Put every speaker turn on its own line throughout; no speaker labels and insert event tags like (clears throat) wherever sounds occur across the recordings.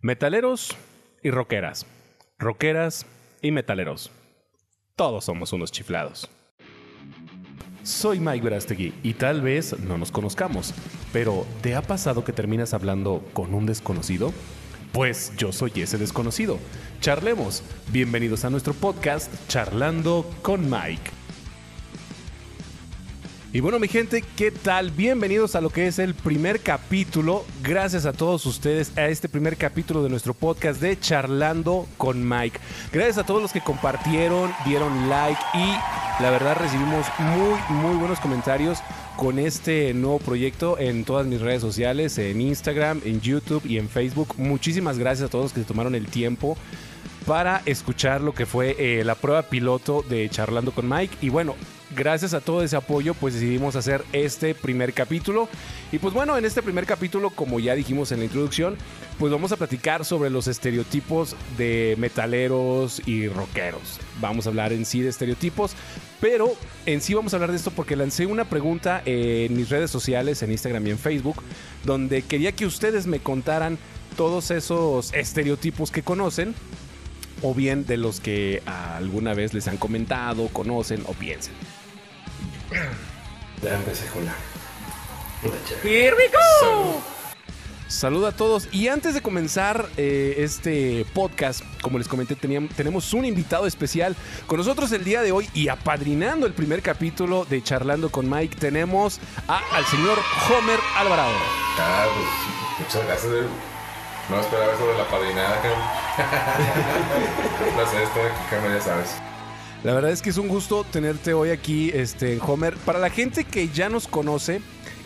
Metaleros y rockeras. Rockeras y metaleros. Todos somos unos chiflados. Soy Mike Verastegui y tal vez no nos conozcamos, pero ¿te ha pasado que terminas hablando con un desconocido? Pues yo soy ese desconocido. Charlemos. Bienvenidos a nuestro podcast Charlando con Mike. Y bueno, mi gente, ¿qué tal? Bienvenidos a lo que es el primer capítulo. Gracias a todos ustedes a este primer capítulo de nuestro podcast de Charlando con Mike. Gracias a todos los que compartieron, dieron like y la verdad recibimos muy, muy buenos comentarios con este nuevo proyecto en todas mis redes sociales, en Instagram, en YouTube y en Facebook. Muchísimas gracias a todos que se tomaron el tiempo para escuchar lo que fue eh, la prueba piloto de Charlando con Mike. Y bueno, gracias a todo ese apoyo, pues decidimos hacer este primer capítulo. Y pues bueno, en este primer capítulo, como ya dijimos en la introducción, pues vamos a platicar sobre los estereotipos de metaleros y rockeros. Vamos a hablar en sí de estereotipos, pero en sí vamos a hablar de esto porque lancé una pregunta en mis redes sociales, en Instagram y en Facebook, donde quería que ustedes me contaran todos esos estereotipos que conocen o bien de los que alguna vez les han comentado, conocen o piensen.
Ya empecé con la.
Here we go.
Saluda a todos y antes de comenzar eh, este podcast, como les comenté, teníamos, tenemos un invitado especial con nosotros el día de hoy y apadrinando el primer capítulo de Charlando con Mike tenemos a- al señor Homer Alvarado.
Ah, pues, muchas gracias. No esperaba eso de la padrinada, (laughs) placer estar aquí, cabrón, ya sabes.
La verdad es que es un gusto tenerte hoy aquí, este, Homer. Para la gente que ya nos conoce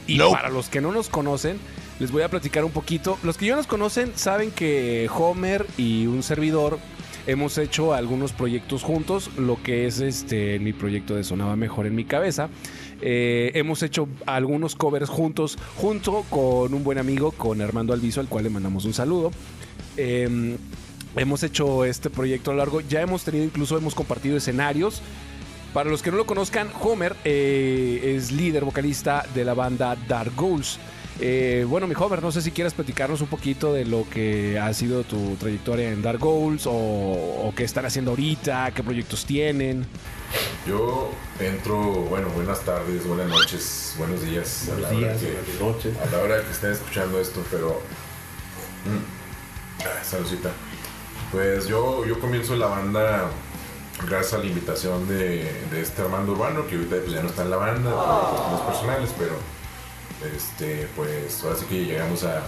y para los que no nos conocen, les voy a platicar un poquito. Los que ya nos conocen saben que Homer y un servidor hemos hecho algunos proyectos juntos, lo que es este mi proyecto de Sonaba Mejor en mi cabeza. Eh, hemos hecho algunos covers juntos, junto con un buen amigo, con Armando Alviso, al cual le mandamos un saludo. Em, hemos hecho este proyecto a lo largo, ya hemos tenido incluso, hemos compartido escenarios. Para los que no lo conozcan, Homer eh, es líder vocalista de la banda Dark Ghouls. Eh, bueno, mi Homer, no sé si quieres platicarnos un poquito de lo que ha sido tu trayectoria en Dark Ghouls o, o qué están haciendo ahorita, qué proyectos tienen.
Yo entro, bueno, buenas tardes, buenas noches, buenos días. a la hora que-
noches.
a la hora que estén escuchando esto, pero. Mm. Ah, saludcita. Pues yo, yo comienzo la banda gracias a la invitación de, de este Armando Urbano, que ahorita pues, ya no está en la banda por cuestiones personales, pero este, pues ahora sí que llegamos a,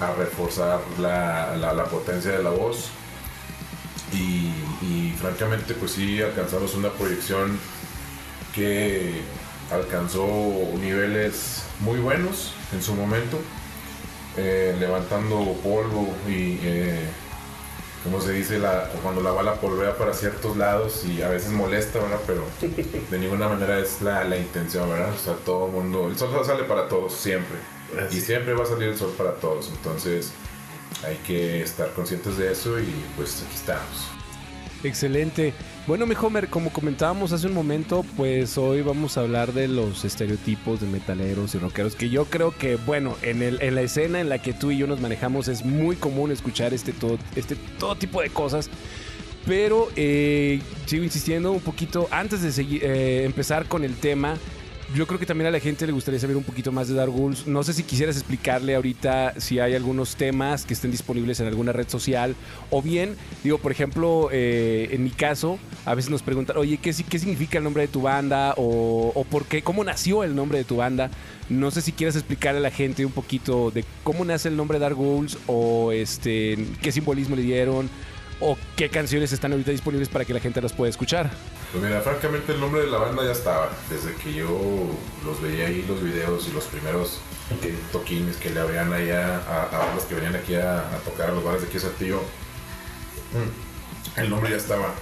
a reforzar la, la- la potencia de la voz. Y, y francamente, pues sí, alcanzamos una proyección que alcanzó niveles muy buenos en su momento, eh, levantando polvo y, eh, como se dice, la, cuando la bala polvea para ciertos lados y a veces molesta, ¿verdad? Pero de ninguna manera es la, la intención, ¿verdad? O sea, todo el mundo, el sol sale para todos, siempre. Y siempre va a salir el sol para todos, entonces hay que estar conscientes de eso y pues aquí estamos.
Excelente. Bueno, mi Homer, como comentábamos hace un momento, pues hoy vamos a hablar de los estereotipos de metaleros y rockeros, que yo creo que, bueno, en, el, en la escena en la que tú y yo nos manejamos es muy común escuchar este todo, este todo tipo de cosas. Pero eh, sigo insistiendo un poquito, antes de seguir, eh, empezar con el tema, yo creo que también a la gente le gustaría saber un poquito más de Dark Ghouls. No sé si quisieras explicarle ahorita si hay algunos temas que estén disponibles en alguna red social. O bien, digo, por ejemplo, eh, en mi caso, a veces nos preguntan, oye, ¿qué, qué significa el nombre de tu banda? O, o por qué, cómo nació el nombre de tu banda. No sé si quieras explicarle a la gente un poquito de cómo nace el nombre de Dark Ghouls o este, qué simbolismo le dieron o qué canciones están ahorita disponibles para que la gente las pueda escuchar.
Pues mira, francamente el nombre de la banda ya estaba. Desde que yo los veía ahí, los videos y los primeros toquines que le abrían ahí a, a, bandas que venían aquí a, a tocar a los bares de aquí Saltillo, mm, el nombre ya estaba.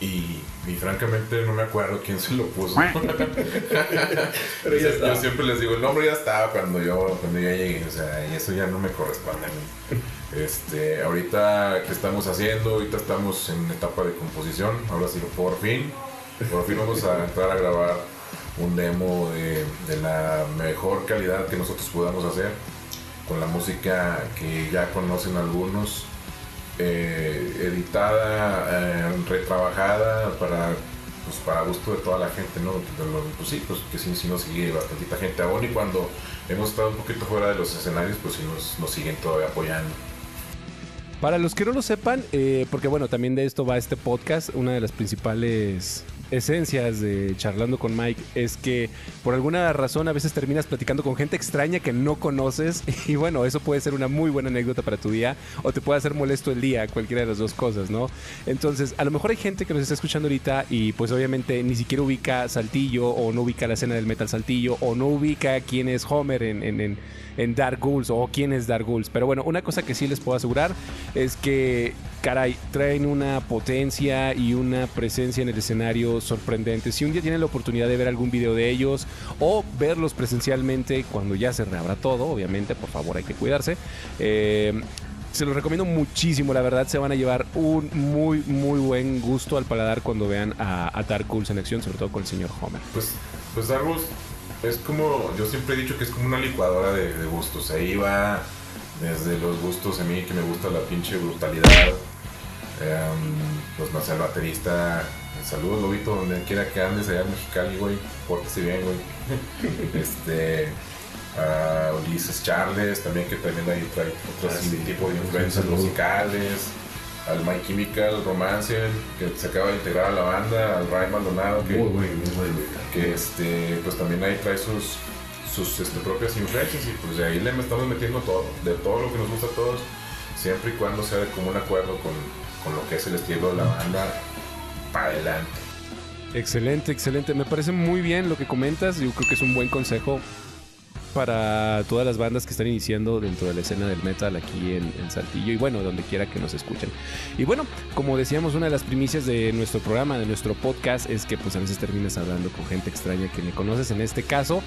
Y, y francamente no me acuerdo quién se lo puso. (laughs) (laughs)
Pero ya
yo,
está.
siempre les digo, el nombre ya estaba cuando yo, cuando yo llegué, o sea, y eso ya no me corresponde a mí. Este, ahorita que estamos haciendo, ahorita estamos en etapa de composición, ahora sí, por fin, por fin vamos a entrar a grabar un demo de, de la mejor calidad que nosotros podamos hacer. con la música que ya conocen algunos, eh, editada, eh, retrabajada para pues para gusto de toda la gente, ¿no? pues sí, pues que sí, sí nos sigue bastante gente aún y cuando hemos estado un poquito fuera de los escenarios, pues sí nos siguen todavía apoyando.
Para los que no lo sepan, eh, porque bueno, también de esto va este podcast, una de las principales esencias de charlando con Mike es que por alguna razón a veces terminas platicando con gente extraña que no conoces (laughs) y bueno, eso puede ser una muy buena anécdota para tu día o te puede hacer molesto el día, cualquiera de las dos cosas, ¿no? Entonces, a lo mejor hay gente que nos está escuchando ahorita y pues obviamente ni siquiera ubica Saltillo o no ubica la escena del Metal Saltillo o no ubica quién es Homer en, en, en Dark Ghouls o quién es Dark Ghouls. Pero bueno, una cosa que sí les puedo asegurar es que caray, traen una potencia y una presencia en el escenario sorprendente. Si un día tienen la oportunidad de ver algún video de ellos o verlos presencialmente cuando ya se reabra todo, obviamente, por favor hay que cuidarse. Eh, se los recomiendo muchísimo, la verdad se van a llevar un muy muy buen gusto al paladar cuando vean a, Dark Ghouls en acción, sobre todo con el señor Homer.
Pues, pues Dark Ghouls es como, yo siempre he dicho que es como una licuadora de, gustos, ahí va desde los gustos a mí que me gusta la pinche brutalidad, Um, pues no sé, el baterista, saludos Lobito, donde quiera que andes allá en Mexicali, güey, pórtese bien, güey. (laughs) este, uh, Ulises Charles, también que también hay trae otros ah, tipo de influencias musicales, al My Chemical Romance, que se acaba de integrar a la banda, al Ray Maldonado, que, que este, pues también ahí trae sus, sus este, propias influencias y pues de ahí le estamos metiendo todo, de todo lo que nos gusta a todos, siempre y cuando sea de común acuerdo con con lo que es el estilo de la banda para adelante.
Excelente, excelente. Me parece muy bien lo que comentas. Yo creo que es un buen consejo para todas las bandas que están iniciando dentro de la escena del metal aquí en, Saltillo y bueno, donde quiera que nos escuchen. Y bueno, como decíamos, una de las primicias de nuestro programa, de nuestro podcast, es que pues a veces terminas hablando con gente extraña que me conoces. En este caso,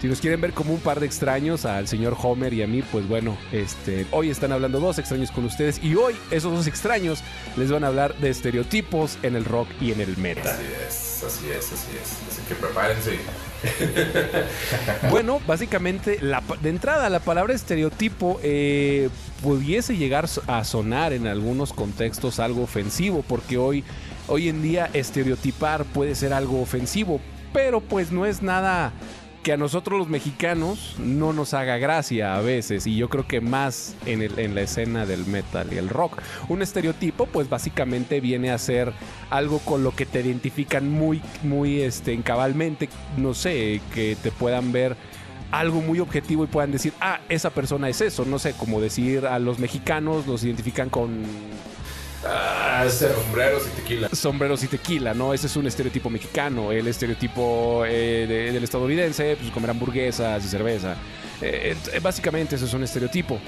si nos quieren ver como un par de extraños al señor Homer y a mí, pues bueno, este, hoy están hablando dos extraños con ustedes y hoy esos dos extraños les van a hablar de estereotipos en el rock y en el metal.
Así es, así es, así es. Así que prepárense. (laughs)
bueno, básicamente, de entrada, la palabra estereotipo eh, pudiese llegar a sonar en algunos contextos algo ofensivo, porque hoy, hoy en día estereotipar puede ser algo ofensivo, pero pues no es nada que a nosotros los mexicanos no nos haga gracia a veces y yo creo que más en, la escena del metal y el rock. Un estereotipo pues básicamente viene a ser algo con lo que te identifican muy, muy este, encabalmente, no sé, que te puedan ver algo muy objetivo y puedan decir, ah, esa persona es eso, no sé, como decir a los mexicanos los identifican con
Ah, sombreros y tequila.
Sombreros y tequila, ¿no? Ese es un estereotipo mexicano. El estereotipo eh, del estadounidense, pues comer hamburguesas y cerveza. Eh, eh, básicamente eso es un estereotipo.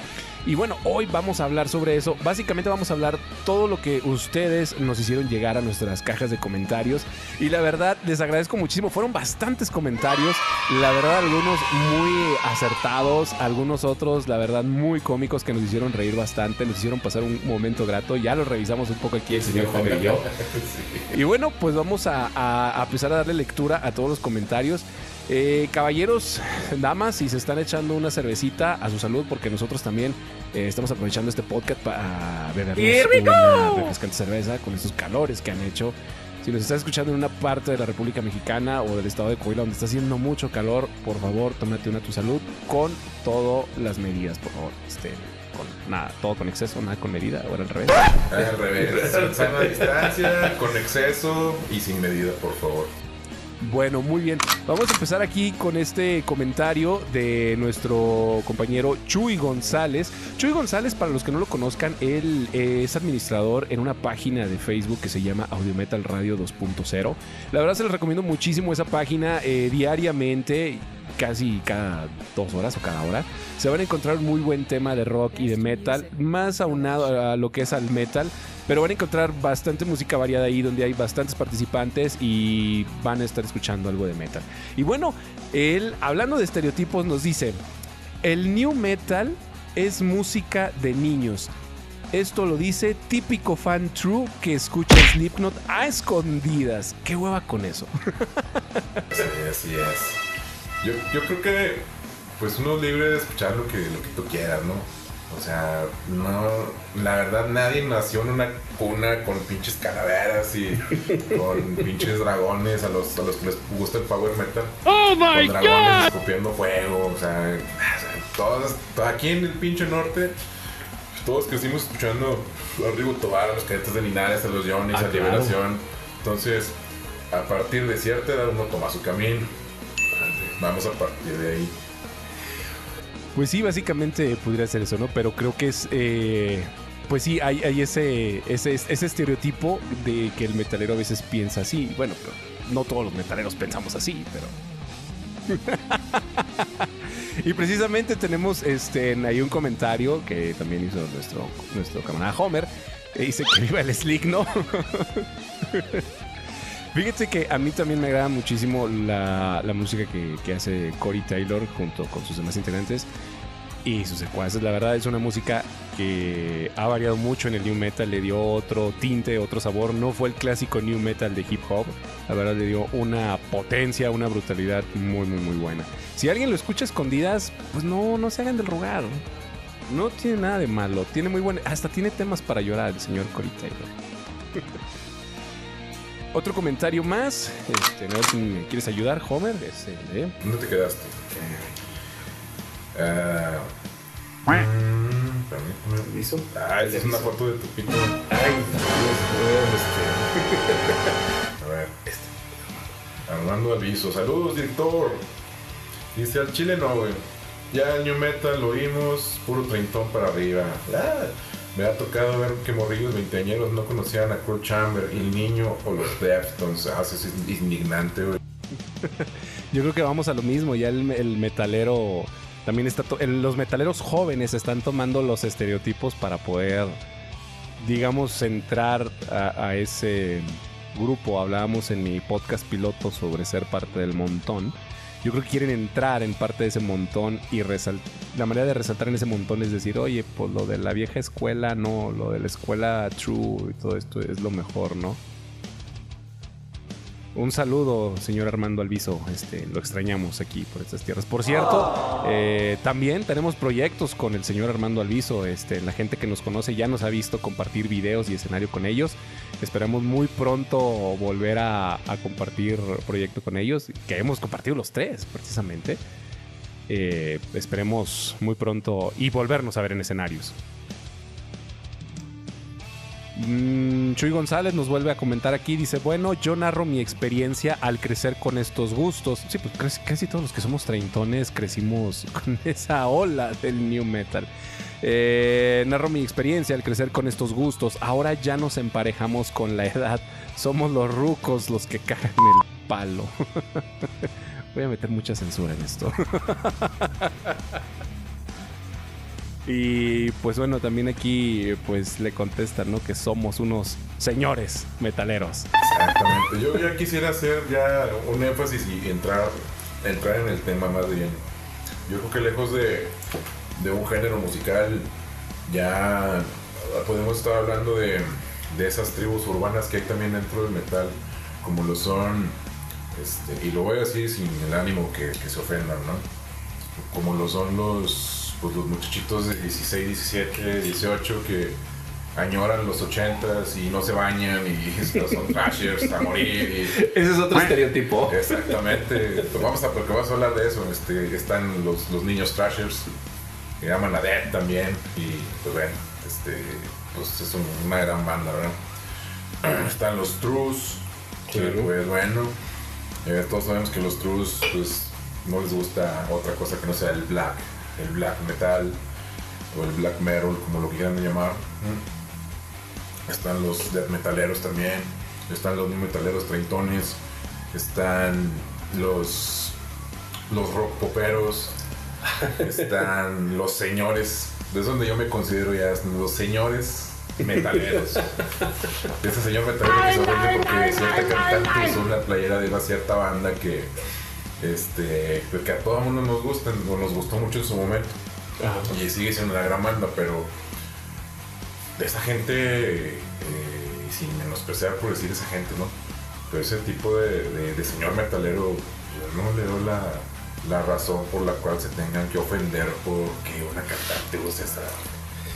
Y bueno, hoy vamos a hablar sobre eso. Básicamente vamos a hablar todo lo que ustedes nos hicieron llegar a nuestras cajas de comentarios. Y la verdad, les agradezco muchísimo. Fueron bastantes comentarios. La verdad, algunos muy acertados, algunos otros, la verdad, muy cómicos que nos hicieron reír bastante, nos hicieron pasar un momento grato. Ya lo revisamos un poco aquí el señor Javier y yo. Y bueno, pues vamos a, a empezar a darle lectura a todos los comentarios. Eh, caballeros, damas, si se están echando una cervecita a su salud, porque nosotros también eh, estamos aprovechando este podcast para beber una refrescante cerveza con estos calores que han hecho. Si nos estás escuchando en una parte de la República Mexicana o del estado de Coahuila donde está haciendo mucho calor, por favor, tómate una a tu salud con todas las medidas, por favor. Este, con nada, todo con exceso, nada con medida, ahora al revés.
Al revés, sana distancia, con exceso y sin medida, por favor.
Bueno, muy bien. Vamos a empezar aquí con este comentario de nuestro compañero Chuy González. Chuy González, para los que no lo conozcan, él es administrador en una página de Facebook que se llama Audiometal Radio 2.0. La verdad se les recomiendo muchísimo esa página eh, diariamente casi cada dos horas o cada hora, se van a encontrar un muy buen tema de rock y de metal, más aunado a lo que es al metal, pero van a encontrar bastante música variada ahí, donde hay bastantes participantes y van a estar escuchando algo de metal. Y bueno, él, hablando de estereotipos, nos dice, el new metal es música de niños. Esto lo dice típico fan true que escucha Slipknot a escondidas. ¿Qué hueva con eso? (laughs)
Sí, así es. Yo, yo creo que pues uno es libre de escuchar lo que, lo que tú quieras, ¿no? O sea, no, la verdad nadie nació en una cuna con pinches calaveras y con (laughs) pinches dragones a los, a los que les gusta el power metal.
¡Oh, my
con dragones escupiendo fuego, o sea, todos, aquí en el pinche norte, todos crecimos escuchando a Rigo Tobar, a los cadetes de Linares, a los Johnny's,
Ah,
a
claro.
Liberación. Entonces, a partir de cierta edad uno toma su camino. Vamos a partir de ahí.
Pues sí, básicamente podría ser eso, ¿no? Pero creo que es. eh, pues sí, hay, hay ese, ese, ese estereotipo de que el metalero a veces piensa así. Bueno, pero no todos los metaleros pensamos así, pero. (laughs) y precisamente tenemos este, ahí un comentario que también hizo nuestro, nuestro camarada Homer. que dice que viva el Slick, ¿no? (laughs) Fíjate que a mí también me agrada muchísimo la, la música que, que hace Corey Taylor junto con sus demás integrantes y sus secuaces. La verdad es una música que ha variado mucho en el new metal, le dio otro tinte, otro sabor. No fue el clásico new metal de hip hop, la verdad le dio una potencia, una brutalidad muy, muy, muy buena. Si alguien lo escucha escondidas, pues no, no se hagan del rogar. No tiene nada de malo, tiene muy buen, hasta tiene temas para llorar el señor Corey Taylor. (laughs) Otro comentario más. Este, no si me quieres ayudar, Homer. Es el de-
¿Dónde te quedaste? Ah, mm. Ah, es una foto de tu pito.
Ay, (laughs)
A ver, este. Armando Aviso. Saludos, director. Dice al chile no, güey. Ya el New Metal lo oímos, puro treintón para arriba. Ah, me ha tocado ver que morrillos veinteañeros no conocían a Kurt Chamber, El Niño o los Deftones. Ah, es indignante. (laughs)
Yo creo que vamos a lo mismo. Ya el, metalero. También está. los metaleros jóvenes están tomando los estereotipos para poder. Digamos, entrar a ese grupo. Hablábamos en mi podcast piloto sobre ser parte del montón. Yo creo que quieren entrar en parte de ese montón y resal- la manera de resaltar en ese montón es decir, oye, pues lo de la vieja escuela, no, lo de la escuela true y todo esto es lo mejor, ¿no? Un saludo, señor Armando Alviso. Este, lo extrañamos aquí por estas tierras. Por cierto, eh, también tenemos proyectos con el señor Armando Alviso. Este, la gente que nos conoce ya nos ha visto compartir videos y escenario con ellos. Esperamos muy pronto volver a, compartir proyecto con ellos, que hemos compartido los tres, precisamente. Eh, esperemos muy pronto y volvernos a ver en escenarios. Mm, Chuy González nos vuelve a comentar aquí, dice, bueno, yo narro mi experiencia al crecer con estos gustos. Sí, pues casi, todos los que somos treintones crecimos (laughs) con esa ola del new metal. Eh, narro mi experiencia al crecer con estos gustos. Ahora ya nos emparejamos con la edad. Somos los rucos los que cagan el palo. (laughs) Voy a meter mucha censura en esto. (laughs) Y pues bueno, también aquí pues le contestan, ¿no? Que somos unos señores metaleros.
Exactamente. Yo ya quisiera hacer ya un énfasis y entrar, entrar en el tema más bien. Yo creo que lejos de, de un género musical, ya podemos estar hablando de, de esas tribus urbanas que hay también dentro del metal, como lo son, este, y lo voy a decir sin el ánimo que, que se ofendan, ¿no? Como lo son los, pues, los muchachitos de 16, 17, 18 que añoran los 80s y no se bañan y (laughs) son (laughs) trashers a morir.
Ese es otro estereotipo.
Exactamente. Vamos a, porque vamos a hablar de eso. Este, están los, los niños trashers que llaman a Dead también. Y pues bueno, este, pues es un- una gran banda, ¿verdad? (clears throat) Están los Trues, que
Claro.
pues bueno, eh, todos sabemos que los Trues pues no les gusta otra cosa que no sea el black, el black metal o el black metal, como lo quieran llamar. Están los death metaleros también, están los new metaleros treintones, están los los rock poperos, (laughs) están los señores, es donde yo me considero ya los señores metaleros. (laughs) Ese señor metalero que se ofende porque cierta cantante usó una playera de una cierta banda que este que a todo el mundo nos gusta, o nos gustó mucho en su momento. Y sigue siendo una gran banda, pero de esa gente, eh, sin menospreciar por decir esa gente, ¿no? Pero ese tipo de, de- de señor metalero, yo no le doy la, la razón por la cual se tengan que ofender porque una cantante use esa,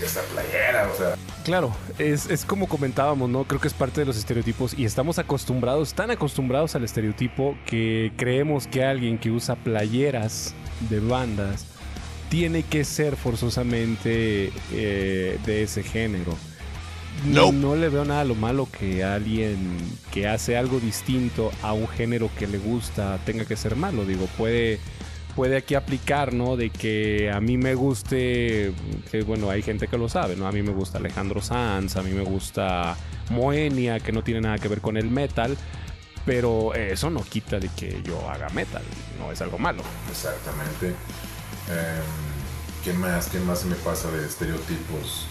esa playera, o sea.
Claro, es, es como comentábamos, ¿no? Creo que es parte de los estereotipos y estamos acostumbrados, tan acostumbrados al estereotipo que creemos que alguien que usa playeras de bandas tiene que ser forzosamente eh, de ese género. No. no le veo nada a lo malo que alguien que hace algo distinto a un género que le gusta tenga que ser malo. Digo, puede, puede aquí aplicar, ¿no? De que a mí me guste, que bueno, hay gente que lo sabe, ¿no? A mí me gusta Alejandro Sanz, a mí me gusta Moenia, que no tiene nada que ver con el metal. Pero eso no quita de que yo haga metal, no es algo malo.
Exactamente. Em, ¿Qué más? ¿Qué más se me pasa de estereotipos?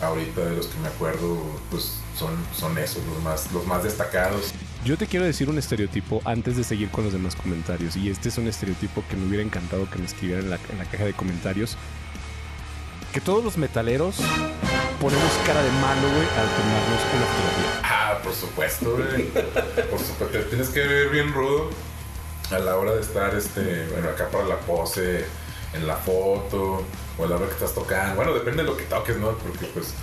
Ahorita de los que me acuerdo, pues son, son esos, los más, los más destacados.
Yo te quiero decir un estereotipo antes de seguir con los demás comentarios. Y este es un estereotipo que me hubiera encantado que me escribieran en la, en la caja de comentarios. Que todos los metaleros ponemos cara de malo, güey, al tomarnos una fotografía.
Ah, por supuesto, güey. por supuesto, tienes que ver bien rudo a la hora de estar, este, bueno, acá para la pose en la foto o a la hora que estás tocando. Bueno, depende de lo que toques, ¿no? Porque pues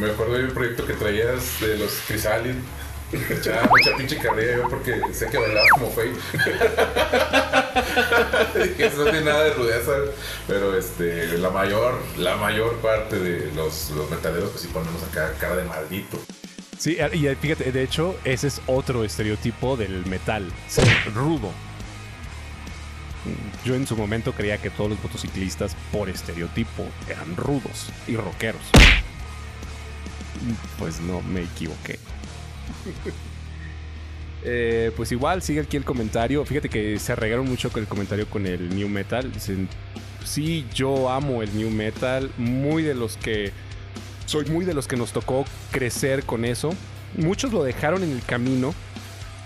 me acuerdo de un proyecto que traías de los Echaba mucha pinche carrilla yo porque sé que bailabas como fake. Dije, eso no tiene nada de rudeza. Pero este, la mayor, la mayor parte de los, los metaleros pues sí ponemos acá cara de maldito.
Sí, y fíjate, de hecho, ese es otro estereotipo del metal, ser rudo. Yo en su momento creía que todos los motociclistas, por estereotipo, eran rudos y rockeros. Pues no, me equivoqué. (laughs) Eh, pues igual, sigue aquí el comentario. Fíjate que se regaron mucho con el comentario con el New Metal. Dicen, sí, yo amo el New Metal. Muy de los que... Soy muy de los que nos tocó crecer con eso. Muchos lo dejaron en el camino.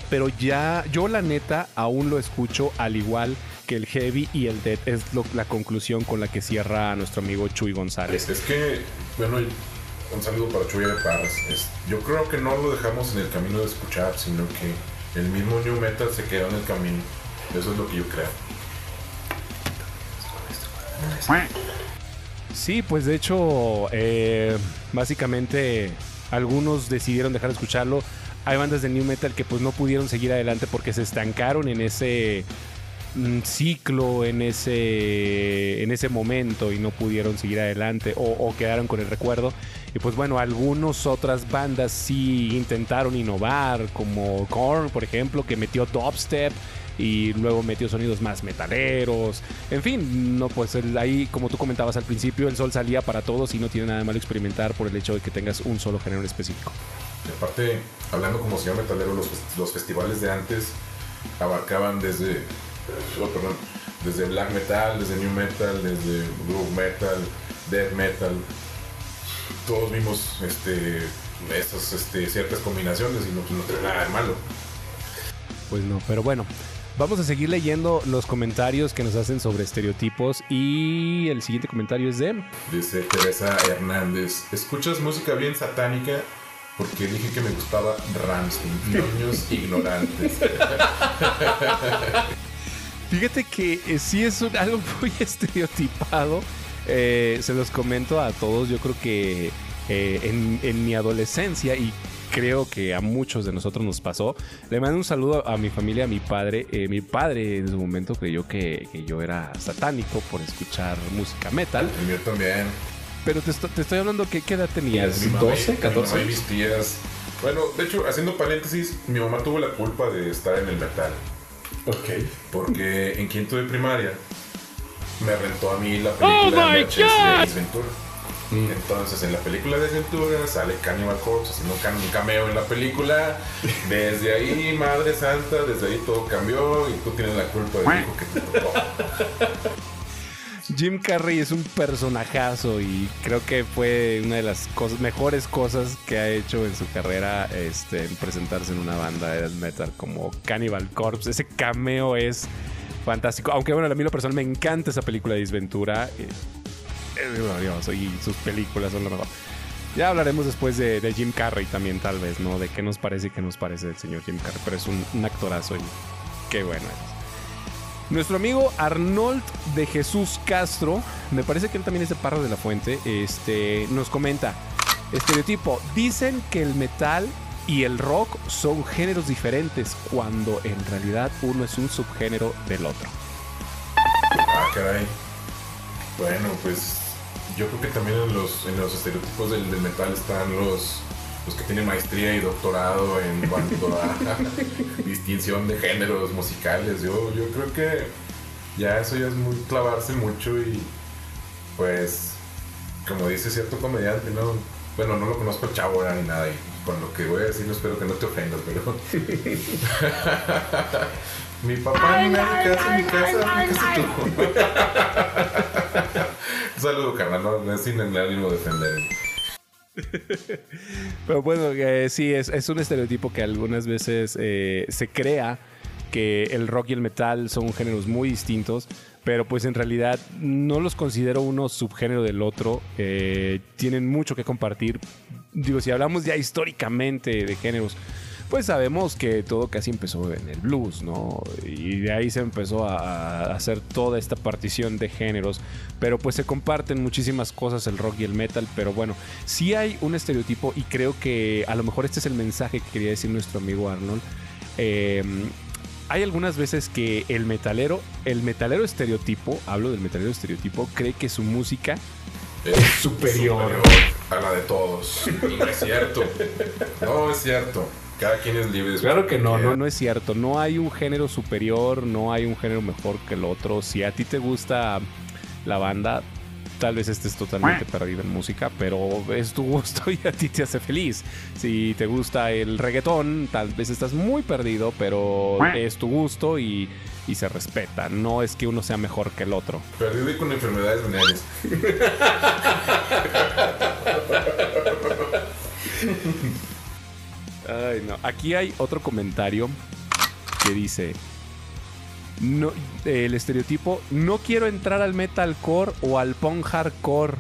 Pero ya, yo la neta, aún lo escucho al igual que el heavy y el dead es la conclusión con la que cierra nuestro amigo Chuy González.
Es, que, bueno, un saludo para Chuy de Parras. yo creo que no lo dejamos en el camino de escuchar, sino que el mismo New Metal se quedó en el camino. Eso es lo que yo creo.
Sí, pues de hecho, eh, básicamente algunos decidieron dejar de escucharlo. Hay bandas de New Metal que pues no pudieron seguir adelante porque se estancaron en ese ciclo en ese, en ese momento y no pudieron seguir adelante o, quedaron con el recuerdo. Y pues bueno, algunas otras bandas sí intentaron innovar, como Korn, por ejemplo, que metió dubstep y luego metió sonidos más metaleros. En fin, no pues ahí como tú comentabas al principio, el sol salía para todos y no tiene nada de malo experimentar por el hecho de que tengas un solo género específico.
aparte, hablando como señor metalero, los, los festivales de antes abarcaban desde oh, perdón, desde black metal, desde new metal, desde groove metal, death metal. Todos vimos este, estas este, ciertas combinaciones y no, no tiene nada de malo.
Pues no, pero bueno. Vamos a seguir leyendo los comentarios que nos hacen sobre estereotipos y el siguiente comentario es de...
Dice Teresa Hernández, ¿escuchas música bien satánica? Porque dije que me gustaba Ramstein, niños (laughs) ignorantes. (laughs)
Fíjate que eh, sí es (laughs) algo muy estereotipado. Eh, se los comento a todos. Yo creo que eh, en, mi adolescencia y creo que a muchos de nosotros nos pasó. Le mando un saludo a mi familia, a mi padre. mi padre en su momento creyó que, yo era satánico por escuchar música metal.
El mío también.
Pero te, estoy hablando que qué edad tenías?
12, 14. mis tías. Bueno, de hecho, haciendo paréntesis, mi mamá tuvo la culpa de estar en el metal.
Ok.
Porque en quinto de primaria me rentó a mí la película oh de Ace Ventura. Mm. Entonces, en la película de Ventura sale Cannibal Corpse haciendo un cameo en la película. Desde ahí, Madre Santa, desde ahí todo cambió y tú tienes la culpa del hijo que te tocó.
Jim Carrey es un personajazo y creo que fue una de las mejores cosas que ha hecho en su carrera este, en presentarse en una banda de metal como Cannibal Corpse. Ese cameo es fantástico. Aunque bueno, a mí lo personal me encanta esa película de Disventura. Eh, y sus películas son lo mejor. Ya hablaremos después de, Jim Carrey también, tal vez, ¿no? De qué nos parece y qué nos parece el señor Jim Carrey. Pero es un, un actorazo y qué bueno es. Nuestro amigo Arnold de Jesús Castro, me parece que él también es de Parra de la Fuente, este, nos comenta, estereotipo, dicen que el metal y el rock son géneros diferentes cuando en realidad uno es un subgénero del otro.
Ah, caray. Bueno, pues yo creo que también en los, en los estereotipos del, del metal están los, los que tienen maestría y doctorado en cuanto a (laughs) distinción de géneros musicales. Yo, yo creo que ya eso ya es muy clavarse mucho y pues como dice cierto comediante, ¿no? Bueno, no lo conozco chavo ahora ni nada y con lo que voy a decir no espero que no te ofendas, pero... (laughs) mi papá ni nadie casa en mi casa, mi casa tú. (laughs) Un saludo, carnal, no, no es sin el ánimo de defender.
Pero bueno, eh, sí, es, un estereotipo que algunas veces eh, se crea que el rock y el metal son géneros muy distintos, pero pues en realidad no los considero uno subgénero del otro. eh, tienen mucho que compartir. Digo, si hablamos ya históricamente de géneros, pues sabemos que todo casi empezó en el blues, ¿no? Y de ahí se empezó a, a hacer toda esta partición de géneros, pero pues se comparten muchísimas cosas el rock y el metal, pero bueno, sí hay un estereotipo y creo que a lo mejor este es el mensaje que quería decir nuestro amigo Arnold. Eh, hay algunas veces que el metalero, el metalero estereotipo, hablo del metalero estereotipo, cree que su música
Es
Superior.
a la de todos. (laughs) Y no es cierto. No es cierto. Cada quien es libre de
Claro que no, no, no es cierto. No hay un género superior, no hay un género mejor que el otro. Si a ti te gusta la banda, tal vez estés totalmente perdido en música, pero es tu gusto (laughs) y a ti te hace feliz. Si te gusta el reggaetón, tal vez estás muy perdido, pero es tu gusto y, y se respeta. No es que uno sea mejor que el otro.
Perdido y con enfermedades venéreas. (laughs)
Aquí hay otro comentario que dice: El estereotipo, no quiero entrar al metalcore o al punk hardcore,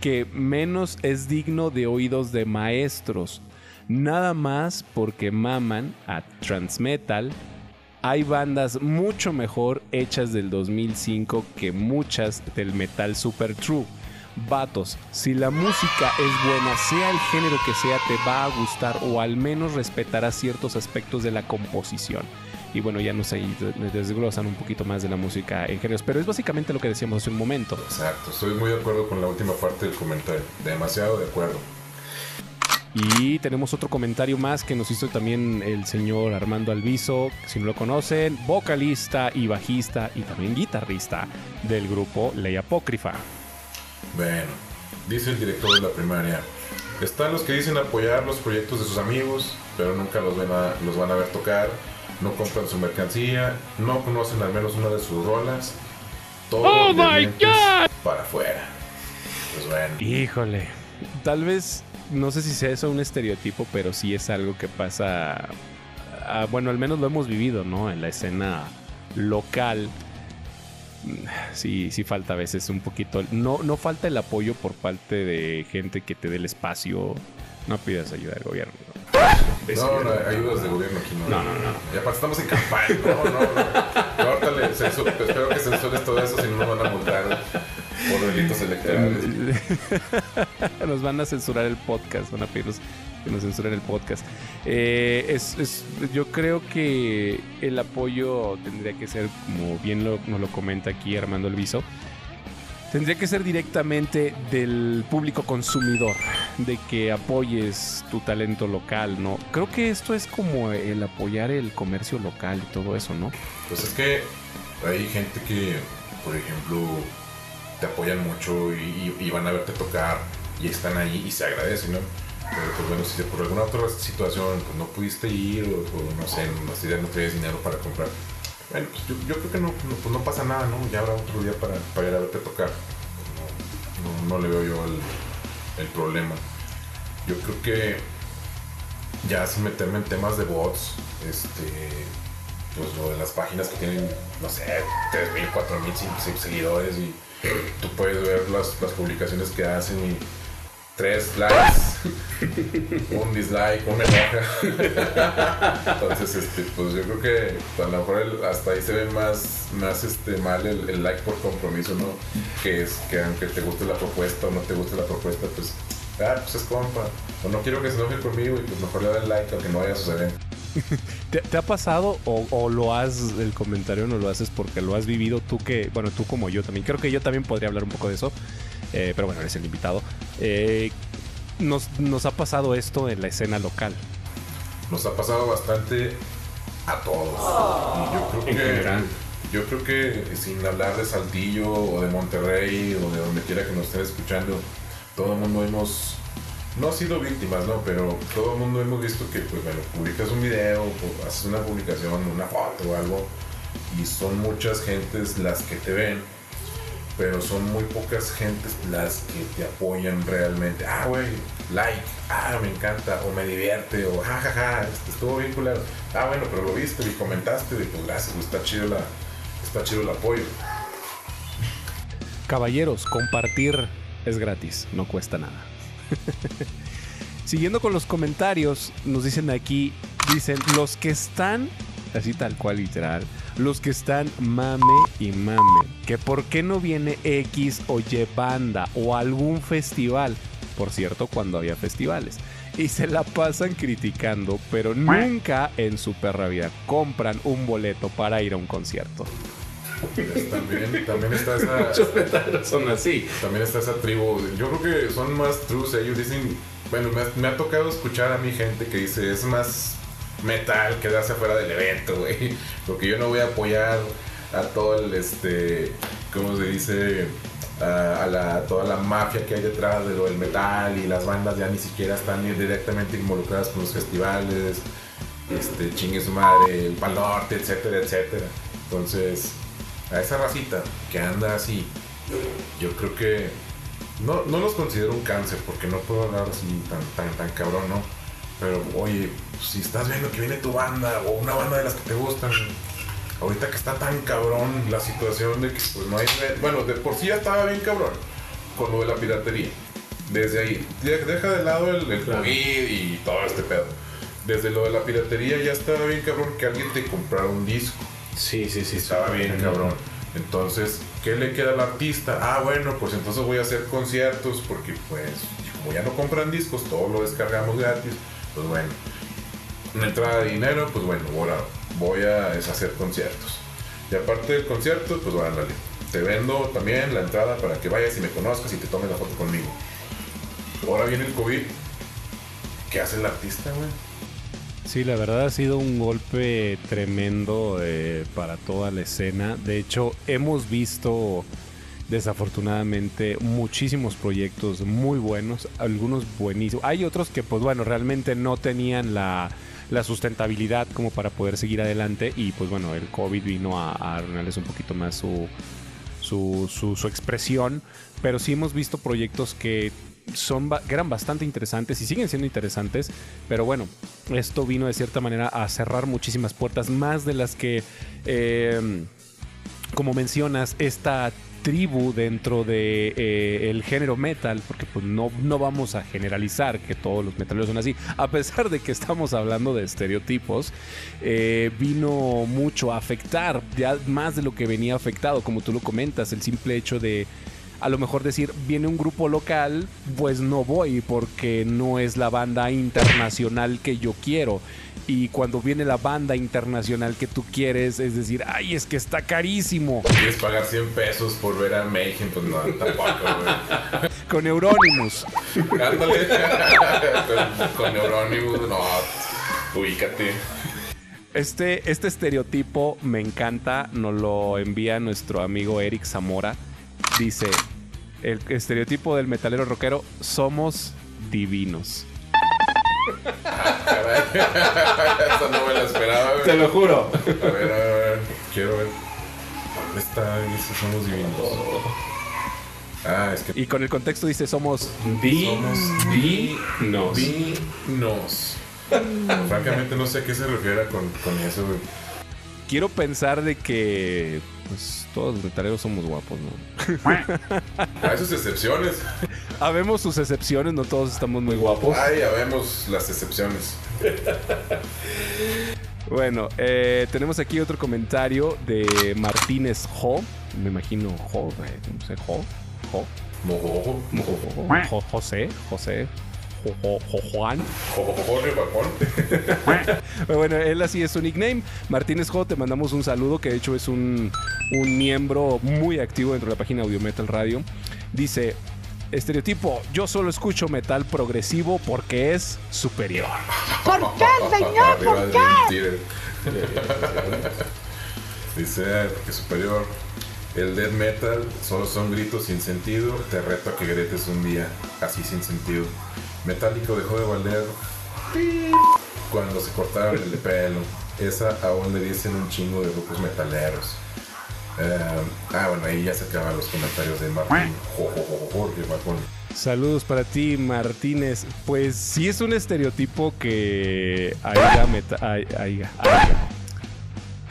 que menos es digno de oídos de maestros. Nada más porque maman a transmetal. Hay bandas mucho mejor hechas del 2005 que muchas del metal super true. Vatos, si la música es buena, sea el género que sea, te va a gustar o al menos respetarás ciertos aspectos de la composición. Y bueno, ya nos ahí desglosan un poquito más de la música en géneros, pero es básicamente lo que decíamos hace un momento.
Exacto. Estoy muy de acuerdo con la última parte del comentario. Demasiado de acuerdo.
Y tenemos otro comentario más que nos hizo también el señor Armando Alviso, si no lo conocen, vocalista y bajista y también guitarrista del grupo Ley Apócrifa.
Bueno, dice el director de la primaria. Están los que dicen apoyar los proyectos de sus amigos, pero nunca los, ven a- los van a ver tocar, no compran su mercancía, no conocen al menos una de sus rolas. Todo de dientes para afuera. Pues bueno,
Híjole, tal vez, no sé si sea eso un estereotipo, pero sí es algo que pasa, ah, bueno, al menos lo hemos vivido, ¿no? En la escena local. Sí, sí falta a veces un poquito. No, no falta el apoyo por parte de gente que te dé el espacio. No pidas ayuda del gobierno.
no, no, ayudas de gobierno aquí no.
No, no, no.
Y aparte estamos en campaña. No, no, no. No, ahorita le censuro- espero que censures todo eso, si no nos van a multar por delitos electorales. (laughs)
nos van a censurar el podcast, van a pedirnos que nos censuren el podcast. Eh, es, yo creo que el apoyo tendría que ser, como bien lo, nos lo comenta aquí Armando Elviso, tendría que ser directamente del público consumidor, de que apoyes tu talento local, ¿no? Creo que esto es como el apoyar el comercio local y todo eso, ¿no?
Pues es que hay gente que, por ejemplo, te apoyan mucho y, van a verte tocar y están ahí y se agradece, ¿no? Pero pues bueno, si por alguna otra situación pues, no pudiste ir o, no sé, no, si ya dinero para comprar, bueno, pues yo, creo que pues no pasa nada, ¿no? Ya habrá otro día para, ir a verte tocar. No, no- le veo yo el, problema. Yo creo que ya sin meterme en temas de bots, este, pues lo de las páginas que tienen, no sé, 3.000, 4.000 5.000 seguidores y tú puedes ver las publicaciones que hacen y tres likes, (laughs) un dislike, un enoja. Entonces, este, pues yo creo que a lo mejor hasta ahí se ve más, más este, mal el, like por compromiso, ¿no? Que es que aunque te guste la propuesta o no te guste la propuesta, pues, ah, pues es compa. O no quiero que se enoje conmigo y pues mejor le den like aunque no vaya a suceder. (laughs)
¿Te, ha pasado o, lo has, el comentario no lo haces porque lo has vivido tú que, bueno, tú como yo también, creo que yo también podría hablar un poco de eso, eh, pero bueno, eres el invitado. Eh, nos, nos ha pasado esto en la escena local.
Nos ha pasado bastante a todos. yo creo que, yo creo que sin hablar de Saltillo o de Monterrey o de donde quiera que nos estén escuchando, todo el mundo hemos no ha sido víctimas, ¿no? Pero todo el mundo hemos visto que, pues bueno, publicas un video, haces una publicación, una foto o algo, y son muchas gentes las que te ven, pero son muy pocas gentes las que te apoyan realmente. Ah, güey, like, ah, me encanta, o me divierte, o jajaja, ja, ja, estuvo bien culero. Ah, bueno, pero lo viste y comentaste, y pues gracias, está chido, la, está chido el apoyo.
Caballeros, compartir es gratis, no cuesta nada. (laughs) Siguiendo con los comentarios, nos dicen aquí, dicen, los que están, así tal cual literal, los que están mame y mame, que por qué no viene X o Y banda o algún festival, por cierto, cuando había festivales, y se la pasan criticando, pero nunca en su perra vida compran un boleto para ir a un concierto.
También, también está esa. (laughs)
Muchos son así.
También está esa tribu. Yo creo que son más trus. Ellos dicen. Bueno, me ha, tocado escuchar a mi gente que dice es más metal quedarse afuera del evento, güey. Porque yo no voy a apoyar a todo el este. ¿Cómo se dice? A, la, toda la mafia que hay detrás de lo del metal y las bandas ya ni siquiera están directamente involucradas con los festivales, este, chingue su madre, el Pal Norte, etcétera, etcétera. Entonces, a esa racita que anda así, yo creo que no, no los considero un cáncer porque no puedo hablar así tan, tan, tan cabrón, ¿no? Pero oye, si estás viendo que viene tu banda o una banda de las que te gustan, ahorita que está tan cabrón la situación de que pues no hay... Bueno, de por sí ya estaba bien cabrón con lo de la piratería. Desde ahí, deja de lado el, el COVID y todo este pedo. Desde lo de la piratería ya estaba bien cabrón que alguien te comprara un disco
Sí, sí, sí.
Estaba bien, cabrón. Entonces, ¿qué le queda al artista? Ah, bueno, pues entonces voy a hacer conciertos porque pues como ya no compran discos, todo lo descargamos gratis. Pues bueno, una entrada de dinero, pues bueno, ahora voy a hacer conciertos. Y aparte del concierto, pues bueno. Te vendo también la entrada para que vayas y me conozcas y te tomes la foto conmigo. Ahora viene el COVID. ¿Qué hace el artista, güey?
Sí, la verdad ha sido un golpe tremendo eh, para toda la escena. De hecho, hemos visto desafortunadamente muchísimos proyectos muy buenos, algunos buenísimos. Hay otros que, pues bueno, realmente no tenían la, sustentabilidad como para poder seguir adelante y pues bueno, el COVID vino a, a arruinarles un poquito más su, su, su, expresión, pero sí hemos visto proyectos que son eran bastante interesantes y siguen siendo interesantes, pero bueno, esto vino de cierta manera a cerrar muchísimas puertas, más de las que, eh, como mencionas, esta tribu dentro de eh, el género metal, porque pues no, no vamos a generalizar que todos los metaleros son así, a pesar de que estamos hablando de estereotipos, eh, vino mucho a afectar, ya más de lo que venía afectado, como tú lo comentas, el simple hecho de a lo mejor decir, viene un grupo local, pues no voy porque no es la banda internacional que yo quiero. Y cuando viene la banda internacional que tú quieres, es decir, ay, es que está carísimo.
¿Quieres pagar 100 pesos por ver a Mayhem? Pues no, tampoco, güey.
Con Euronymous.
Ándale. con, con Euronymous, no, ubícate.
Este, este estereotipo me encanta, nos lo envía nuestro amigo Eric Zamora Dice, el estereotipo del metalero rockero, somos divinos. (laughs)
Eso no me lo esperaba,
Te lo juro.
A ver, a ver, a ver. Quiero ver. ¿Dónde está? Dice, somos divinos.
Ah, es que... Y con el contexto dice, somos
divinos.
Divinos. Francamente no sé a qué se refiere con, con eso,
Quiero pensar de que pues todos los metaleros somos guapos, ¿no? (laughs)
A esas excepciones.
Habemos sus excepciones, no todos estamos muy guapos.
Ay, ya vemos las excepciones.
Bueno, eh, tenemos aquí otro comentario de Martínez Jo. Me imagino Jo, eh, no sé, Jo. Jo.
Mojojo.
Jo- José. José. Jo- Jo- Jo- Juan. Pero bueno, él así es su nickname. Martínez Jo, te mandamos un saludo, que de hecho es un, un miembro muy activo dentro de la página Audio Metal Radio. Dice, estereotipo, yo solo escucho metal progresivo porque es superior.
¿Por (laughs) qué, señor? ¿Por qué? (laughs)
Dice que superior. El death metal solo son gritos sin sentido. Te reto a que grites un día así sin sentido. Metálico dejó de valer cuando se cortaron el pelo. Esa aún le dicen un chingo de grupos metaleros. Eh, ah, bueno, ahí ya se acaban los comentarios de Martín. Jorge.
Saludos para ti, Martínez. Pues sí es un estereotipo que haya meta... haya- haya.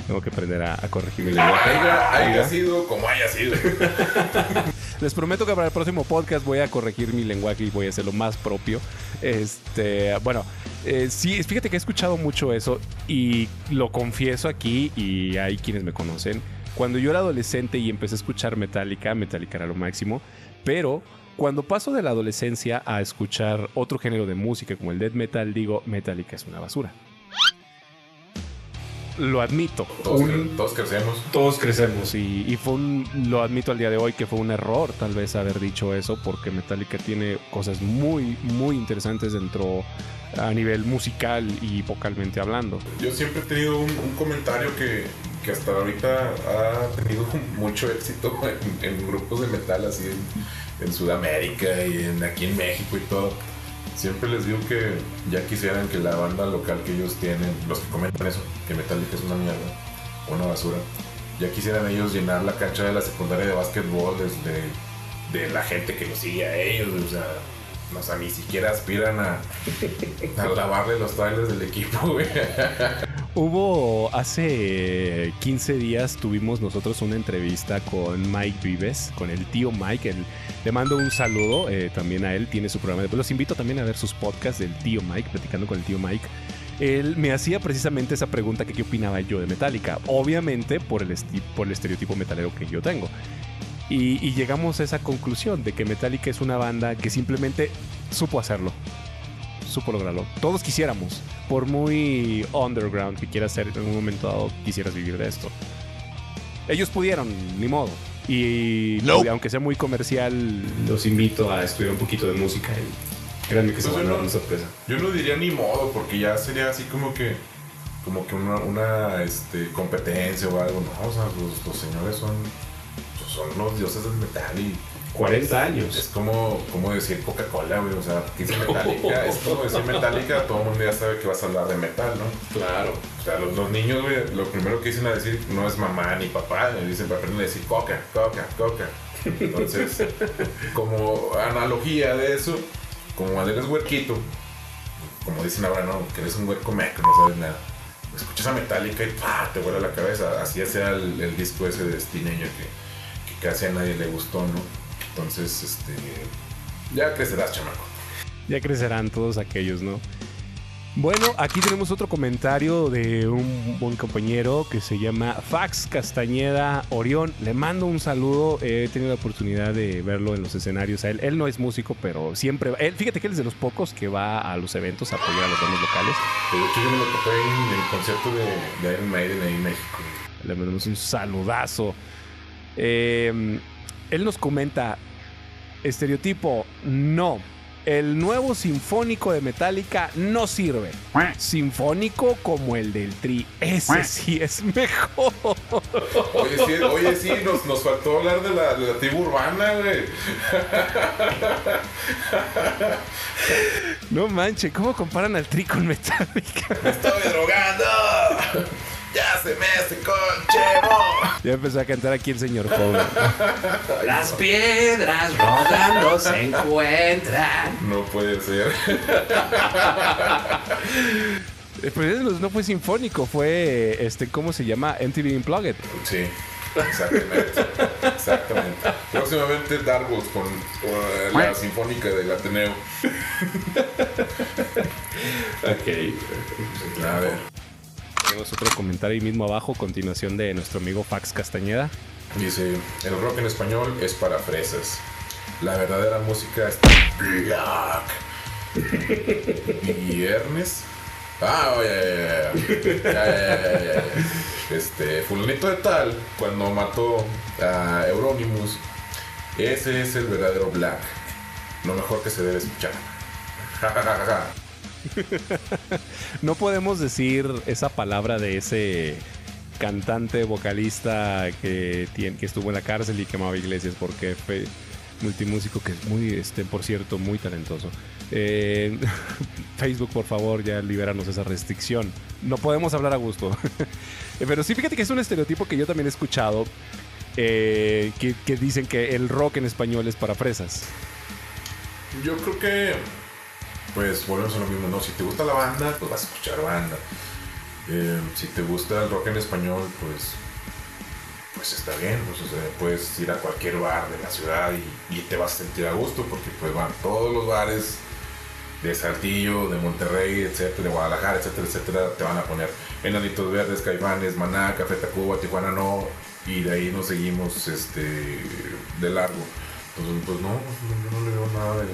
Tengo que aprender a, a corregir mi lenguaje.
Haya, haya sido como haya sido. (laughs)
Les prometo que para el próximo podcast voy a corregir mi lenguaje y voy a hacerlo más propio. Este, bueno, eh, sí, fíjate que he escuchado mucho eso y lo confieso aquí y hay quienes me conocen. Cuando yo era adolescente y empecé a escuchar Metallica, Metallica era lo máximo, pero cuando paso de la adolescencia a escuchar otro género de música como el death metal, digo, Metallica es una basura. Lo admito.
Todos,
Un-
todos crecemos.
Todos crecemos.
Sí, y fue un, lo admito al día de hoy que fue un error tal vez haber dicho eso porque Metallica tiene cosas muy, muy interesantes dentro a nivel musical y vocalmente hablando.
Yo siempre he tenido un, un comentario que, que hasta ahorita ha tenido (laughs) mucho éxito en, en grupos de metal así en, en Sudamérica y en, aquí en México y todo. Siempre les digo que ya quisieran que la banda local que ellos tienen, los que comentan eso, que Metallica es una mierda, una basura, ya quisieran ellos llenar la cancha de la secundaria de básquetbol desde de la gente que los sigue a ellos, o sea, o sea, ni siquiera aspiran a, a lavarle los trailers del equipo, güey.
Hubo hace 15 días tuvimos nosotros una entrevista con Mike Vives, con el tío Mike. El- le mando un saludo eh, también a él, tiene su programa. Los invito también a ver sus podcasts del tío Mike, platicando con el tío Mike. Él me hacía precisamente esa pregunta que qué opinaba yo de Metallica, obviamente por el, por el estereotipo metalero que yo tengo. Y, y llegamos a esa conclusión de que Metallica es una banda que simplemente supo hacerlo. Supo lograrlo. Todos quisiéramos. Por muy underground que quieras ser, en un momento dado quisieras vivir de esto. Ellos pudieron, ni modo. Y aunque sea muy comercial,
Los invito a estudiar un poquito de música y créanme que se
Pues
van a dar
no-
una sorpresa.
Yo no diría ni modo, porque ya sería así como que como que una, una, este, competencia o algo. No, o sea, los, los señores son, son los dioses del metal y
40
es
años.
como, como decir Coca-Cola, güey. O sea, dice Metallica, es como decir Metallica, todo el mundo ya sabe que vas a hablar de metal, ¿no?
Claro.
O sea, los, los niños, güey, lo primero que dicen a decir no es mamá ni papá, dicen, aprenden a decir coca, coca, coca. Entonces, (laughs) como analogía de eso, como cuando eres huerquito, como dicen ahora, no, que eres un huerco meco, no sabes nada. Escuchas a Metallica y ¡pah! te vuela la cabeza. Así sea el, el disco ese de Teenager que casi a nadie le gustó, ¿no? Entonces, este. Ya crecerás, chamaco.
ya crecerán todos aquellos, ¿no? Bueno, aquí tenemos otro comentario de un buen compañero que se llama Fax Castañeda Orión. Le mando un saludo. He tenido la oportunidad de verlo en los escenarios. Él, él no es músico, pero siempre. Él, fíjate que él es de los pocos que va a los eventos a apoyar a los bandas locales.
De hecho, yo me lo topé en el concierto de, de Iron Maiden ahí en México.
Le mandamos un saludazo. Eh, él nos comenta: Estereotipo, no. El nuevo sinfónico de Metallica no sirve. Sinfónico como el del Tri. Ese sí es mejor.
Oye, sí, oye, sí nos, nos faltó hablar de la, de la tribu urbana, güey.
No manche, ¿cómo comparan al Tri con Metallica?
¡Me estoy drogando! ¡Ya se me secó el!
Ya empezó a cantar aquí el señor joven. (laughs)
Las piedras rodando se encuentran.
No puede ser.
Eh, Pues no no fue sinfónico, fue este, ¿cómo se llama? MTV Unplugged.
Sí, exactamente. Exactamente. Próximamente Dargos con uh, la Sinfónica del Ateneo.
Ok.
A ver.
Tenemos otro comentario mismo abajo, continuación de nuestro amigo Fax Castañeda.
Dice, el rock en español es para fresas. La verdadera música es black. Viernes. Ah, ya, ya, ya. Este, fulanito de tal, cuando mató a Euronymous, ese es el verdadero black. Lo mejor que se debe escuchar. (laughs) Ja, ja, ja, ja. (laughs)
No podemos decir esa palabra de ese cantante, vocalista que, tiene, que estuvo en la cárcel y quemaba iglesias porque fue multimúsico que es muy, este, por cierto, muy talentoso. Eh, (laughs) Facebook, por favor, ya libéranos esa restricción. No podemos hablar a gusto. (laughs) Pero sí, fíjate que es un estereotipo que yo también he escuchado. eh, que, que dicen que el rock en español es para fresas.
Yo creo que, pues volvemos a lo mismo, ¿no? Si te gusta la banda, pues vas a escuchar banda. Eh, si te gusta el rock en español, pues, pues está bien. pues, puedes ir a cualquier bar de la ciudad y, te vas a sentir a gusto porque pues van todos los bares de Saltillo, de Monterrey, etcétera, de Guadalajara, etcétera, etcétera, te van a poner Enanitos Verdes, Caifanes, Maná, Café Tacuba, Tijuana no, y de ahí nos seguimos este, de largo. Entonces, pues no, yo no le veo nada de,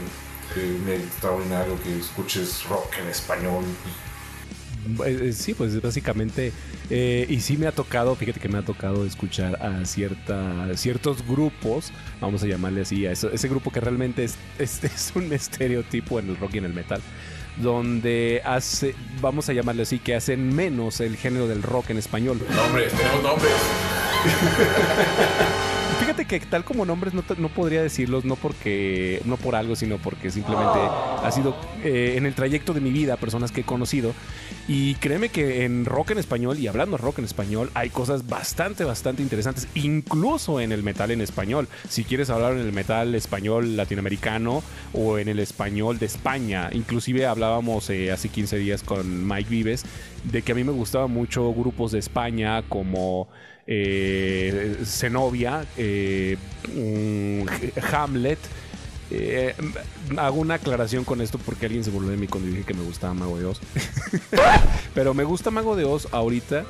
de extraordinario que escuches rock en español.
Eh, eh, Sí, pues básicamente, eh, y sí me ha tocado, fíjate que me ha tocado escuchar a cierta, ciertos grupos, vamos a llamarle así, a ese grupo que realmente es, (laughs) es, es un estereotipo en el rock y en el metal, donde hace, vamos a llamarle así, que hacen menos el género del rock en español.
Nombres, tenemos nombres. (laughs)
Que tal como nombres no, no podría decirlos, no porque, no por algo, sino porque simplemente ha sido eh, en el trayecto de mi vida personas que he conocido. Y créeme que en rock en español, y hablando rock en español, hay cosas bastante, bastante interesantes, incluso en el metal en español. Si quieres hablar en el metal español latinoamericano o en el español de España, inclusive hablábamos eh, hace 15 días con Mike Vives de que a mí me gustaban mucho grupos de España como eh, Zenobia, eh, mm, Hamlet. Eh, hago una aclaración con esto porque alguien se burló de mí cuando dije que me gustaba Mago de Oz. (laughs) Pero me gusta Mago de Oz ahorita.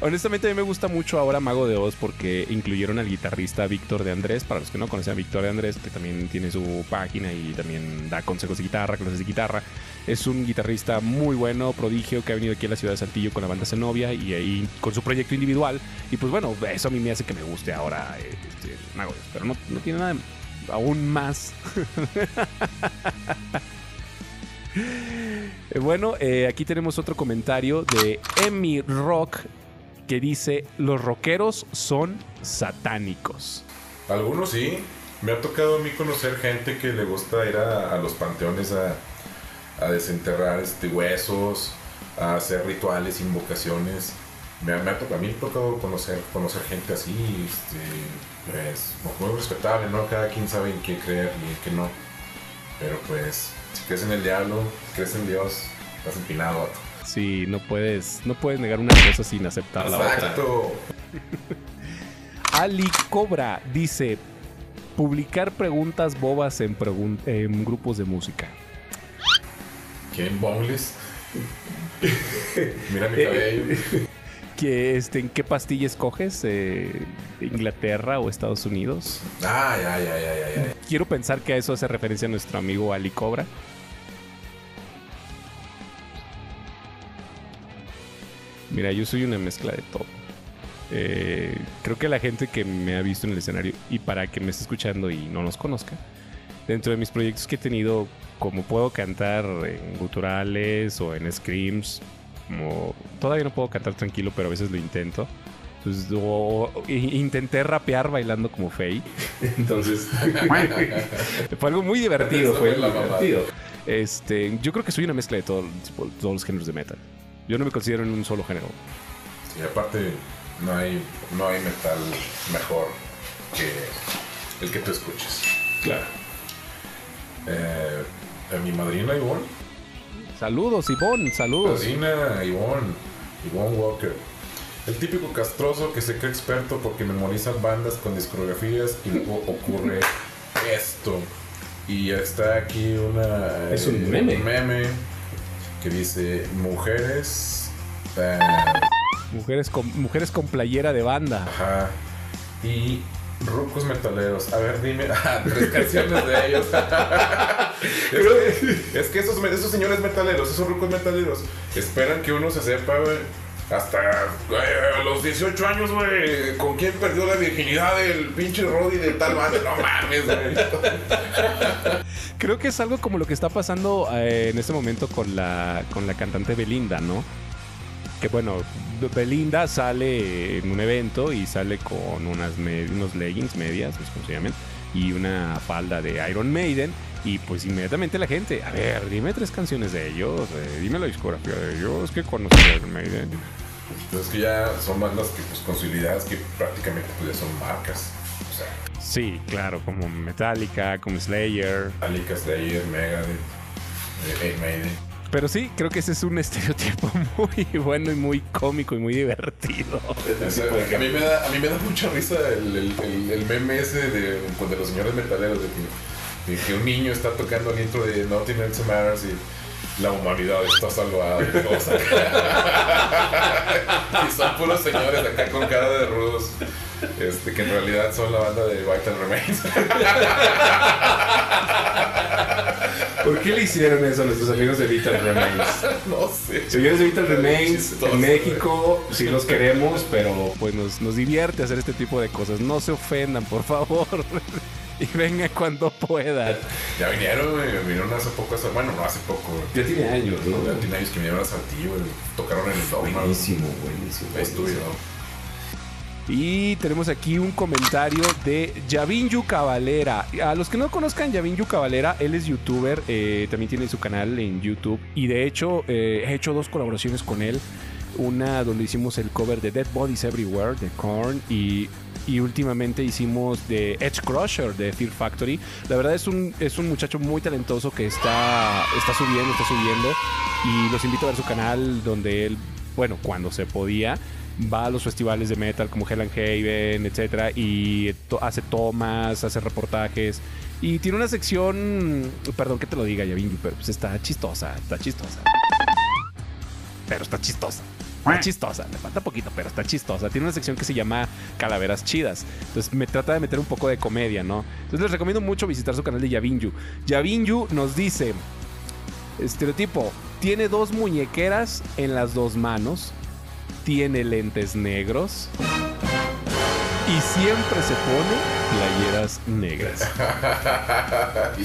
Honestamente a mí me gusta mucho ahora Mago de Oz porque incluyeron al guitarrista Víctor de Andrés. Para los que no conocen a Víctor de Andrés, que también tiene su página y también da consejos de guitarra, clases de guitarra. Es un guitarrista muy bueno, prodigio, que ha venido aquí a la ciudad de Saltillo con la banda Zenobia y ahí con su proyecto individual. Y pues bueno, eso a mí me hace que me guste ahora este, Mago de Oz. Pero no, no tiene nada aún más. (laughs) Eh, Bueno, eh, aquí tenemos otro comentario de Emi Rock que dice: Los rockeros son satánicos.
Algunos sí. Me ha tocado a mí conocer gente que le gusta ir a, los panteones a, desenterrar este, huesos, a hacer rituales, invocaciones. Me, me ha a mí me ha tocado conocer, conocer gente así, este, pues, muy respetable, ¿no? Cada quien sabe en qué creer y en qué no. Pero pues, si crees en el diablo, si crees en Dios, estás empinado. vato.
Sí, no puedes, no puedes negar una cosa sin aceptar la otra.
Exacto. (laughs)
Ali Cobra dice: Publicar preguntas bobas en, pregun- en grupos de música.
¿Quién boneless? (laughs) Mira mi cabello. (laughs)
Que, este, ¿En qué pastilla escoges? Eh, ¿Inglaterra o Estados Unidos?
Ah, ya, ya, ya.
Quiero pensar que a eso hace referencia nuestro amigo Ali Cobra. Mira, yo soy una mezcla de todo. Eh, creo que la gente que me ha visto en el escenario y para que me esté escuchando y no nos conozca, dentro de mis proyectos que he tenido, como puedo cantar en guturales o en screams, como todavía no puedo cantar tranquilo, pero a veces lo intento. Entonces, o- intenté rapear bailando como Faye. (laughs) Entonces, (laughs) fue algo muy divertido. Fue
mamada.
divertido. Este, yo creo que soy una mezcla de todo- todos los géneros de metal. Yo no me considero en un solo género.
Y aparte, no hay, no hay metal mejor que el que tú escuches.
Claro.
Eh, a mi madrina Ivonne,
Saludos, Ivonne, saludos.
madrina Ivonne, Ivonne Walker. El típico castroso que se cree experto porque memoriza bandas con discografías y luego ocurre (laughs) esto. Y está aquí una...
Es un meme.
meme que dice mujeres... eh,
Mujeres con, mujeres con playera de banda.
Ajá. Y rucos metaleros. A ver, dime. (laughs) Ah, tres canciones de ellos. (laughs) es, que, es que esos, esos señores metaleros, esos rucos metaleros, esperan que uno se sepa, güey. Hasta güey, a los 18 años, güey. ¿Con quién perdió la virginidad del pinche Roddy de tal banda? No mames, güey.
Creo que es algo como lo que está pasando eh, en este momento con la, con la cantante Belinda, ¿no? Que bueno, Belinda sale en un evento y sale con unas unos leggings medias, no sé cómo se llaman, y una falda de Iron Maiden. Y pues inmediatamente la gente, a ver, dime tres canciones de ellos, eh, dime la discografía de ellos, que conoces a Iron Maiden.
Entonces que ya son bandas que, pues, consolidadas que prácticamente pues, ya son marcas. O sea,
Sí, claro, como Metallica, como Slayer.
Metallica, Slayer, Megadeth, eh, Maiden.
Pero sí, creo que ese es un (laughs) estereotipo muy bueno y muy cómico y muy divertido.
A, mí me da, a mí me da mucha risa el, meme ese de, de los señores metaleros, de que, de que un niño está tocando el intro de Nothing Else Matters y la humanidad está salvada y todos acá. (laughs) y son puros señores acá con cara de rudos, este, que en realidad son la banda de Vital Remains. (laughs)
¿Por qué le hicieron eso a nuestros amigos de Vital Remains? (laughs)
no sé.
Señores de Vital Remains, en México sí los queremos, pero
Pues nos, nos divierte hacer este tipo de cosas. No se ofendan, por favor. (laughs) y vengan cuando puedan.
Ya vinieron, vinieron hace poco, hace- bueno, no hace poco,
ya tiene años, ¿no?
Ya tiene años que vinieron a Saltillo, tocaron en el Dogma.
Buenísimo, buenísimo.
¿no?
Y tenemos aquí un comentario de Yavinyu Cavalera. A los que no conozcan Yavinyu Cavalera, él es youtuber, eh, también tiene su canal en YouTube. Y de hecho, eh, he hecho dos colaboraciones con él. Una donde hicimos el cover de Dead Bodies Everywhere de Korn y, y últimamente hicimos de Edge Crusher de Fear Factory. La verdad es un, es un muchacho muy talentoso que está, está subiendo, está subiendo. Y los invito a ver su canal donde él, bueno, cuando se podía, va a los festivales de metal como Hell and Haven, etcétera, y hace tomas, hace reportajes. Y tiene una sección, perdón que te lo diga, Yavinju, pero pues está chistosa, está chistosa. Pero está chistosa. Está chistosa, le falta poquito, pero está chistosa. Tiene una sección que se llama Calaveras Chidas. Entonces me trata de meter un poco de comedia, ¿no? Entonces les recomiendo mucho visitar su canal de Yavinju. Yavinju nos dice, estereotipo, tiene dos muñequeras en las dos manos, tiene lentes negros y siempre se pone playeras negras. (laughs)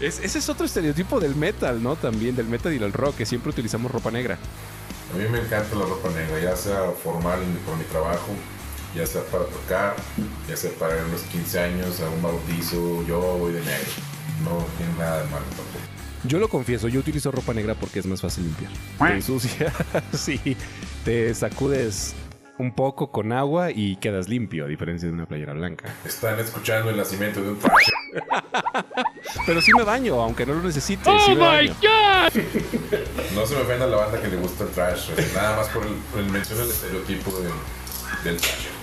Es- ese es otro estereotipo del metal, ¿no? También del metal y del rock, que siempre utilizamos ropa negra.
A mí me encanta la ropa negra, ya sea formal por mi trabajo, ya sea para tocar, ya sea para unos 15 años, a un bautizo, yo voy de negro. No tiene nada de malo tampoco.
Yo lo confieso, yo utilizo ropa negra porque es más fácil limpiar. Te ensucia, (laughs) sí, te sacudes un poco con agua y quedas limpio, a diferencia de una playera blanca.
Están escuchando el nacimiento de un trash. (laughs)
Pero sí me baño, aunque no lo necesite. sí me baño. (laughs)
No se me ofenda la banda que le gusta el trash, nada más por el, por el mencionar el estereotipo del trash.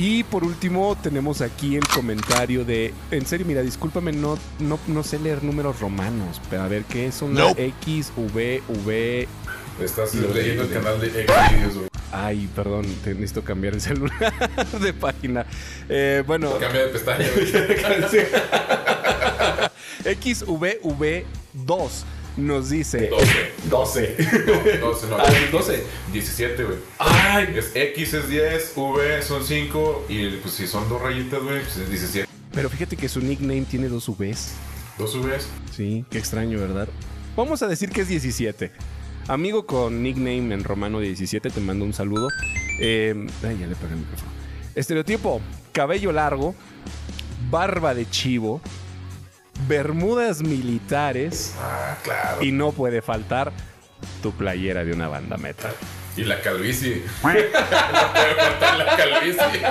Y por último tenemos aquí el comentario de, en serio, mira, discúlpame, no, no, no sé leer números romanos, pero a ver, ¿qué es una X, V, V?
Estás leyendo el
de-
canal de Xvideos, güey.
Ay, perdón, te necesito cambiar el celular (laughs) de página. Eh, bueno,
Cambia de pestaña, güey. (laughs) (laughs)
XVV2 nos dice...
12.
12.
12, no. (laughs)
Ah, 12.
17, güey.
Ay,
Es X es 10, V son 5 y pues si son dos rayitas, güey, pues es 17.
Pero fíjate que su nickname tiene dos Vs.
Dos Vs.
Sí, qué extraño, ¿verdad? Vamos a decir que es 17. Amigo con nickname en romano 17, te mando un saludo. Eh, ay, ya le pegué el micrófono. Estereotipo, cabello largo, barba de chivo, bermudas militares
Ah, claro.
y no puede faltar tu playera de una banda metal.
Y la calvicie. (laughs) no puede faltar la calvicie.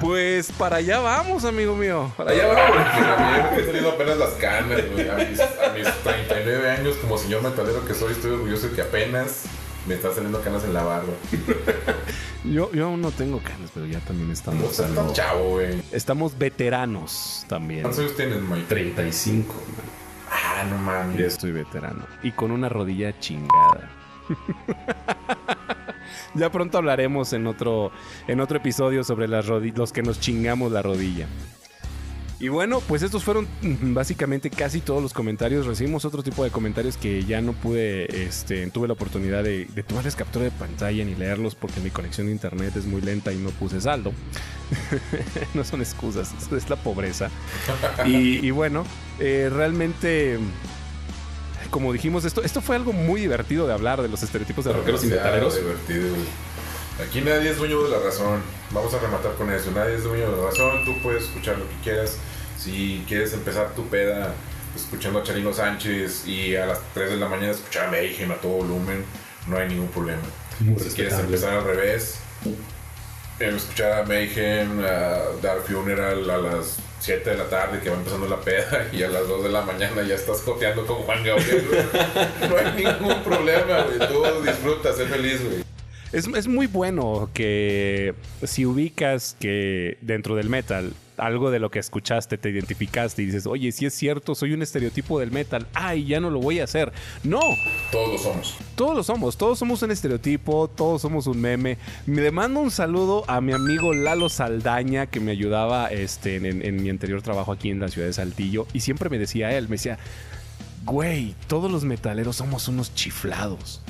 Pues para allá vamos, amigo mío. Para
Allá
allá
va,
vamos.
También he tenido apenas las canas, güey. A mis, a mis 39 años, como señor metalero que soy, estoy orgulloso de que apenas Me están saliendo canas en la barba. (laughs)
Yo, yo aún no tengo canas, pero ya también
No
estamos.
estás tan chavo, güey.
Estamos veteranos también.
¿Cuántos años tienes, Mike?
35, man.
Ah, no
Ya
mames.
estoy veterano. Y con una rodilla chingada. (laughs) ya pronto hablaremos en otro, en otro episodio sobre las los que nos chingamos la rodilla. Y bueno, pues estos fueron mm, básicamente casi todos los comentarios. Recibimos otro tipo de comentarios que ya no pude, este, tuve la oportunidad de, de tomarles captura de pantalla ni leerlos porque mi conexión de internet es muy lenta y no puse saldo. (laughs) no son excusas, es la pobreza. Y, y bueno, eh, realmente, como dijimos, esto, esto fue algo muy divertido de hablar de los estereotipos de rockeros y metaleros.
divertido. Aquí nadie es dueño de la razón. Vamos a rematar con eso. Nadie es dueño de la razón. Tú puedes escuchar lo que quieras. Si quieres empezar tu peda escuchando a Charino Sánchez y a las 3 de la mañana escuchar a Mayhem a todo volumen, no hay ningún problema.
Muy
si quieres empezar al revés, em, escuchar a Mayhem, a Dark Funeral a las 7 de la tarde que va empezando la peda (laughs) y a las 2 de la mañana ya estás coteando con Juan Gabriel. No hay ningún problema, güey. Tú disfrutas, sé feliz, güey.
Es, es muy bueno que si ubicas que dentro del metal algo de lo que escuchaste te identificaste y dices, oye, si es cierto, soy un estereotipo del metal, ay, ya no lo voy a hacer. No,
Todos lo somos.
todos lo somos, todos somos un estereotipo, todos somos un meme. Me le mando un saludo a mi amigo Lalo Saldaña que me ayudaba este, en, en- en mi anterior trabajo aquí en la ciudad de Saltillo y siempre me decía él, me decía, güey, todos los metaleros somos unos chiflados.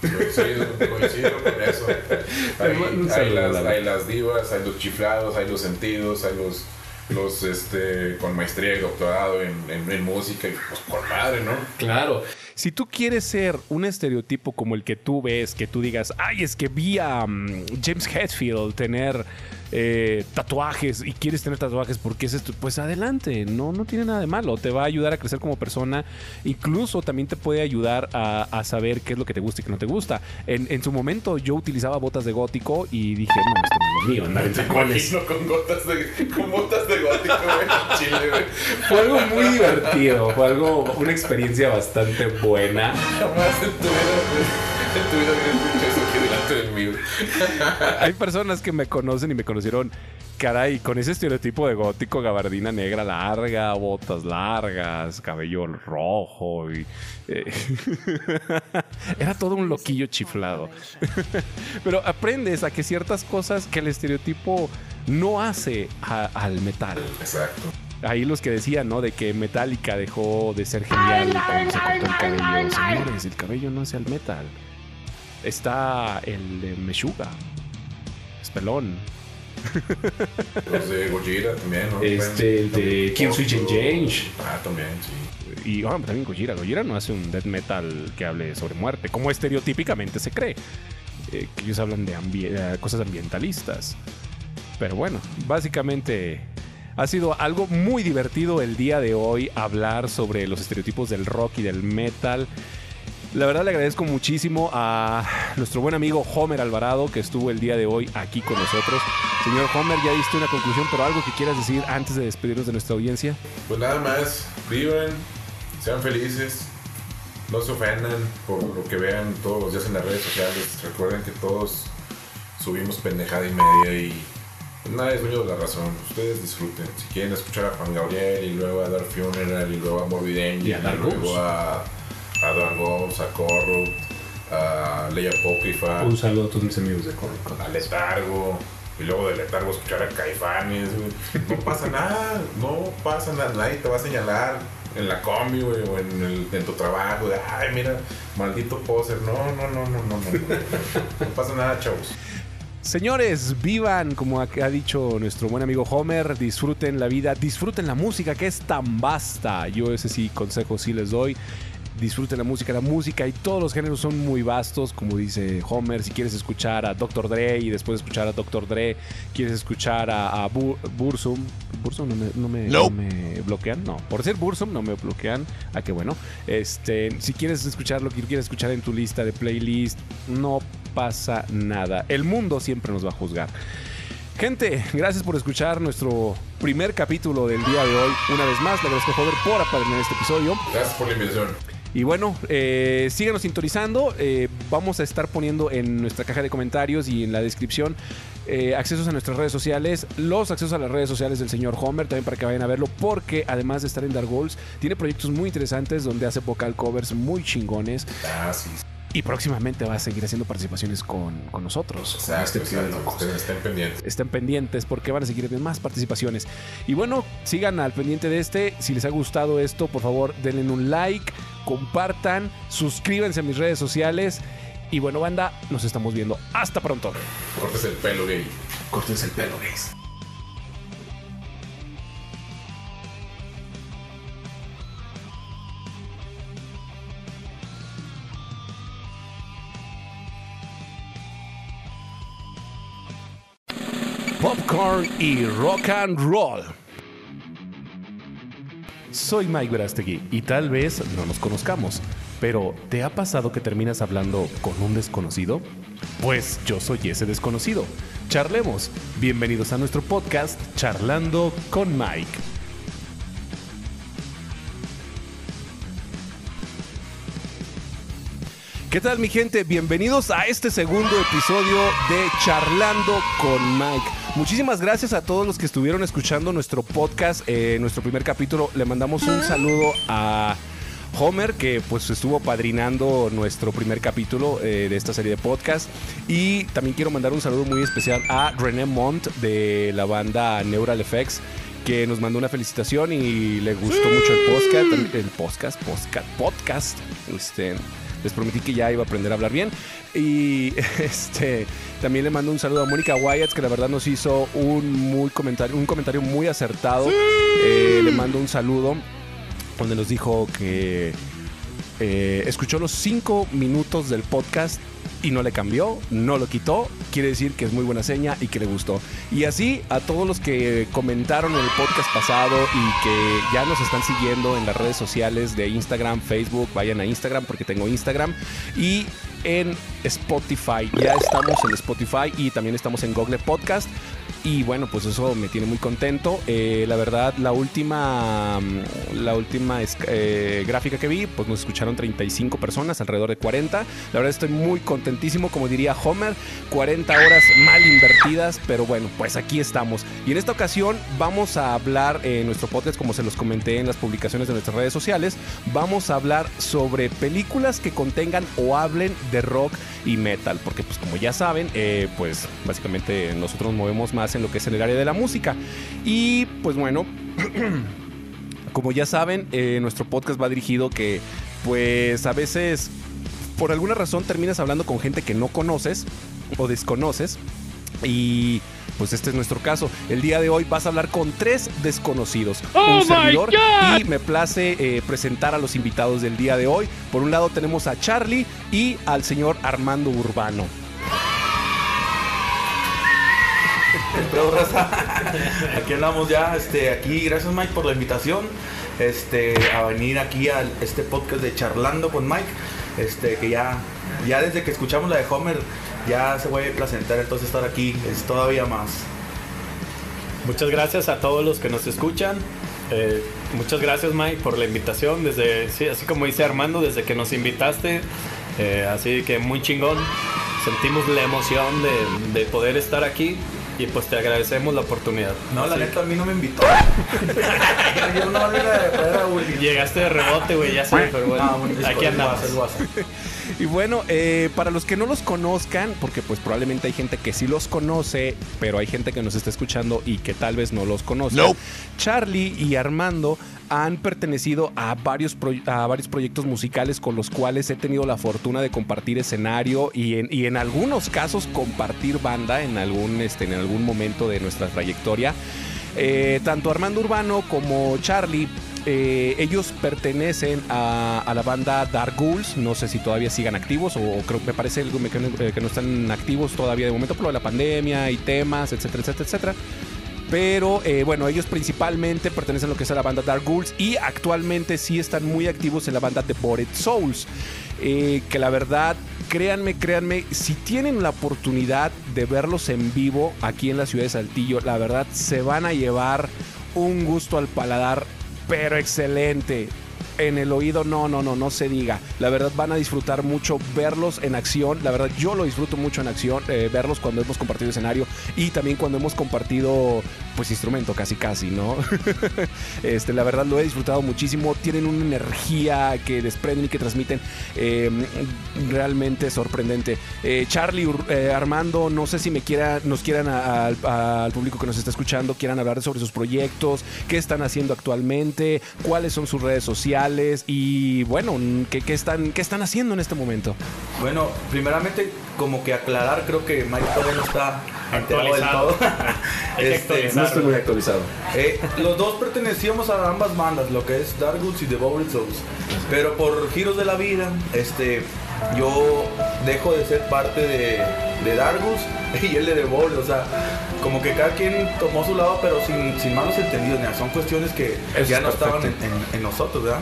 Coincido, coincido con eso. (laughs) Hay, las,
Lalo.
hay las divas, hay los chiflados, hay los sentidos, hay los, los este, con maestría y doctorado en, en- en música y pues con madre, ¿no?
Claro.
Si tú quieres ser un estereotipo como el que tú ves, que tú digas, ay, es que vi a mm, James Hetfield tener eh, tatuajes y quieres tener tatuajes porque es esto, pues adelante, no, no tiene nada de malo, te va a ayudar a crecer como persona, incluso también te puede ayudar a, a saber qué es lo que te gusta y qué no te gusta. En, en su momento yo utilizaba botas de gótico y dije, no, esto no es lo mío, andar en
Te
tacones".
imagino con gotas de, con botas de gótico, güey, en Chile, güey.
Fue algo muy divertido. Fue algo, una experiencia bastante buena.
Jamás en tu vida, en tu vida de mí. (laughs)
Hay personas que me conocen y me conocieron, caray, con ese estereotipo de gótico, gabardina negra larga, botas largas, cabello rojo y... eh, (laughs) Era todo un loquillo chiflado. (laughs) Pero aprendes a que ciertas cosas que el estereotipo no hace a- al metal.
Exacto.
Ahí los que decían, ¿no? De que Metallica dejó de ser genial cuando se cortó el cabello. Señores, el cabello no hace al metal. Está el de Meshuga. Es pelón.
Los de Gojira también, ¿no?
Este, el de Kill Switch Engage.
Ah, también, sí.
Y ah, también Gojira. Gojira no hace un death metal que hable sobre muerte, como estereotípicamente se cree. Eh, que ellos hablan de ambi- eh, cosas ambientalistas. Pero bueno, básicamente ha sido algo muy divertido el día de hoy hablar sobre los estereotipos del rock y del metal. La verdad le agradezco muchísimo a nuestro buen amigo Homer Alvarado que estuvo el día de hoy aquí con nosotros. Señor Homer, ya diste una conclusión, pero algo que quieras decir antes de despedirnos de nuestra audiencia.
Pues nada más, vivan, sean felices, no se ofendan por lo que vean todos los días en las redes sociales. Recuerden que todos subimos pendejada y media y nadie es dueño de la razón. Ustedes disfruten. Si quieren escuchar a Juan Gabriel y luego a Dark Funeral y luego a Morbid Angel
Y a Dark
luego a, a Dark Ghost, a Corrupt, a Ley Apócrifa,
Un saludo a todos mis amigos de Comic
a Letargo. Y luego de Letargo escuchar a Caifanes, güey. No pasa nada, no pasa nada. Nadie te va a señalar en la combi, güey, o en, el- en tu trabajo. De, Ay, mira, maldito poser. No, no, no, no, no, no. No, no pasa nada, chavos.
Señores, vivan, como ha ha dicho nuestro buen amigo Homer, disfruten la vida, disfruten la música que es tan vasta. Yo ese sí consejo sí les doy. Disfruten la música, la música y todos los géneros son muy vastos, como dice Homer. Si quieres escuchar a Dr. Dre y después escuchar a Dr. Dre, quieres escuchar a, a Bu- Bursum. ¿Bursum no me, no me- no me bloquean? No, por ser Bursum no me bloquean. Ah, qué bueno. Este, si quieres escuchar lo que quieres escuchar en tu lista de playlist, no pasa nada. El mundo siempre nos va a juzgar. Gente, gracias por escuchar nuestro primer capítulo del día de hoy. Una vez más, le agradezco a Joder por aparecer en este episodio.
Gracias por la invitación.
Y bueno, eh, síganos sintonizando. eh, vamos a estar poniendo en nuestra caja de comentarios y en la descripción eh, accesos a nuestras redes sociales, los accesos a las redes sociales del señor Homer, también para que vayan a verlo, porque además de estar en Dark Goals, tiene proyectos muy interesantes donde hace vocal covers muy chingones
Ah, sí.
y próximamente va a seguir haciendo participaciones con, con nosotros. con
Exacto,
este trío de
exacto.
locos
Estén, pendientes.
estén pendientes porque van a seguir más participaciones. Y bueno, sigan al pendiente de este. Si les ha gustado esto, por favor, denle un like, compartan, suscríbanse a mis redes sociales. Y bueno, banda, nos estamos viendo. Hasta pronto.
Cortes el pelo, gay.
Cortes el pelo, gays. Popcorn y rock and roll. Soy Mike Verástegui y tal vez no nos conozcamos, pero ¿te ha pasado que terminas hablando con un desconocido? Pues yo soy ese desconocido. Charlemos. Bienvenidos a nuestro podcast Charlando con Mike. ¿Qué tal mi gente? Bienvenidos a este segundo episodio de Charlando con Mike. Muchísimas gracias a todos los que estuvieron escuchando nuestro podcast, eh, nuestro primer capítulo. Le mandamos un saludo a Homer, que pues estuvo padrinando nuestro primer capítulo eh, de esta serie de podcast. Y también quiero mandar un saludo muy especial a René Mont de la banda Neural Effects que nos mandó una felicitación y le gustó mucho el podcast, el podcast, podcast, podcast. Este, les prometí que ya iba a aprender a hablar bien. Y (laughs) este también le mando un saludo a Mónica Wyatt, que la verdad nos hizo un muy comentario, un comentario muy acertado. Eh, le mando un saludo donde nos dijo que eh, escuchó los cinco minutos del podcast y no le cambió, no lo quitó, quiere decir que es muy buena seña y que le gustó. Y así a todos los que comentaron en el podcast pasado y que ya nos están siguiendo en las redes sociales de Instagram, Facebook, vayan a Instagram porque tengo Instagram y en Spotify, ya estamos en Spotify y también estamos en Google Podcast. Y bueno, pues eso me tiene muy contento. Eh, la verdad, la última, mm, la última eh, gráfica que vi, pues nos escucharon 35 personas, alrededor de 40. La verdad estoy muy contentísimo, como diría Homer, 40 horas mal invertidas, pero bueno, pues aquí estamos. Y en esta ocasión vamos a hablar en nuestro podcast, como se los comenté en las publicaciones de nuestras redes sociales, vamos a hablar sobre películas que contengan o hablen de rock y metal, porque pues como ya saben, eh, pues básicamente nosotros nos movemos más en lo que es en el área de la música. Y pues bueno, (clears throat) como ya saben, eh, nuestro podcast va dirigido que pues a veces por alguna razón terminas hablando con gente que no conoces o desconoces. Y pues este es nuestro caso. El día de hoy vas a hablar con tres desconocidos.
Oh
un servidor.
God.
Y me place eh, presentar a los invitados del día de hoy. Por un lado tenemos a Charlie y al señor Armando Urbano. (laughs)
Aquí andamos ya, este, aquí, gracias Mike por la invitación, este, a venir aquí a este podcast de Charlando con Mike, este, que ya, ya desde que escuchamos la de Homer, ya se fue placentar, entonces estar aquí es todavía más.
Muchas gracias a todos los que nos escuchan. Eh, muchas gracias Mike por la invitación. Desde, sí, así como dice Armando, desde que nos invitaste, eh, así que muy chingón. Sentimos la emoción de, de poder estar aquí y pues te agradecemos la oportunidad.
No, la neta a mí no me invitó. (laughs) Yo no a traer a Willy.
Llegaste de rebote, güey, ya sé, pero bueno,
Ah, bueno,
aquí andamos.
el WhatsApp.
Y bueno, eh, para los que no los conozcan, porque pues probablemente hay gente que sí los conoce, pero hay gente que nos está escuchando y que tal vez no los conoce. Charlie y Armando han pertenecido a varios, a varios proyectos musicales con los cuales he tenido la fortuna de compartir escenario y en, y en algunos casos compartir banda en algún, este, en algún momento de nuestra trayectoria. Eh, tanto Armando Urbano como Charlie, eh, ellos pertenecen a, la banda Dark Ghouls. No sé si todavía sigan activos o creo me parece algo que, no- eh, que no están activos todavía de momento por la pandemia y temas, etcétera, etcétera, etcétera. Pero eh, bueno, ellos principalmente pertenecen a lo que es a la banda Dark Ghouls y actualmente sí están muy activos en la banda Devoted Souls. Eh, que la verdad, créanme, créanme, si tienen la oportunidad de verlos en vivo aquí en la ciudad de Saltillo, la verdad se van a llevar un gusto al paladar, pero excelente. En el oído, no, no, no, no se diga. La verdad van a disfrutar mucho verlos en acción. La verdad yo lo disfruto mucho en acción, eh, verlos cuando hemos compartido escenario y también cuando hemos compartido pues instrumento casi casi, ¿no? (laughs) este, la verdad lo he disfrutado muchísimo. Tienen una energía que desprenden y que transmiten eh, realmente sorprendente. Eh, Charlie, eh, Armando, no sé si me quiera, nos quieran al público que nos está escuchando, quieran hablar sobre sus proyectos, qué están haciendo actualmente, cuáles son sus redes sociales y bueno, qué, qué están, qué están haciendo en este momento.
Bueno, primeramente, como que aclarar, creo que Mike todavía no está enterado del
Actualizado.
todo. (laughs) Este.
No estoy muy actualizado.
Eh, los dos pertenecíamos a ambas bandas, lo que es Dark Goods y The Bowling Souls. Pero por giros de la vida, este, yo dejo de ser parte de, Goods (laughs) y él de The. O sea, como que cada quien tomó su lado, pero sin, sin malos entendidos. Son cuestiones que
Eso
ya no estaban en,
perfecto.
en- en nosotros, ¿verdad?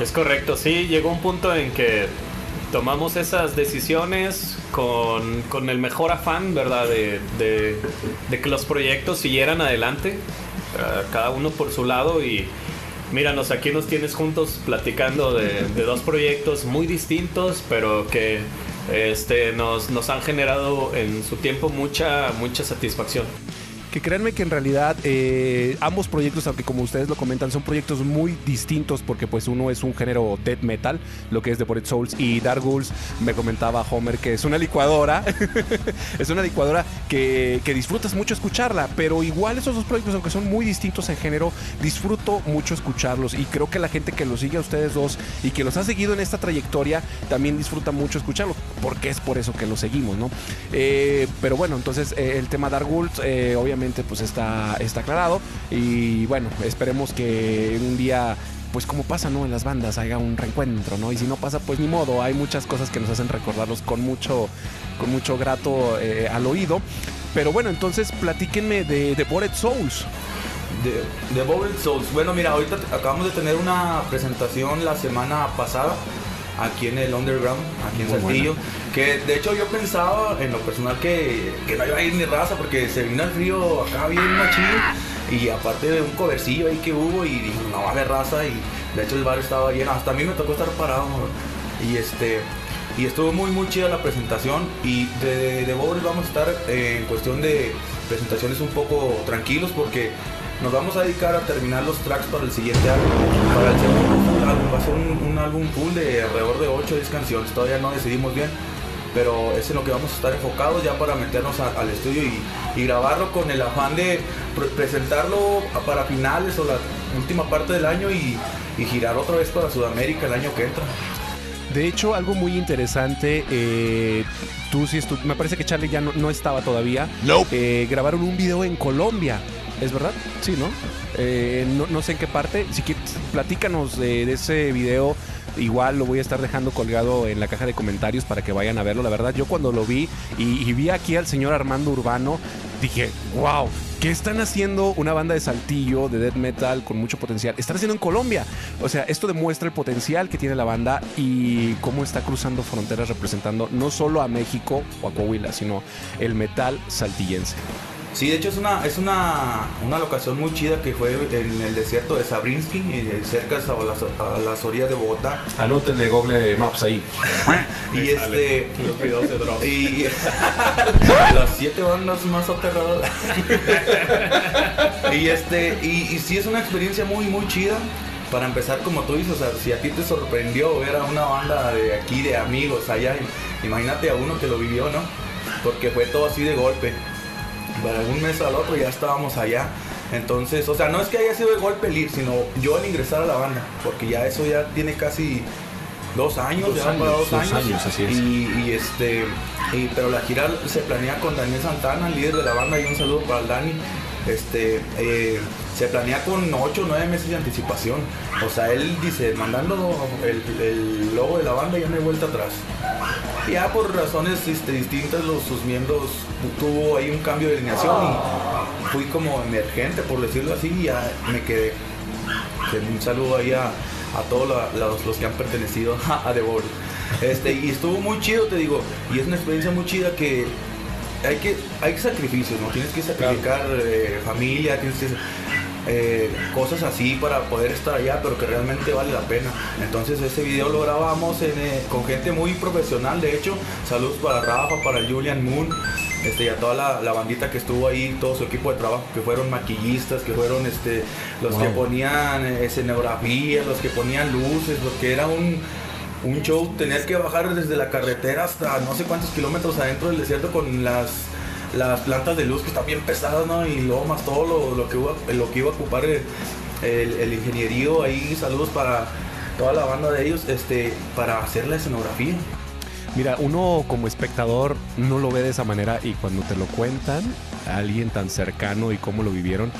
Es correcto, sí, llegó un punto en que tomamos esas decisiones con, con el mejor afán, ¿verdad? De, de- de que los proyectos siguieran adelante, eh, cada uno por su lado y míranos, aquí nos tienes juntos platicando de, dos proyectos muy distintos, pero que este, nos, nos han generado en su tiempo mucha, mucha satisfacción.
Que créanme que en realidad eh, ambos proyectos, aunque como ustedes lo comentan, son proyectos muy distintos porque pues uno es un género death metal, lo que es Devoted Souls, y Dark Ghouls, me comentaba Homer que es una licuadora, (laughs) es una licuadora que, disfrutas mucho escucharla, pero igual esos dos proyectos, aunque son muy distintos en género, disfruto mucho escucharlos y creo que la gente que los sigue a ustedes dos y que los ha seguido en esta trayectoria también disfruta mucho escucharlos, porque es por eso que los seguimos, ¿no? Eh, pero bueno, entonces eh, el tema Dark Ghouls eh, pues está, está aclarado y bueno, esperemos que un día pues como pasa, ¿no? En las bandas haya un reencuentro, ¿no? Y si no pasa, pues ni modo, hay muchas cosas que nos hacen recordarlos con mucho, con mucho grato eh, al oído. Pero bueno, entonces platíquenme de, de Bored Souls.
De, de Bowling Souls. Bueno, mira, ahorita acabamos de tener una presentación la semana pasada aquí en el Underground, aquí en
Muy
Saltillo. Que de hecho yo pensaba en lo personal que, que no iba a ir ni raza porque se vino el frío acá bien machín. Y aparte de un covercillo ahí que hubo y dije, no va a haber raza. Y de hecho el bar estaba lleno. Hasta a mí me tocó estar parado. Y este. Y estuvo muy muy chida la presentación y de, de, de vamos a estar eh, en cuestión de presentaciones un poco tranquilos porque nos vamos a dedicar a terminar los tracks para el siguiente álbum. Para el segundo álbum va a ser un, un álbum full de alrededor de 8 o 10 canciones, todavía no decidimos bien, pero es en lo que vamos a estar enfocados ya para meternos a- al estudio y, y grabarlo con el afán de pre- presentarlo para finales o la última parte del año y, y girar otra vez para Sudamérica el año que entra.
De hecho, algo muy interesante, eh, tú sí estu- me parece que Charlie ya no, no estaba todavía. Eh, grabaron un video en Colombia, ¿es verdad? Sí, ¿no? Eh, no, no sé en qué parte. Si quieres, platícanos de, de ese video. Igual lo voy a estar dejando colgado en la caja de comentarios para que vayan a verlo. La verdad, yo cuando lo vi y, y vi aquí al señor Armando Urbano, dije, wow, ¿qué están haciendo una banda de saltillo, de death metal con mucho potencial? Están haciendo en Colombia. O sea, esto demuestra el potencial que tiene la banda y cómo está cruzando fronteras representando no solo a México o a Coahuila, sino el metal saltillense.
Sí, de hecho es una, es una, una locación muy chida que fue en el desierto de Sabrinsky, eh, cerca a las, a las orillas de Bogotá.
Anótenle Google Maps ahí.
Y este.
Los videos de drogas.
Y (laughs) las siete bandas más aterradoras. (laughs) y este, y, y sí es una experiencia muy, muy chida. Para empezar, como tú dices, o sea, si a ti te sorprendió ver a una banda de aquí, de amigos allá, imagínate a uno que lo vivió, ¿no? Porque fue todo así de golpe. Para un mes al otro ya estábamos allá. Entonces, o sea, no es que haya sido de golpe el ir, sino yo al ingresar a la banda, porque ya eso ya tiene casi dos años,
Dos
ya
años,
dos
dos
años.
años, así es.
Y, y este, y- pero la gira se planea con Daniel Santana, el líder de la banda, y un saludo para el Dani. Este, eh, se planea con 8 o 9 meses de anticipación. O sea, él dice, mandando el, el logo de la banda ya no hay vuelta atrás. Ya por razones este, distintas, los, sus miembros tuvo ahí un cambio de alineación y fui como emergente, por decirlo así, y ya me quedé. Que Un saludo ahí a, a todos la- los, los que han pertenecido a, (laughs) a The Ball. Este, y estuvo muy chido, te digo, y es una experiencia muy chida que hay que hay sacrificios, ¿no? Tienes que sacrificar eh, familia, tienes que... eh, cosas así para poder estar allá, pero que realmente vale la pena. Entonces ese video lo grabamos en, eh, con gente muy profesional, de hecho, saludos para Rafa, para Julian Moon, este, y a toda la, la bandita que estuvo ahí, todo su equipo de trabajo, que fueron maquillistas, que fueron este, los que ponían eh, escenografía, los que ponían luces, los que era un, un show, tener que bajar desde la carretera hasta no sé cuántos kilómetros adentro del desierto con las las plantas de luz que están bien pesadas, ¿no? Y luego más todo lo, lo que, iba, lo que iba a ocupar el, el, el ingenierío ahí, saludos para toda la banda de ellos, este, para hacer la escenografía.
Mira, uno como espectador no lo ve de esa manera y cuando te lo cuentan, a alguien tan cercano y cómo lo vivieron,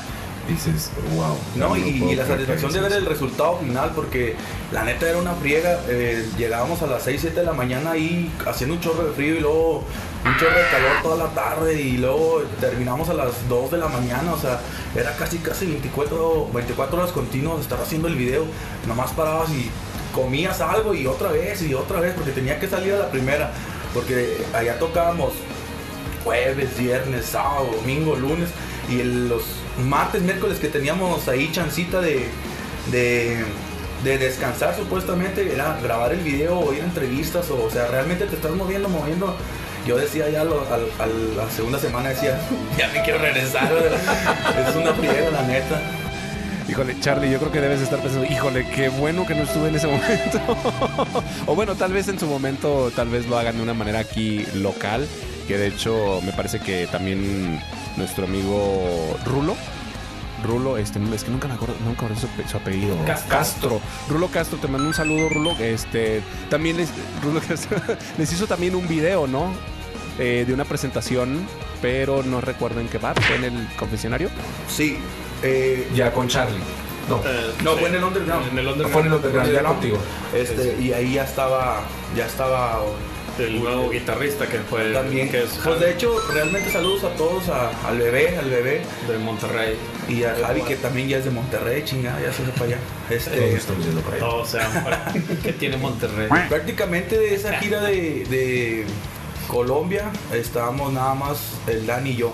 Dices, wow.
No, y, y la satisfacción de ver el resultado final, porque la neta era una friega. eh, llegábamos a las 6, 7 de la mañana ahí haciendo un chorro de frío y luego un chorro de calor toda la tarde y luego terminamos a las 2 de la mañana. O sea, era casi, casi 24, 24 horas continuas estar haciendo el video. Nomás parabas y comías algo y otra vez y otra vez, porque tenía que salir a la primera. Porque allá tocábamos jueves, viernes, sábado, domingo, lunes y el- los martes, miércoles que teníamos ahí chancita de, de, de descansar supuestamente era grabar el video o ir a entrevistas o, o sea, realmente te estás moviendo, moviendo. Yo decía ya lo- al- al- la segunda semana decía, (laughs) ya me quiero regresar. es una friega la neta.
Híjole, Charlie, yo creo que debes estar pensando, híjole, qué bueno que no estuve en ese (laughs) momento. o bueno, tal vez en su momento, tal vez lo hagan de una manera aquí local, que de hecho me parece que también nuestro amigo Rulo, Rulo, este, es que nunca me acuerdo, nunca me acuerdo su, su apellido.
Castro.
Rulo Castro, te mando un saludo, Rulo. Este, también les, Rulo Castro, (laughs) les hizo también un video, ¿no? Eh, de una presentación, pero no recuerdo en qué bar, fue en el confesionario.
Sí. eh,
Ya con Charlie. No.
Eh,
no,
sí.
fue en el underground.
En el underground.
Fue en el underground, ya contigo.
Este, y ahí ya estaba, ya estaba
El nuevo guitarrista que fue
también.
que es
Pues de hecho, realmente saludos a todos, a- al bebé, al bebé
de Monterrey.
y a Javi que también ya es de Monterrey, chingada, ya se fue para allá.
Todos
Este,
estamos yendo para allá.
O sea, ¿qué tiene Monterrey?
prácticamente de esa gira de, de Colombia estábamos nada más el Dan y yo.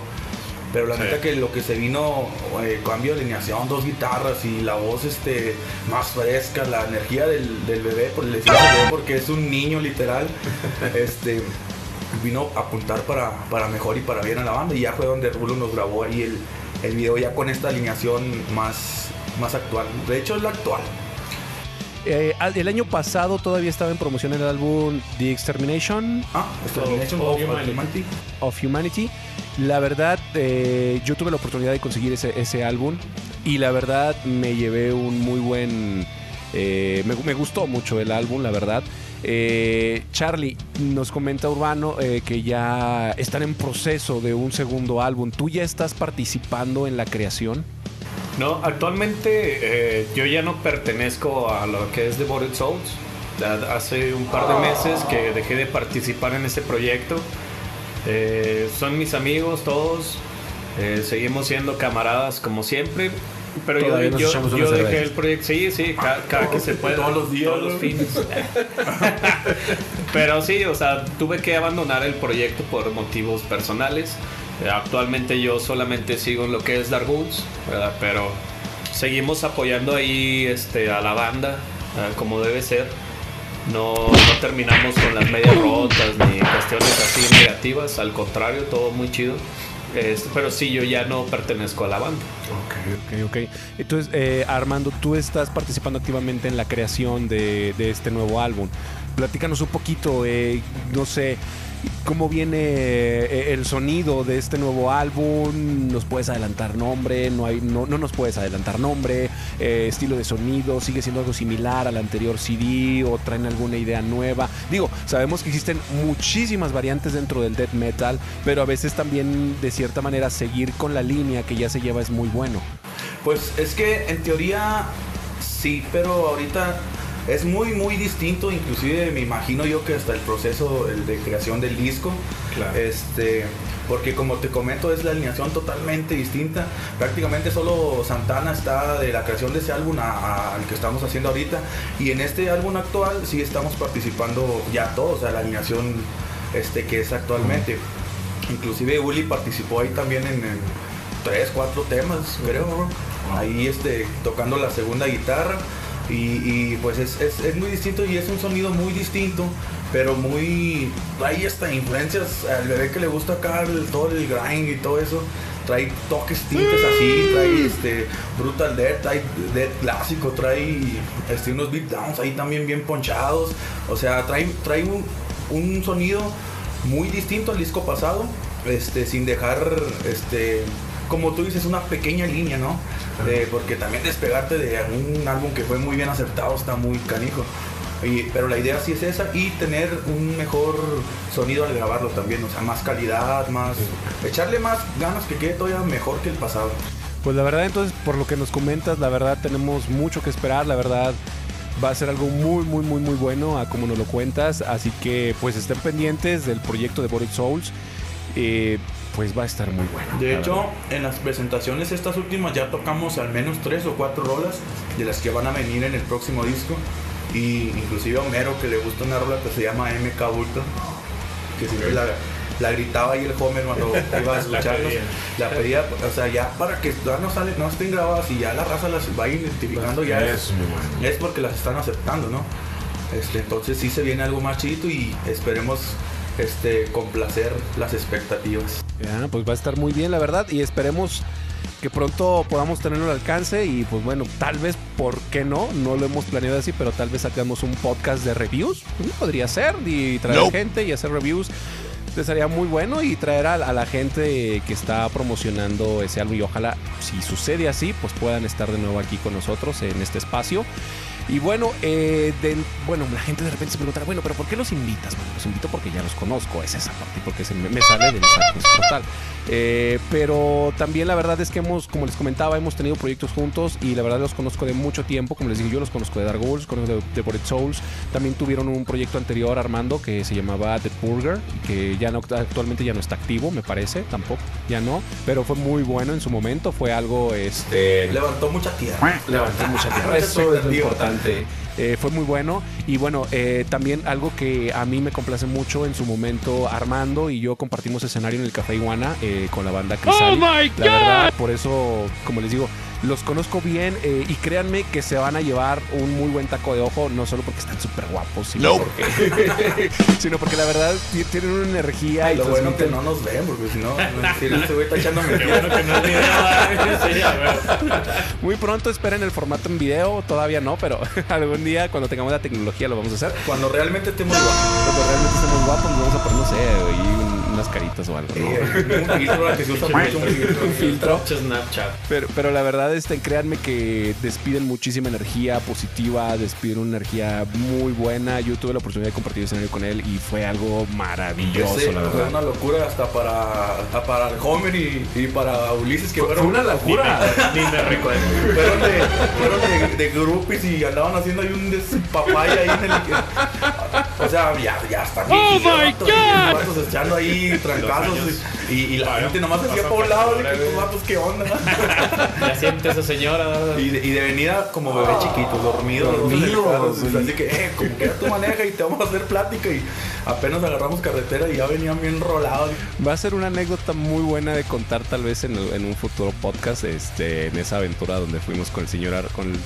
Pero la
Sí.
neta que lo que se vino, eh, cambio de alineación, dos guitarras y la voz este más fresca, la energía del, del bebé, por bebé porque es un niño literal, (laughs) este vino a apuntar para, para mejor y para bien a la banda y ya fue donde Rulo nos grabó ahí el, el video ya con esta alineación más, más actual. De hecho es la actual.
Eh, el año pasado todavía estaba en promoción el álbum The Extermination
Ah, Extermination
Of-
of,
of Humanity.
Humanity.
of Humanity. La verdad, eh, yo tuve la oportunidad de conseguir ese, ese álbum y la verdad me llevé un muy buen... eh, me, me gustó mucho el álbum, la verdad. Eh, Charlie, nos comenta Urbano eh, que ya están en proceso de un segundo álbum. ¿Tú ya estás participando en la creación?
No, actualmente eh, yo ya no pertenezco a lo que es Devoted Souls. Hace un par de meses que dejé de participar en ese proyecto. Eh, son mis amigos todos. eh, seguimos siendo camaradas como siempre. Pero yo,
Todavía
yo- yo
unas
dejé el proyecto. Sí, sí, ca- cada, que se puede.
Todos los días,
Todos los fines. (laughs) Pero sí, o sea, tuve que abandonar el proyecto por motivos personales. Eh, Actualmente yo solamente sigo lo que es Dark Woods, pero seguimos apoyando ahí este, a la banda como debe ser. No, terminamos con las medias rotas ni cuestiones así negativas, al contrario, todo muy chido. Este, pero sí, yo ya no pertenezco a la banda.
Ok, ok. Entonces, eh, Armando, tú estás participando activamente en la creación de, de este nuevo álbum. Platícanos un poquito, eh, no sé, cómo viene eh, el sonido de este nuevo álbum. ¿Nos puedes adelantar nombre? No, hay, no, no nos puedes adelantar nombre. Eh, estilo de sonido, ¿sigue siendo algo similar al anterior CD o traen alguna idea nueva? Digo, sabemos que existen muchísimas variantes dentro del death metal, pero a veces también, de cierta manera, seguir con la línea que ya se lleva es muy bueno.
Pues es que en teoría sí, pero ahorita es muy muy distinto, inclusive me imagino yo que hasta el proceso el de creación del disco,
Claro.
este, porque como te comento es la alineación totalmente distinta, prácticamente solo Santana está de la creación de ese álbum a- a- al que estamos haciendo ahorita y en este álbum actual sí estamos participando ya todos, o sea, la alineación este que es actualmente. Inclusive Uli participó ahí también en, en tres, cuatro temas, creo. ahí este, tocando la segunda guitarra. Y, y, pues es, es, es, muy distinto y es un sonido muy distinto, pero muy. Trae hasta influencias al bebé que le gusta acá el, todo el grind y todo eso. Trae toques tintes así, trae este Brutal Death, trae Death clásico, trae este, unos beatdowns ahí también bien ponchados. O sea, trae, trae un, un sonido muy distinto al disco pasado, este, sin dejar este como tú dices, una pequeña línea, ¿no? Porque también despegarte de un álbum que fue muy bien aceptado está muy canijo. Y, pero la idea sí es esa y tener un mejor sonido al grabarlo también, o sea, más calidad, más... Echarle más ganas que quede todavía mejor que el pasado.
Pues la verdad entonces, por lo que nos comentas, la verdad tenemos mucho que esperar, la verdad va a ser algo muy, muy, muy, muy bueno a como nos lo cuentas, así que pues estén pendientes del proyecto de Body Souls. Eh, pues va a estar muy bueno.
De hecho, en las presentaciones estas últimas ya tocamos al menos tres o cuatro rolas de las que van a venir en el próximo disco. Y inclusive a Homero que le gusta una rola que se llama MK Ultra, que siempre la, la, gritaba ahí el Homer cuando (laughs) iba a escucharnos. la, pedía, o sea, ya para que ya no, sale, no estén grabadas y ya la raza las va identificando, ya es, es, es porque las están aceptando, ¿no? Este, entonces sí se viene algo más chido y esperemos este, complacer las expectativas.
Ya, pues va a estar muy bien, la verdad, y esperemos que pronto podamos tenerlo al alcance y pues bueno, tal vez, ¿por qué no? No lo hemos planeado así, pero tal vez sacamos un podcast de reviews. Pues, podría ser, y traer no. gente y hacer reviews. Sería muy bueno y traer a, a, la gente que está promocionando ese álbum y ojalá, si sucede así, pues puedan estar de nuevo aquí con nosotros en este espacio. Y bueno, eh, de, bueno, la gente de repente se preguntará, bueno, pero ¿por qué los invitas? Bueno, los invito porque ya los conozco, es esa parte, porque se me, me sale del saco total. Eh, pero también la verdad es que hemos, como les comentaba, hemos tenido proyectos juntos y la verdad los conozco de mucho tiempo. Como les digo, yo los conozco de Dark Souls, conozco de, de Bored Souls. También tuvieron un proyecto anterior, Armando, que se llamaba The Burger, que ya no, actualmente ya no está activo, me parece, tampoco, ya no. Pero fue muy bueno en su momento, fue algo, este...
Levantó mucha tierra.
Levantó mucha tierra. Eso es lo importante. Eh, fue muy bueno y bueno eh, también algo que a mí me complace mucho en su momento Armando y yo compartimos escenario en el Café Iguana eh, con la banda Crisali.
Oh my God.
La verdad, por eso como les digo los conozco bien eh, y créanme que se van a llevar un muy buen taco de ojo, no solo porque están súper guapos, sino,
no.
porque, (laughs) sino porque la verdad tienen una energía.
Ay, y lo bueno que no nos ven, porque si no, si este güey está echando mentira, que no es
Muy pronto esperen el formato en video, todavía no, pero (laughs) algún día cuando tengamos la tecnología lo vamos a hacer.
Cuando realmente estemos guapos.
Cuando realmente estemos guapos, nos vamos a poner, no sé, y unas caritas o algo. ¿no?
un filtro que se usa mucho, un filtro.
un filtro.
Snapchat.
Pero, pero la verdad, este, créanme que despiden muchísima energía positiva, despiden una energía muy buena. Yo tuve la oportunidad de compartir escenario con él y fue algo maravilloso,
Ese,
la
fue
verdad.
una locura hasta para, hasta para el Homer y, y para Ulises que
Fue
fueron
una locura.
Ni me recuerdo.
fueron de, fueron de, de groupies y andaban haciendo ahí un despapaya ahí en el o sea ya, ya están
Oh my God.
y ahí trancazos y, y la gente nomás se hacía por un lado de que estos vatos qué onda (laughs)
Ya siente esa señora.
y de, y de venida como bebé chiquito dormido dormido así que eh como que ya tú manejas y te vamos a hacer plática y apenas agarramos carretera y ya venían bien rolados.
Va a ser una anécdota muy buena de contar tal vez en, en un futuro podcast, este, en esa aventura donde fuimos con el señor, Ar- con el-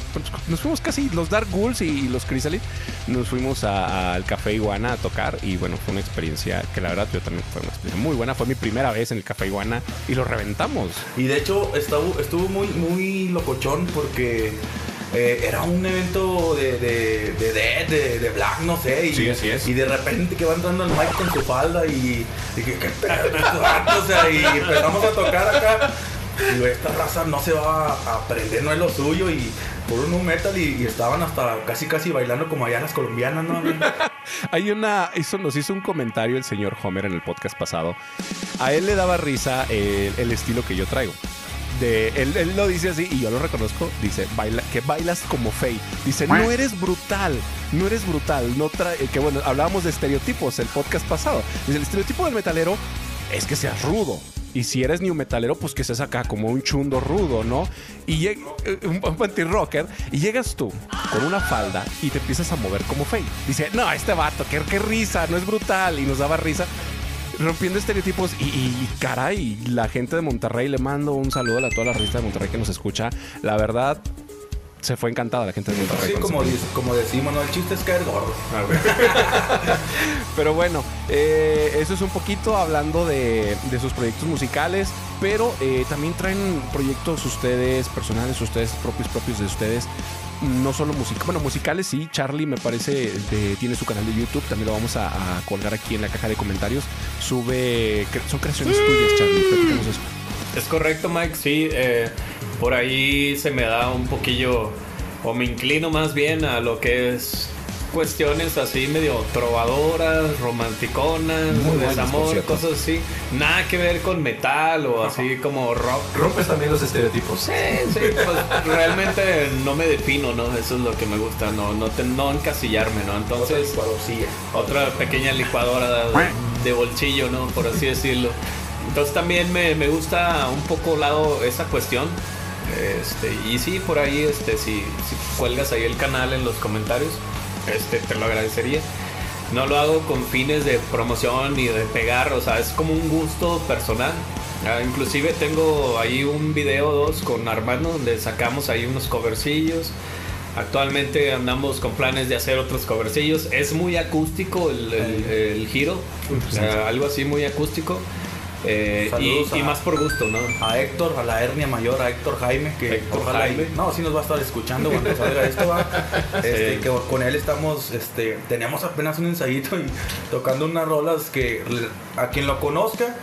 nos fuimos casi los Dark Ghouls y, y los Chrysalis, nos fuimos al Café Iguana a tocar y bueno, fue una experiencia que la verdad yo también fue muy buena, fue mi primera vez en el Café Iguana y lo reventamos.
Y de hecho estuvo, estuvo muy, muy locochón porque eh, era un evento de, de, de Dead, de, de Black, no sé. Y,
Sí, así es.
Y de repente que va entrando el Mike con su falda y, que, ¿qué pedo? (laughs) O sea, y empezamos a tocar acá. Y yo, esta raza no se va a aprender, no es lo suyo. Y por un nu metal y, y estaban hasta casi casi bailando como allá las colombianas, ¿no? (laughs)
Hay una, hizo, nos hizo un comentario el señor Homer en el podcast pasado. A él le daba risa el, el estilo que yo traigo. De, él, él lo dice así y yo lo reconozco. Dice baila, que bailas como Faye. Dice, no eres brutal, no eres brutal. No trae, que bueno, hablábamos de estereotipos el podcast pasado. Dice, el estereotipo del metalero es que seas rudo. Y si eres new metalero, pues que seas acá como un chundo rudo, ¿no? Y eh, un, un anti-rocker y llegas tú con una falda y te empiezas a mover como Faye. Dice, no, este vato, qué, qué risa, no es brutal. Y nos daba risa. rompiendo estereotipos y, y, caray, la gente de Monterrey le mando un saludo a toda la revista de Monterrey que nos escucha. La verdad, se fue encantada la gente de Monterrey.
Sí, como, como decimos, ¿no? El chiste es caer gordo. (laughs)
Pero bueno, eh, eso es un poquito hablando de, de sus proyectos musicales, pero eh, también traen proyectos ustedes, personales, ustedes propios, propios de ustedes. No solo música, bueno, musicales sí. Charlie me parece de- tiene su canal de YouTube, también lo vamos a, a colgar aquí en la caja de comentarios. Sube, cre- son creaciones tuyas, Charlie. Eso.
Es correcto, Mike. Sí, eh, por ahí se me da un poquillo, o me inclino más bien a lo que es cuestiones así medio trovadoras, romanticonas,
Muy
desamor, cosas así. Nada que ver con metal o así como rock.
Rompes también los estereotipos.
Sí, sí, pues realmente no me defino, ¿no? Eso es lo que me gusta, no, no, te- no encasillarme, ¿no? Entonces, otra pequeña licuadora de, de bolsillo, ¿no? Por así decirlo. Entonces también me, me gusta un poco lado esa cuestión. Este, y sí, por ahí, este, si, si cuelgas ahí el canal en los comentarios, este, te lo agradecería. No lo hago con fines de promoción ni de pegar, o sea, es como un gusto personal. Ah, inclusive tengo ahí un video o dos con Armando donde sacamos ahí unos covercillos. Actualmente andamos con planes de hacer otros covercillos. Es muy acústico el, el- el giro, o sea, algo así muy acústico. Eh, y, más por gusto, ¿no?
A Héctor, a la hernia mayor, a Héctor Jaime, que
Héctor
ojalá y-
Jaime.
no, sí nos va a estar escuchando cuando salga esto, va. (laughs) Este, que con él estamos, este, tenemos apenas un ensayito y tocando unas rolas que a quien lo conozca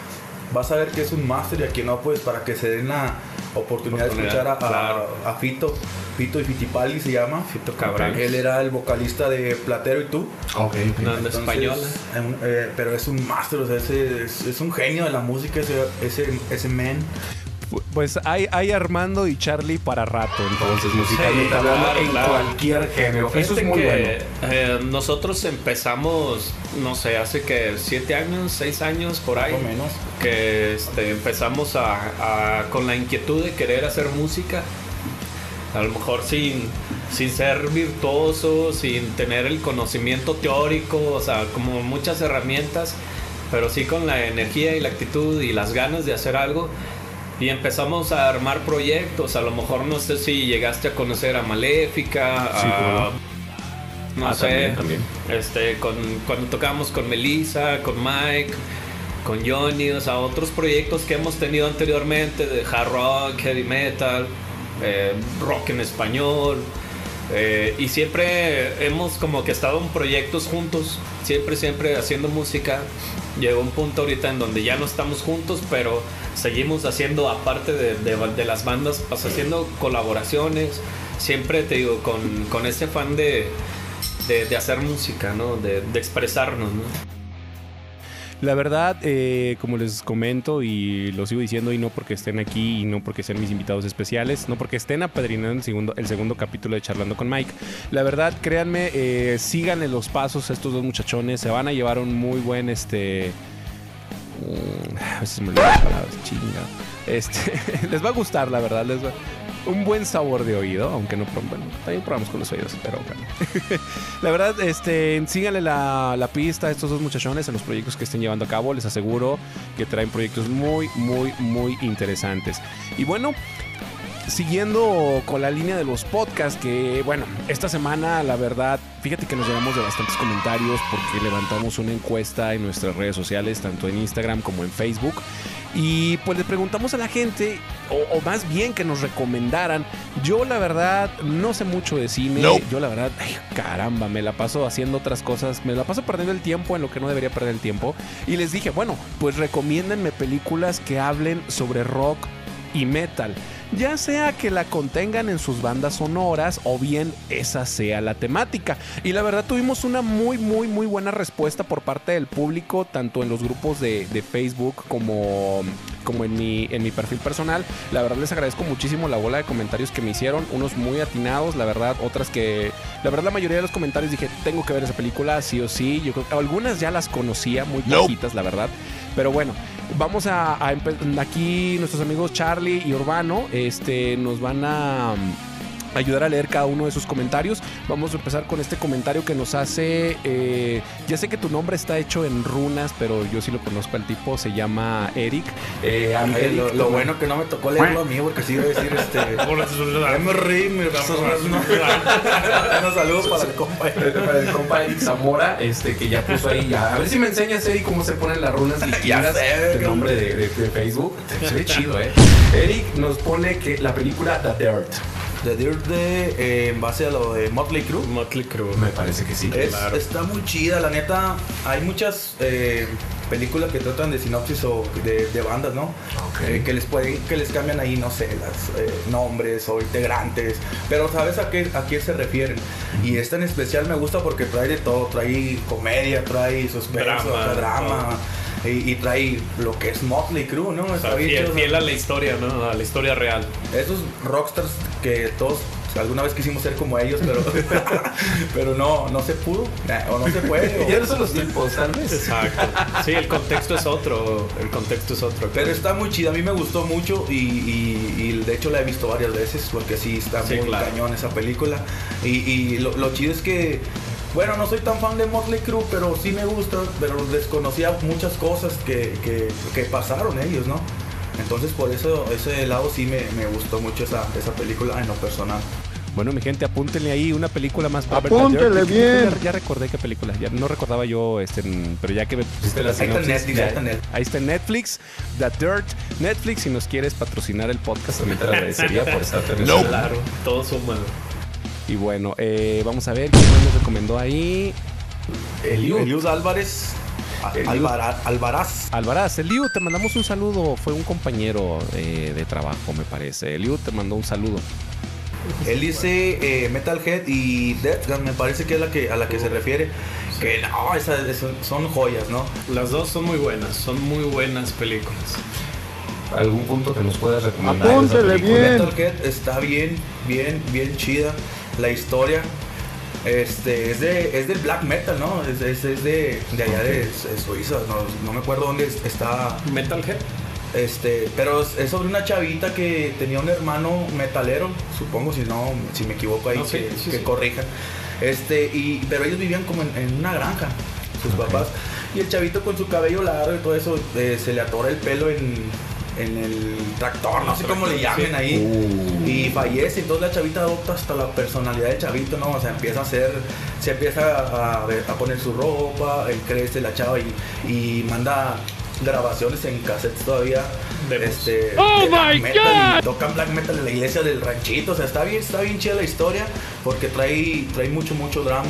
va a saber que es un máster y a quien no, pues para que se den la oportunidad, de escuchar a, a-
claro.
a Fito, Fito y Fitipaldi se llama.
Fito Cabrón.
Él era el vocalista de Platero y tú.
Ok, ok.
Una española.
es un- eh, pero es un máster, o sea, ese- es, es un genio de la música, ese, ese, ese man.
Pues hay, hay Armando y Charlie para rato, entonces, musicalmente
Sí,
hablando,
claro,
en
claro.
Cualquier género. Eso es
Fíjate
muy
que,
bueno.
eh, nosotros empezamos, no sé, hace que siete años, seis años por ahí.
Más o menos.
Que este, empezamos a, a- con la inquietud de querer hacer música. A lo mejor sin, sin ser virtuoso, sin tener el conocimiento teórico, o sea, como muchas herramientas, pero sí con la energía y la actitud y las ganas de hacer algo. Y empezamos a armar proyectos. A lo mejor no sé si llegaste a conocer a Maléfica,
Sí,
a-
cómo
no
Ah,
sé,
también, también.
este, con, cuando tocamos con Melissa, con Mike, con Johnny, o sea, otros proyectos que hemos tenido anteriormente de hard rock, heavy metal, eh, rock en español. eh, y siempre hemos como que estado en proyectos juntos, siempre, siempre haciendo música. Llegó un punto ahorita en donde ya no estamos juntos, pero seguimos haciendo, aparte de, de- las bandas, pues haciendo colaboraciones. Siempre te digo, con, con ese fan de, de, hacer música, ¿no? De, de expresarnos, ¿no?
La verdad, eh, como les comento y lo sigo diciendo, y no porque estén aquí y no porque sean mis invitados especiales, no porque estén apadrinando el segundo, el segundo capítulo de Charlando con Mike. La verdad, créanme, eh, síganle los pasos a estos dos muchachones. Se van a llevar un muy buen este. A veces me las palabras, chinga. Este, (laughs) les va a gustar, la verdad. Les va, un buen sabor de oído, aunque no bueno, también probamos con los oídos, pero bueno. (laughs) la verdad, este, síganle la pista a estos dos muchachones en los proyectos que estén llevando a cabo. Les aseguro que traen proyectos muy, muy, muy interesantes. Y bueno, siguiendo con la línea de los podcasts, que bueno, esta semana la verdad, fíjate que nos llevamos de bastantes comentarios porque levantamos una encuesta en nuestras redes sociales, tanto en Instagram como en Facebook. Y pues le preguntamos a la gente, o, o más bien que nos recomendaran. Yo la verdad no sé mucho de cine. Yo la verdad, ay, caramba, me la paso haciendo otras cosas. Me la paso perdiendo el tiempo en lo que no debería perder el tiempo. Y les dije, bueno, pues recomiéndenme películas que hablen sobre rock y metal. Ya sea que la contengan en sus bandas sonoras o bien esa sea la temática. Y la verdad tuvimos una muy, muy, muy buena respuesta por parte del público, tanto en los grupos de, de Facebook como, como en, mi, en mi perfil personal. La verdad les agradezco muchísimo la bola de comentarios que me hicieron, unos muy atinados, la verdad, otras que... La verdad la mayoría de los comentarios dije, tengo que ver esa película, sí o sí. Yo creo que algunas ya las conocía, muy poquitas, la verdad. Pero bueno, vamos a, a aquí nuestros amigos Charlie y Urbano este, nos van a, ayudar a leer cada uno de sus comentarios. Vamos a empezar con este comentario que nos hace. eh, ya sé que tu nombre está hecho en runas, pero yo sí lo conozco al tipo. Se llama Eric. Eh, a mí,
Ay,
Eric,
lo, lo bueno que no me tocó leerlo a mí, porque sí iba a decir este. (laughs) Unos (laughs) saludos para el compa.
para el compa Eric Zamora, este que ya puso ahí. ya- a ver si me enseñas, Eric, cómo se ponen las runas (laughs) liquidas el nombre de, de- de Facebook. Se ve chido, ¿eh? Eric nos pone que la película The Dirt.
The Dirt de, eh, en base a lo de Motley Crue.
Motley Crue.
Me parece que sí.
Es-
Claro.
Está muy chida, la neta. Hay muchas eh, películas que tratan de sinopsis o de, de bandas, ¿no?
Ok.
Eh, que les pueden, que les cambian ahí, no sé, los nombres o integrantes. Pero sabes a qué, a qué se refieren. Y esta en especial me gusta porque trae de todo. Trae comedia, trae suspenso,
Drama,
trae drama. Y, y trae lo que es Motley Crue, ¿no?
O sea, fiel, fiel a la historia, ¿no? A la historia real.
Esos rockstars que todos alguna vez quisimos ser como ellos, pero, (laughs) pero no, no se pudo. O no se puede. (laughs) o-
Ya no son los tiempos, tal vez.
Exacto. Sí, el contexto es otro. El contexto es otro.
Pero está muy chida, a mí me gustó mucho y, y- y de hecho la he visto varias veces porque sí está
Sí,
muy
claro.
cañón esa película. Y, y lo, lo chido es que, bueno, no soy tan fan de Motley Crue, pero sí me gusta, pero desconocía muchas cosas que, que- que pasaron ellos, ¿no? Entonces por eso ese lado sí me, me gustó mucho esa, esa película en lo personal.
Bueno, mi gente, apúntenle ahí una película más para ver
Apúntenle bien.
Ya, ya recordé qué película. Ya no recordaba yo, este, pero ya que me pusiste la
Ahí está
sinopsis,
Netflix,
ya-
ahí está en Netflix.
ahí está en Netflix. The Dirt. Netflix, si nos quieres patrocinar el podcast, también te lo agradecería por estar no. (laughs)
Claro, todo suma.
Y bueno, eh, vamos a ver quién más nos recomendó ahí. Eliud.
Eliud Álvarez,
Eliud.
Alvara- Alvaraz.
Alvaraz, Eliud, te mandamos un saludo. Fue un compañero eh, de trabajo, me parece. Eliud te mandó un saludo.
Él dice eh, Metalhead y Death Gun, me parece que es la que, a la que se refiere. Que no, esas, esas son joyas, ¿no?
Las dos son muy buenas. Son muy buenas películas.
¿Algún punto que nos puedas recomendar?
Apúntele bien.
Metalhead está bien, bien, bien chida. La historia este, es, de, es del black metal, ¿no? Es, es- es de, de allá de, de Suiza, no, no me acuerdo dónde es- está.
Metalhead.
Este, pero es, sobre una chavita que tenía un hermano metalero, supongo, si no, si me equivoco ahí, que,
sí,
que
sí.
corrijan. Este, y, pero ellos vivían como en, en una granja, sus papás. Y el chavito con su cabello largo y todo eso, eh, se le atora el pelo en, en el tractor, no sé cómo le llamen ahí.
Uh.
Y fallece, entonces la chavita adopta hasta la personalidad del chavito, ¿no? O sea, empieza a hacer, se empieza a, poner su ropa, él crece la chava y, y manda grabaciones en cassettes todavía.
Demos.
Este,
¡Oh,
de
my
metal, y tocan black metal en la iglesia del ranchito, o sea, está bien, está bien chida la historia porque trae, trae mucho, mucho drama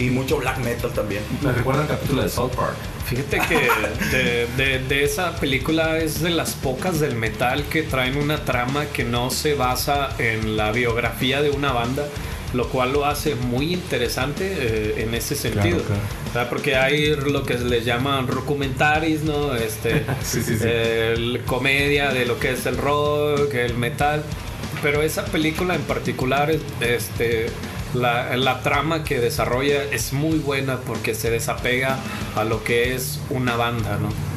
y mucho black metal también.
Me recuerda el capítulo de South Park.
Fíjate que de, de- de esa película es de las pocas del metal que traen una trama que no se basa en la biografía de una banda, lo cual lo hace muy interesante eh, en ese sentido.
claro.
¿verdad? Porque hay lo que les llaman documentaries, ¿no? Este, (laughs)
Sí, sí, sí.
el comedia de lo que es el rock, el metal. Pero esa película en particular, este, la, trama que desarrolla es muy buena porque se desapega a lo que es una banda, ¿no?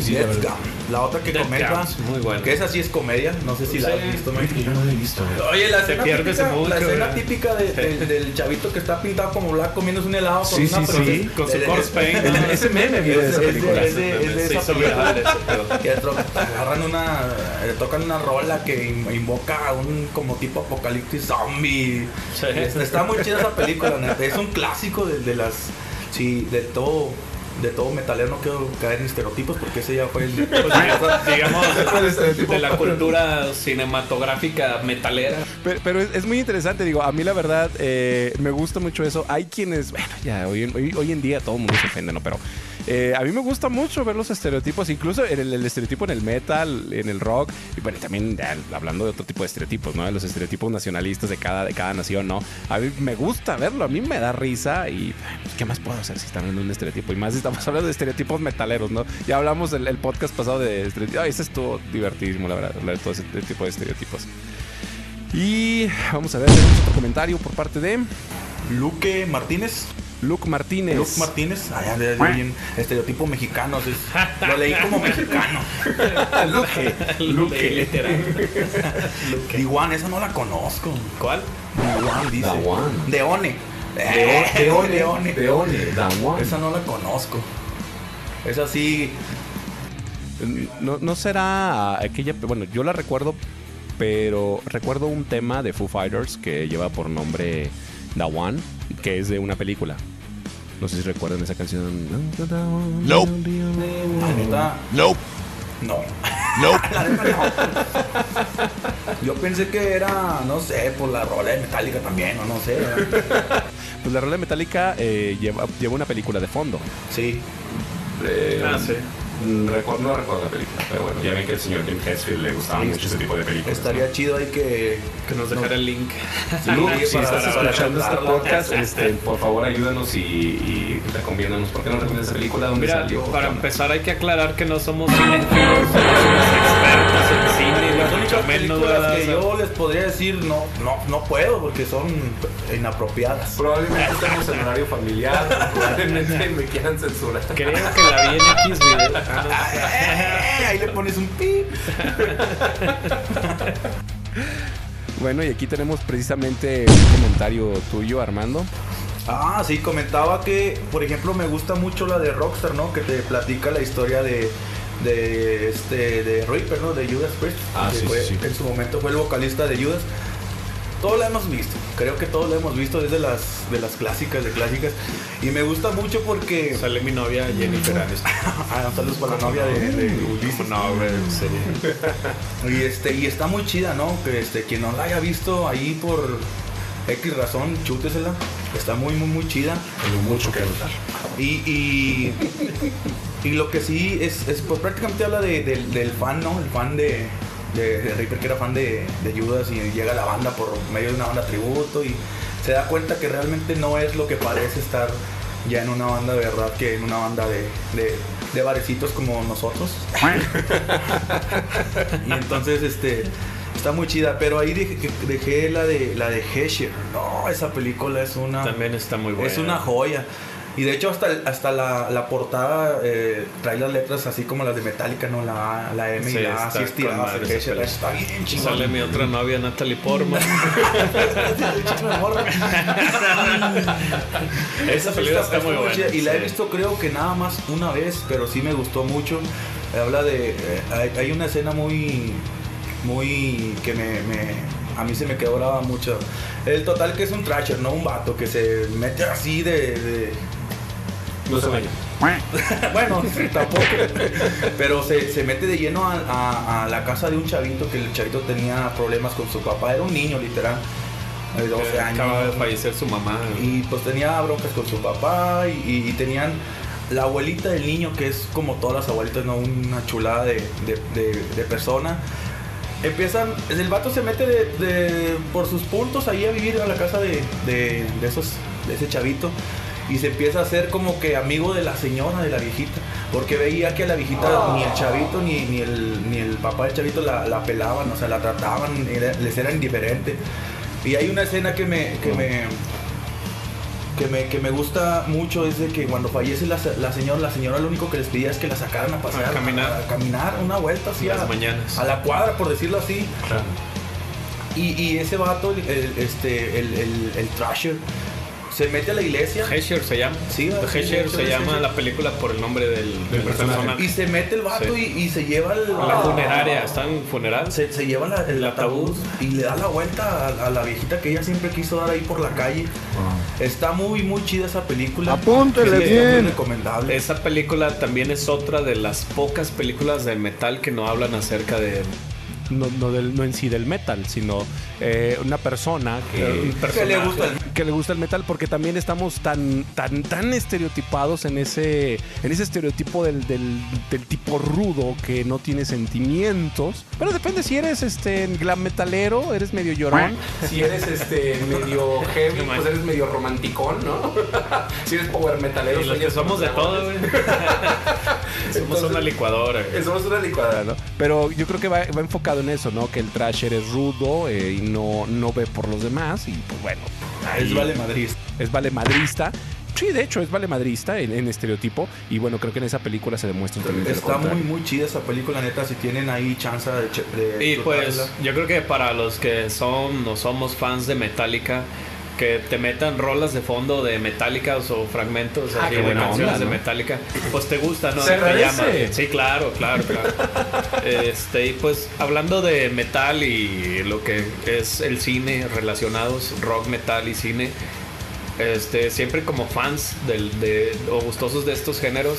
Death Gun. La otra que
Death
comenta,
Guns, muy buena.
que esa sí es comedia, no sé si la
Sí.
has visto, Mike.
Yo no lo he visto. eh.
Oye, la escena, típica,
mucho,
la escena típica de- del- del chavito que está pintado como black comiéndose un helado con
Sí,
una
sí, sí,
con su
Es-
corpse paint,
es- (laughs)
¿no?
Ese meme viene de esa
es- es
película.
es de- de esa película. (laughs) Que agarran una, eh, tocan una rola que in- invoca a un como tipo apocalipsis zombie.
Sí.
Es- Está muy chida esa película, neta. es un clásico de, de las, sí, de todo, de todo metalero. No quiero caer en estereotipos porque ese ya fue el. (laughs)
Pues, digamos, (laughs) de la cultura cinematográfica metalera.
Pero, pero es, es muy interesante, digo, a mí la verdad eh, me gusta mucho eso. Hay quienes, bueno, ya hoy, en- hoy, hoy en día todo el mundo se ofende, ¿no? Pero eh, a mí me gusta mucho ver los estereotipos, incluso el, el estereotipo en el metal, en el rock, y bueno, también hablando de otro tipo de estereotipos, ¿no? De los estereotipos nacionalistas de cada, de cada nación, ¿no? A mí me gusta verlo, a mí me da risa y ¿qué más puedo hacer si está hablando de un estereotipo? Y más estamos hablando de estereotipos metaleros, ¿no? Ya hablamos el, el podcast pasado de estereotipos. Ay, ese estuvo divertidísimo, la verdad, hablar de todo ese tipo de estereotipos. Y vamos a ver, otro comentario por parte de
Luque Martínez.
Luke Martínez.
Luke Martínez, bien estereotipo mexicano, así (laughs) lo leí como mexicano. (laughs)
Luke.
Luke, literal.
Diwan, esa no la conozco.
¿Cuál?
Diwan dice.
Dawan.
Deone.
Deone,
Deone.
Deone, Dawan.
Esa no la conozco. Esa sí.
No, no será aquella. Bueno, yo la recuerdo, pero recuerdo un tema de Foo Fighters que lleva por nombre The One, que es de una película. No sé si recuerdan esa canción.
Nope.
La neta.
Nope.
No.
Nope. (laughs)
La neta no. Yo pensé que era, no sé, por la rola de Metallica también, o no sé.
Pues la rola metálica eh, lleva, lleva una película de fondo.
Sí.
Eh,
Ah, sí.
Mm, recuerdo- no recuerdo la película, pero bueno, ya ven que al señor Jim Hesfield le gustaba mucho ese tipo de películas.
Estaría chido ahí que.
Que nos dejara el link.
Sí, (laughs)
Sí,
si
para-
estás
para
escuchando este podcast, este, por favor ayúdanos y, y recomiéndanos. ¿Por qué no recomiendas esa película? ¿Dónde
Mira,
salió?
para empezar hay que aclarar que no somos cinéfilos, somos expertos en cine,
Las únicas películas que yo les podría decir no, no, no puedo porque son inapropiadas.
Probablemente estamos en horario familiar, (laughs) probablemente me quieran censurar.
Creo que la vi en X video. (laughs) Ah.
Eh, Ahí le pones un pi. (laughs)
Bueno, y aquí tenemos precisamente un comentario tuyo, Armando.
Ah, sí, comentaba que, por ejemplo, me gusta mucho la de Rockstar, ¿no? Que te platica la historia de, de este, de Reaper, ¿no? De Judas Priest.
Ah,
que
sí,
fue-
sí, sí.
En su momento fue el vocalista de Judas. Todo lo hemos visto, creo que todos lo hemos visto desde las, de las clásicas, de clásicas. Y me gusta mucho porque...
Sale mi novia Jennifer Aniston. (laughs)
Ah, saludos para la novia de, de Ulises.
No, güey, en serio. (laughs)
Y este, y está muy chida, ¿no? Que este, quien no la haya visto ahí por X razón, chútesela. Está muy, muy, muy chida.
Tengo mucho que contar.
Y, y, y lo que sí es, es pues, prácticamente habla de- del fan, ¿no? El fan de, de, de Reaper, que era fan de, de Judas y llega a la banda por medio de una banda tributo y se da cuenta que realmente no es lo que parece estar ya en una banda de verdad que en una banda de, de, de barecitos como nosotros. (laughs) y entonces este está muy chida, pero ahí dejé, dejé la de la de Hesher. No, esa película es una
También está muy buena.
es una joya. Y de hecho hasta, hasta la, la portada eh, trae las letras así como las de Metallica, ¿no? La, A, la M
Sí,
y la A,
está
así estiradas. Está bien chingón.
Sale mi otra novia Natalie Portman. (laughs)
Esa
película está muy buena,
chida. Y la he visto creo que nada más una vez, pero sí me gustó mucho. Habla de... eh, hay, hay una escena muy... Muy... que me... me- a mí se me quedó grabada mucho. El total que es un trasher, no un vato que se mete así de- de,
No se vaya. (laughs)
bueno, tampoco. Pero se, se mete de lleno a, a- a la casa de un chavito que el chavito tenía problemas con su papá. Era un niño, literal. De 12 años.
Acaba de fallecer su mamá.
Y pues tenía broncas con su papá y, y tenían la abuelita del niño, que es como todas las abuelitas, ¿no? Una chulada de, de- de- de persona. Empiezan, el vato se mete de, por sus puntos ahí a vivir a la casa de esos, de ese chavito. Y se empieza a hacer como que amigo de la señora, de la viejita. Porque veía que a la viejita ni el chavito ni, ni, el, ni el papá del chavito la, la pelaban, o sea, la trataban, era- les era indiferente. Y hay una escena que me, que me, que me, que me gusta mucho es de que cuando fallece la, la señora, la señora lo único que les pedía es que la sacaran a pasear.
A caminar.
A, caminar una vuelta así
Las
a,
mañanas.
a la cuadra, por decirlo así.
Claro.
Y, y ese vato, el, el- este, el, el, el Thrasher, se mete a la iglesia
Hesher se llama.
Sí,
Hesher se llama la película por el nombre del, del
personaje.
personaje.
y se mete el vato
Sí.
y, y se lleva el,
A la funeraria, está en funeral.
Se, se lleva la- el
El
ataúd
ataúd.
y le da la vuelta a, a la viejita que ella siempre quiso dar ahí por la calle. Está muy, muy chida esa película.
Apúntele
Sí, está muy
bien.
recomendable.
Esa película también es otra de las pocas películas de metal que no hablan acerca de
No, no, del, no en sí del metal, sino eh, una persona que,
le gusta el
que le gusta el metal porque también estamos tan tan tan estereotipados en ese en ese estereotipo del, del, del tipo rudo que no tiene sentimientos pero depende si eres este glam metalero eres medio llorón
Si eres este medio heavy, pues eres medio romanticón, ¿no? (laughs) si eres power metalero,
que
sueñas
somos de todo, güey. (laughs) somos
Entonces-
una licuadora. güey.
Somos una licuadora,
¿no? pero yo creo que va, va enfocado en eso no que el trasher es rudo eh, y no no ve por los demás y pues bueno
Es vale Madrid.
es vale madrista Sí, de hecho, es valemadrista en, en estereotipo. Y bueno, creo que en esa película se demuestra lo
Está muy, muy chida esa película, neta. Si tienen ahí chance de, de
Y pues yo creo que para los que son o somos fans de Metallica, que te metan rolas de fondo de Metallica o fragmentos
Ah,
así de
buena
canciones
onda,
de. Metallica, pues te gusta, ¿no?
Se
Te llama. Sí, claro, claro, claro. (laughs) este, y pues hablando de metal y lo que es el cine relacionados, rock, metal y cine, este, siempre como fans del, de, o gustosos de estos géneros,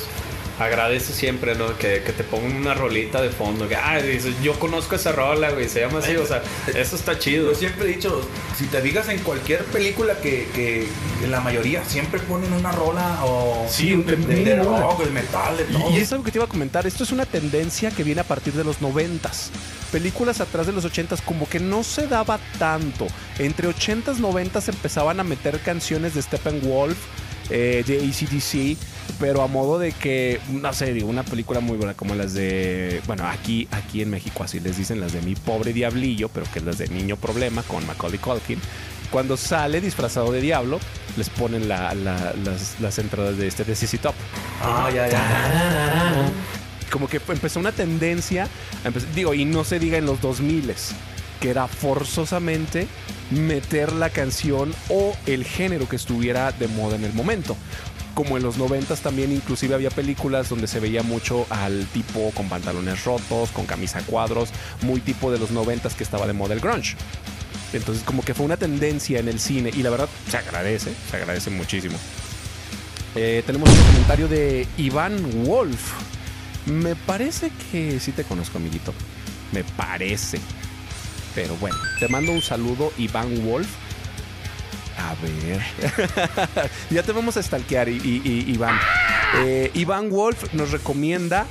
agradece siempre, ¿no? Que, que te pongan una rolita de fondo. Que, ah, dices, yo conozco esa rola, güey, se llama así, o sea, eso está chido.
Yo siempre he dicho, si te fijas en cualquier película que, que la mayoría siempre ponen una rola o
Sí,
de, de, rock, de metal, de todo.
Y, y es algo que te iba a comentar. Esto es una tendencia que viene a partir de los noventas. Películas atrás de los ochentas como que no se daba tanto. Entre ochentas, noventas empezaban a meter canciones de Steppenwolf, eh, de ACDC, pero a modo de que, no sé, digo, una película muy buena como las de, bueno, aquí, aquí en México así les dicen las de Mi Pobre Diablillo, pero que es las de Niño Problema con Macaulay Culkin. Cuando sale disfrazado de diablo, les ponen la- la- las, las entradas de este de CC Top
Ah, ya, ya.
como que empezó una tendencia, digo, y no se diga en los 2000 que era forzosamente meter la canción o el género que estuviera de moda en el momento. Como en los 90 también inclusive había películas donde se veía mucho al tipo con pantalones rotos, con camisa cuadros, muy tipo de los 90 que estaba de moda el grunge. Entonces como que fue una tendencia en el cine y la verdad se agradece, se agradece muchísimo. Eh, tenemos un comentario de Iván Wolf. Me parece que sí te conozco, amiguito. Me parece. Pero bueno, te mando un saludo, Iván Wolf. A ver. (laughs) ya te vamos a stalkear, I- I- I- Iván. Eh, Iván Wolf nos recomienda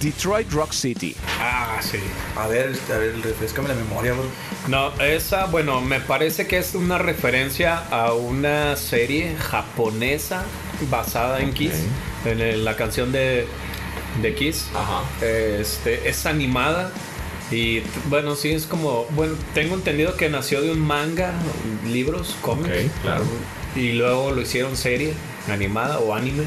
Detroit Rock City.
Ah, sí.
A ver, a ver, refrescame la memoria, bro.
No, esa, bueno, me parece que es una referencia a una serie japonesa basada en Kiss, en la canción de, de Kiss.
Ajá.
Este, es animada y bueno, sí es como, bueno, tengo entendido que nació de un manga, libros, cómics.
Ok, claro.
Y luego lo hicieron serie animada o anime.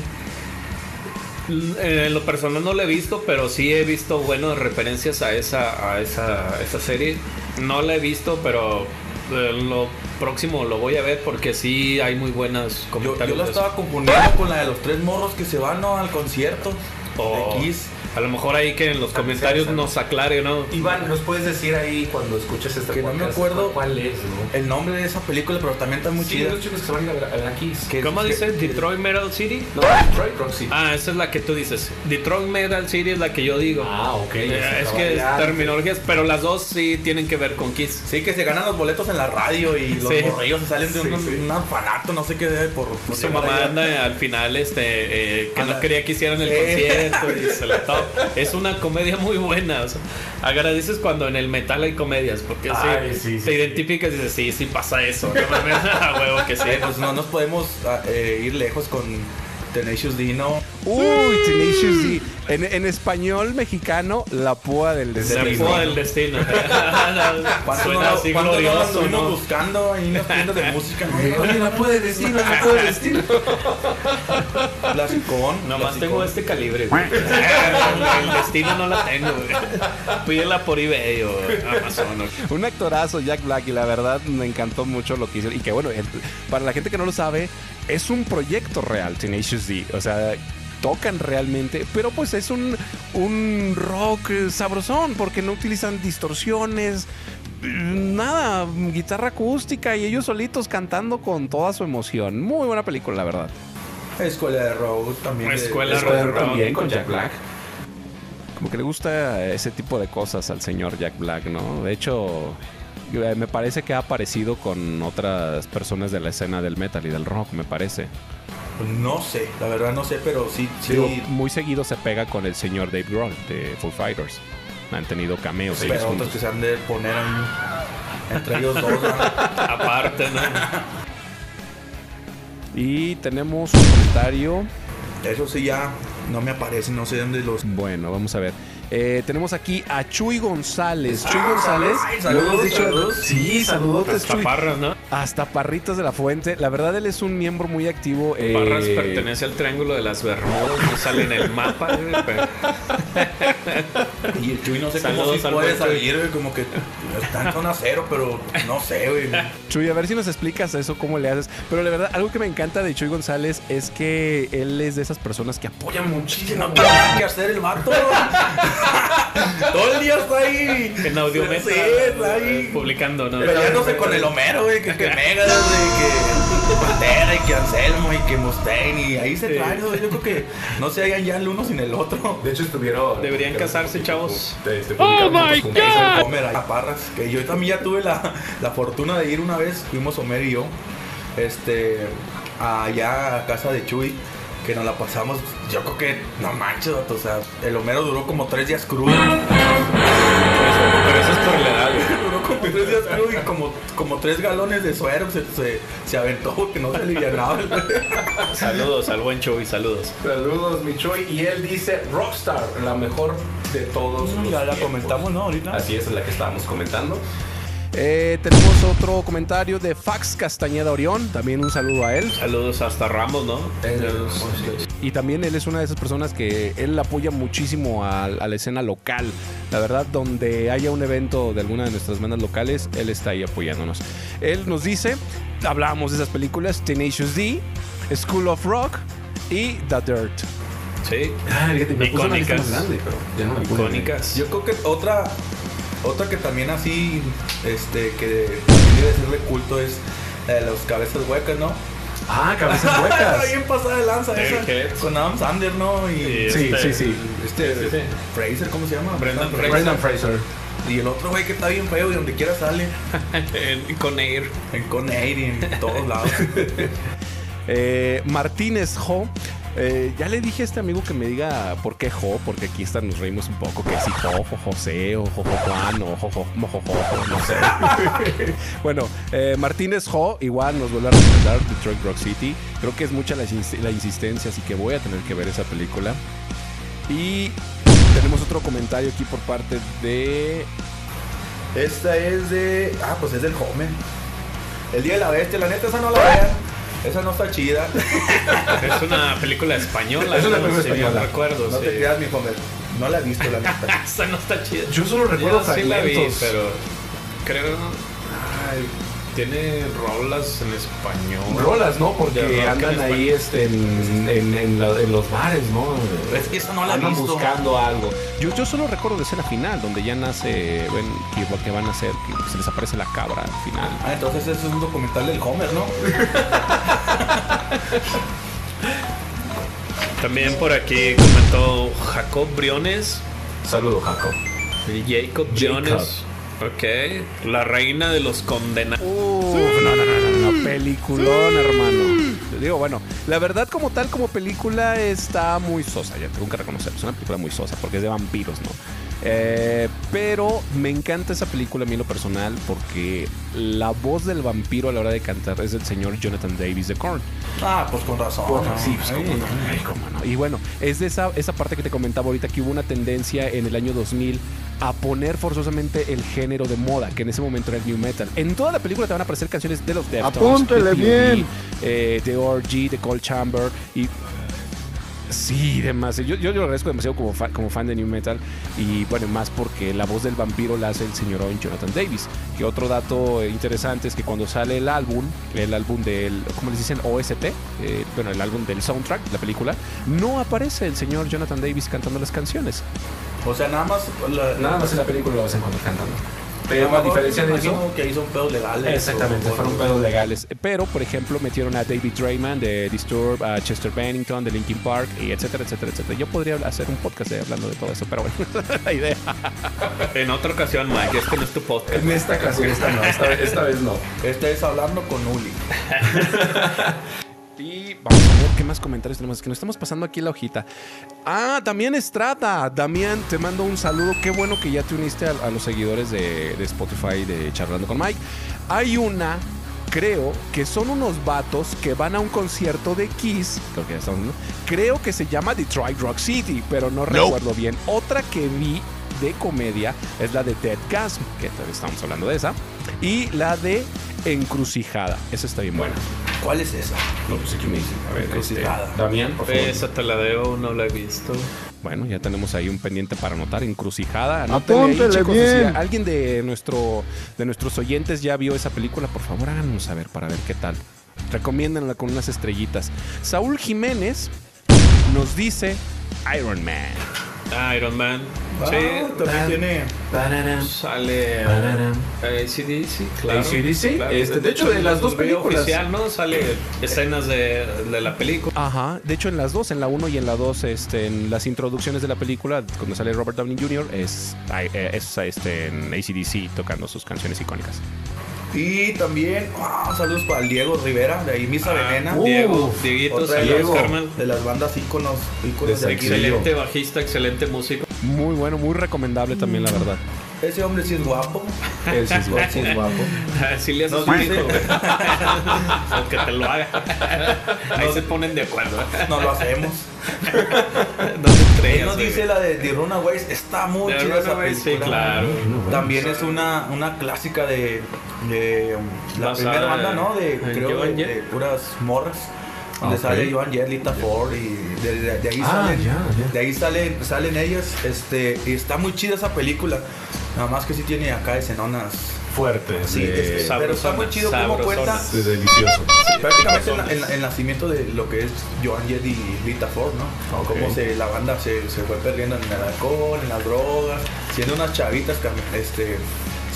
En lo personal no lo he visto, pero sí he visto buenas referencias a esa, a esa, esa serie. No la he visto, pero eh, lo próximo lo voy a ver porque sí hay muy buenas
Yo,
comentarios.
yo la
de eso.
estaba confundiendo con la de los tres morros que se van ¿no? al concierto
O-
de Kiss.
A lo mejor ahí que en los comentarios nos aclare, ¿no?
Iván, ¿nos puedes decir ahí cuando escuches este
Que no me acuerdo.
cuál es, no?
El nombre de esa película, pero también está muy
Sí,
chida.
los chicos que se van a ver a ver a Kiss.
Que-
¿Cómo dice? Detroit Metal City.
No, Detroit Rock City.
Ah, esa es la que tú dices. Detroit Metal City es la que yo digo.
Ah, ok.
Eh, es que es terminologías, pero las dos sí tienen que ver con Kiss.
Sí, que se ganan los boletos en la radio y los
Sí.
morrillos se salen de
Sí,
un,
sí.
un orfanato, no sé qué debe por, por
Su mamá anda al final este eh, que no quería que hicieran el
Sí.
concierto y se la to- (laughs) (laughs) Es una comedia muy buena. o sea, agradeces cuando en el metal hay comedias, porque
Ay, sí, sí,
te identificas y dices, sí, sí pasa eso. No mames, (laughs) a huevo que sí.
Eh, pues no nos podemos ah, eh, ir lejos con Tenacious D, ¿no?
Uy, Tenacious D. En, en español mexicano, la púa del
La
destino.
púa del destino. (laughs)
¿Cuánto
Suena
no,
así
cuánto no
glorioso,
estuvimos
¿no?
buscando ahí en las tiendas de música? ¿no?
Oye, la puede destino, la puede destino. (laughs)
Clasicón.
Nomás tengo este calibre. güey. (laughs) el destino no la tengo. güey. Pídela por eBay o Amazon. o-
Un actorazo, Jack Black, y la verdad me encantó mucho lo que hizo. Y que bueno, el- para la gente que no lo sabe, es un proyecto real, Tenacious D. O sea, tocan realmente, pero pues es un, un rock eh, sabrosón, porque no utilizan distorsiones, mm, nada, guitarra acústica y ellos solitos cantando con toda su emoción. Muy buena película, la verdad.
Escuela de rock también. de-
Escuela
Escuela
de rock.
también
con Jack Black.
Como que le gusta ese tipo de cosas al señor Jack Black, ¿no? De hecho, eh, me parece que ha aparecido con otras personas de la escena del metal y del rock, me parece.
Pues no sé, la verdad no sé, pero sí, sí.
Digo, muy seguido se pega con el señor Dave Grohl de Foo Fighters. Han tenido cameos
pero otros
juntos.
que se han de poner entre ellos dos. ¿no? (laughs)
Aparte, ¿no?
Y tenemos un comentario.
Eso sí ya no me aparece, no sé dónde los...
Bueno, vamos a ver. Eh, tenemos aquí a Chuy González. Chuy González.
ay, saludos,
dicho-
saludos.
Sí, saludotes, Chuy.
Parras, ¿no?
Hasta Parritas de la Fuente. La verdad, él es un miembro muy activo. eh,
Parras pertenece al Triángulo de las Bermudas, no sale en el mapa, güey, pero- (laughs)
Y el Chuy no sé cómo
Saludos al
puede salir, güey, como que está en zona cero, pero no sé, güey.
Chuy, a ver si nos explicas eso, cómo le haces. Pero la verdad, algo que me encanta de Chuy González es que él es de esas personas que apoyan muchísimo.
no tiene nada que hacer el vato. Todo el día está ahí.
en audiometría
Sí, está ahí.
publicando, ¿no?
Peleándose (laughs) con el Homero, güey, que, que Megadeth, güey, que Pantera y que Anselmo y que Mustaine y ahí se traen. Yo creo que no se hayan ya el uno sin el otro.
De hecho, estuvieron.
Deberían casarse, chavos.
¡Oh, my God!
Homer ahí a Parras, que yo también ya tuve la, la fortuna de ir una vez, fuimos Homer y yo, este, allá a casa de Chuy, que nos la pasamos, yo creo que, no manches, o sea, el Homero duró como tres días crudo,
Pero eso es por la edad, güey. (laughs)
duró como tres días crudo y como, como tres galones de suero se, se, se aventó, que no se alivianaba. (laughs)
Saludos al buen Chuy, saludos.
Saludos, mi Choy. Y él dice Rockstar, la mejor de todos. los
Ya la
tiempos.
comentamos, ¿no? Ahorita.
Así es, es la que estábamos comentando.
Eh, tenemos otro comentario de Fax Castañeda Orión. También un saludo a él.
Saludos hasta Ramos, ¿no?
Y también él es una de esas personas que él apoya muchísimo a, a la escena local. La verdad, donde haya un evento de alguna de nuestras bandas locales, él está ahí apoyándonos. Él nos dice, hablábamos de esas películas, Tenacious D, School of Rock y The Dirt.
Sí.
Ah, me puse una lista
Icónicas.
más grande, pero ya no me puse.
Icónicas.
Yo creo que otra, otra que también así, este, que debe ser de culto es la de los cabezas huecas, ¿no?
Ah, cabezas (laughs) huecas.
Bien pasada de lanza esa. Con Adam Sandler, ¿no? Y
Y
Sí,
este-
sí, sí.
este
Sí, sí.
Fraser, ¿cómo se llama?
Brendan Fraser.
Brendan Fraser.
Y el otro güey que está bien feo y donde quiera sale. (laughs)
En- con Air.
En Con Air y en todos lados. (laughs)
Eh, Martínez Jo. Eh, ya le dije a este amigo que me diga por qué Jo, porque aquí está, nos reímos un poco, que si Jo, Jo, José, o Jo, Juan, o Jo, Jo, Jo, no sé. (laughs) bueno, eh, Martínez Jo igual nos vuelve a recomendar Detroit Rock City. Creo que es mucha la, la insistencia, así que voy a tener que ver esa película. Y tenemos otro comentario aquí por parte de...
Esta es de. Ah, pues es del Homer. El día de la bestia, la neta, esa no la vean. Esa no está chida. (laughs)
Es una película española.
Es una
¿no?
película
Si mal
española.
recuerdo,
No
sí.
te creas, mi Homer. No la he visto, la (laughs) neta.
Esa no está chida.
Yo solo recuerdo
Yo sí la vi,
fragmentos.
pero creo. Ay, tiene rolas en español.
Rolas, ¿no? Porque andan ahí este, en, en, en la- en los bares, ¿no?
Es que esa no la
Andan
visto.
buscando algo.
Yo, yo solo recuerdo de escena final, donde ya nace, ven, que, que van a hacer, que se les aparece la cabra al final.
Ah, entonces eso es un documental del Homer, ¿no? (laughs)
También por aquí comentó Jacob Briones.
Saludo, Jacob.
Jacob Briones. Ok. La reina de los condenados.
Uf, no, no, no, no, no, peliculón, hermano. Te digo, bueno, la verdad como tal, como película está muy sosa, ya tengo que reconocerlo, es una película muy sosa porque es de vampiros, ¿no? Eh, pero me encanta esa película a mí en lo personal porque la voz del vampiro a la hora de cantar es del señor Jonathan Davis de Korn.
Ah, pues con razón.
Bueno,
¿no?
sí, pues.
Ay,
no.
Y bueno, es de esa, esa parte que te comentaba ahorita que hubo una tendencia en el año 2000 a poner forzosamente el género de moda, que en ese momento era el new metal. En toda la película te van a aparecer canciones de los Deftones,
Apúntele
de
bien.
Eh, de ORG, de Cold Chamber y Sí, demás. Yo, yo, yo lo agradezco demasiado como, fa- como fan de New Metal. Y bueno, más porque la voz del vampiro la hace el señor Jonathan Davis. Que otro dato eh, interesante es que cuando sale el álbum, el álbum del, ¿cómo les dicen? OST, eh, bueno, el álbum del soundtrack, la película, no aparece el señor Jonathan Davis cantando las canciones.
O sea, nada más. La,
Nada más en la película lo vas a encontrar cantando. Pero a diferencia de eso.
que son pedos legales.
Exactamente,
o-
fueron pedos legales.
Pero, por ejemplo, metieron a David Drayman de Disturbed, a Chester Bennington de Linkin Park, y etcétera, etcétera, etcétera. Yo podría hacer un podcast hablando de todo eso, pero bueno, (laughs) la idea. (laughs)
En otra ocasión, Mike, este no es tu podcast.
En esta ocasión, esta no, esta, vez- esta vez no.
Este es hablando con Uli. (laughs)
Y vamos a ver qué más comentarios tenemos. Es que nos estamos pasando aquí la hojita. Ah, Damián Estrada. Damián, te mando un saludo. Qué bueno que ya te uniste a, a los seguidores de, de Spotify de Charlando con Mike. Hay una creo que son unos vatos que van a un concierto de Kiss. Creo que, son, ¿no? creo que se llama Detroit Rock City, pero no recuerdo bien. Otra que vi de comedia es la de Dead Gasm, que estamos hablando de esa. Y la de Encrucijada. Esa está bien buena.
¿Cuál es esa?
No, pues aquí me dicen. A ver, este,
Encrucijada.
Damián, por favor.
Esa te la debo, no la he visto.
Bueno, ya tenemos ahí un pendiente para anotar, encrucijada. Anótenle ahí,
Apúntele
chicos,
bien.
si alguien de nuestro de nuestros oyentes ya vio esa película, por favor háganos saber para ver qué tal. Recomiéndanla con unas estrellitas. Saúl Jiménez nos dice Iron Man.
Iron Man.
Ah,
sí.
también tiene.
Sale
Pararam.
eh, ACDC, claro.
AC/DC,
Claro.
este, de hecho, de las dos películas.
oficial, ¿no? Sale escenas de, de la película.
Ajá, de hecho en las dos, en la 1 y en la 2, este, en las introducciones de la película, cuando sale Robert Downey Jr., es, eh, es este, en ACDC tocando sus canciones icónicas.
Y también, ah, saludos para el Diego Rivera, de ahí Misa
Ah,
Venena.
Diego, Dieguito,
Otra de,
saludos,
las-
carnal.
de las bandas íconos, íconos de aquí.
Excelente bajista, excelente músico.
Muy bueno, muy recomendable también, la verdad.
Ese hombre sí es guapo.
Él sí es guapo.
Sí es guapo.
Así le haces un hijo. (laughs) Aunque te lo haga. Ahí se ponen de acuerdo.
No lo hacemos. (laughs)
No te
Él nos
güey.
dice la de The Runaways, está muy
The
chida esa
sí,
película.
claro.
También es una, una clásica de, de la
Basada
primera banda, ¿no? De, creo de, de puras morras. Donde sale Joan Jett, Lita Ford y de, de- de ahí
Ah,
salen, de ahí salen, salen ellas, este, y está muy chida esa película. Nada más que sí tiene acá escenonas.
Fuerte.
Sí,
de-
es- pero está muy chido cómo cuenta
de delicioso.
prácticamente el, el- el nacimiento de lo que es Joan Jett y Lita Ford, ¿no?
Ok.
Cómo se, la banda se, se fue perdiendo en el alcohol, en las drogas, siendo unas chavitas que este,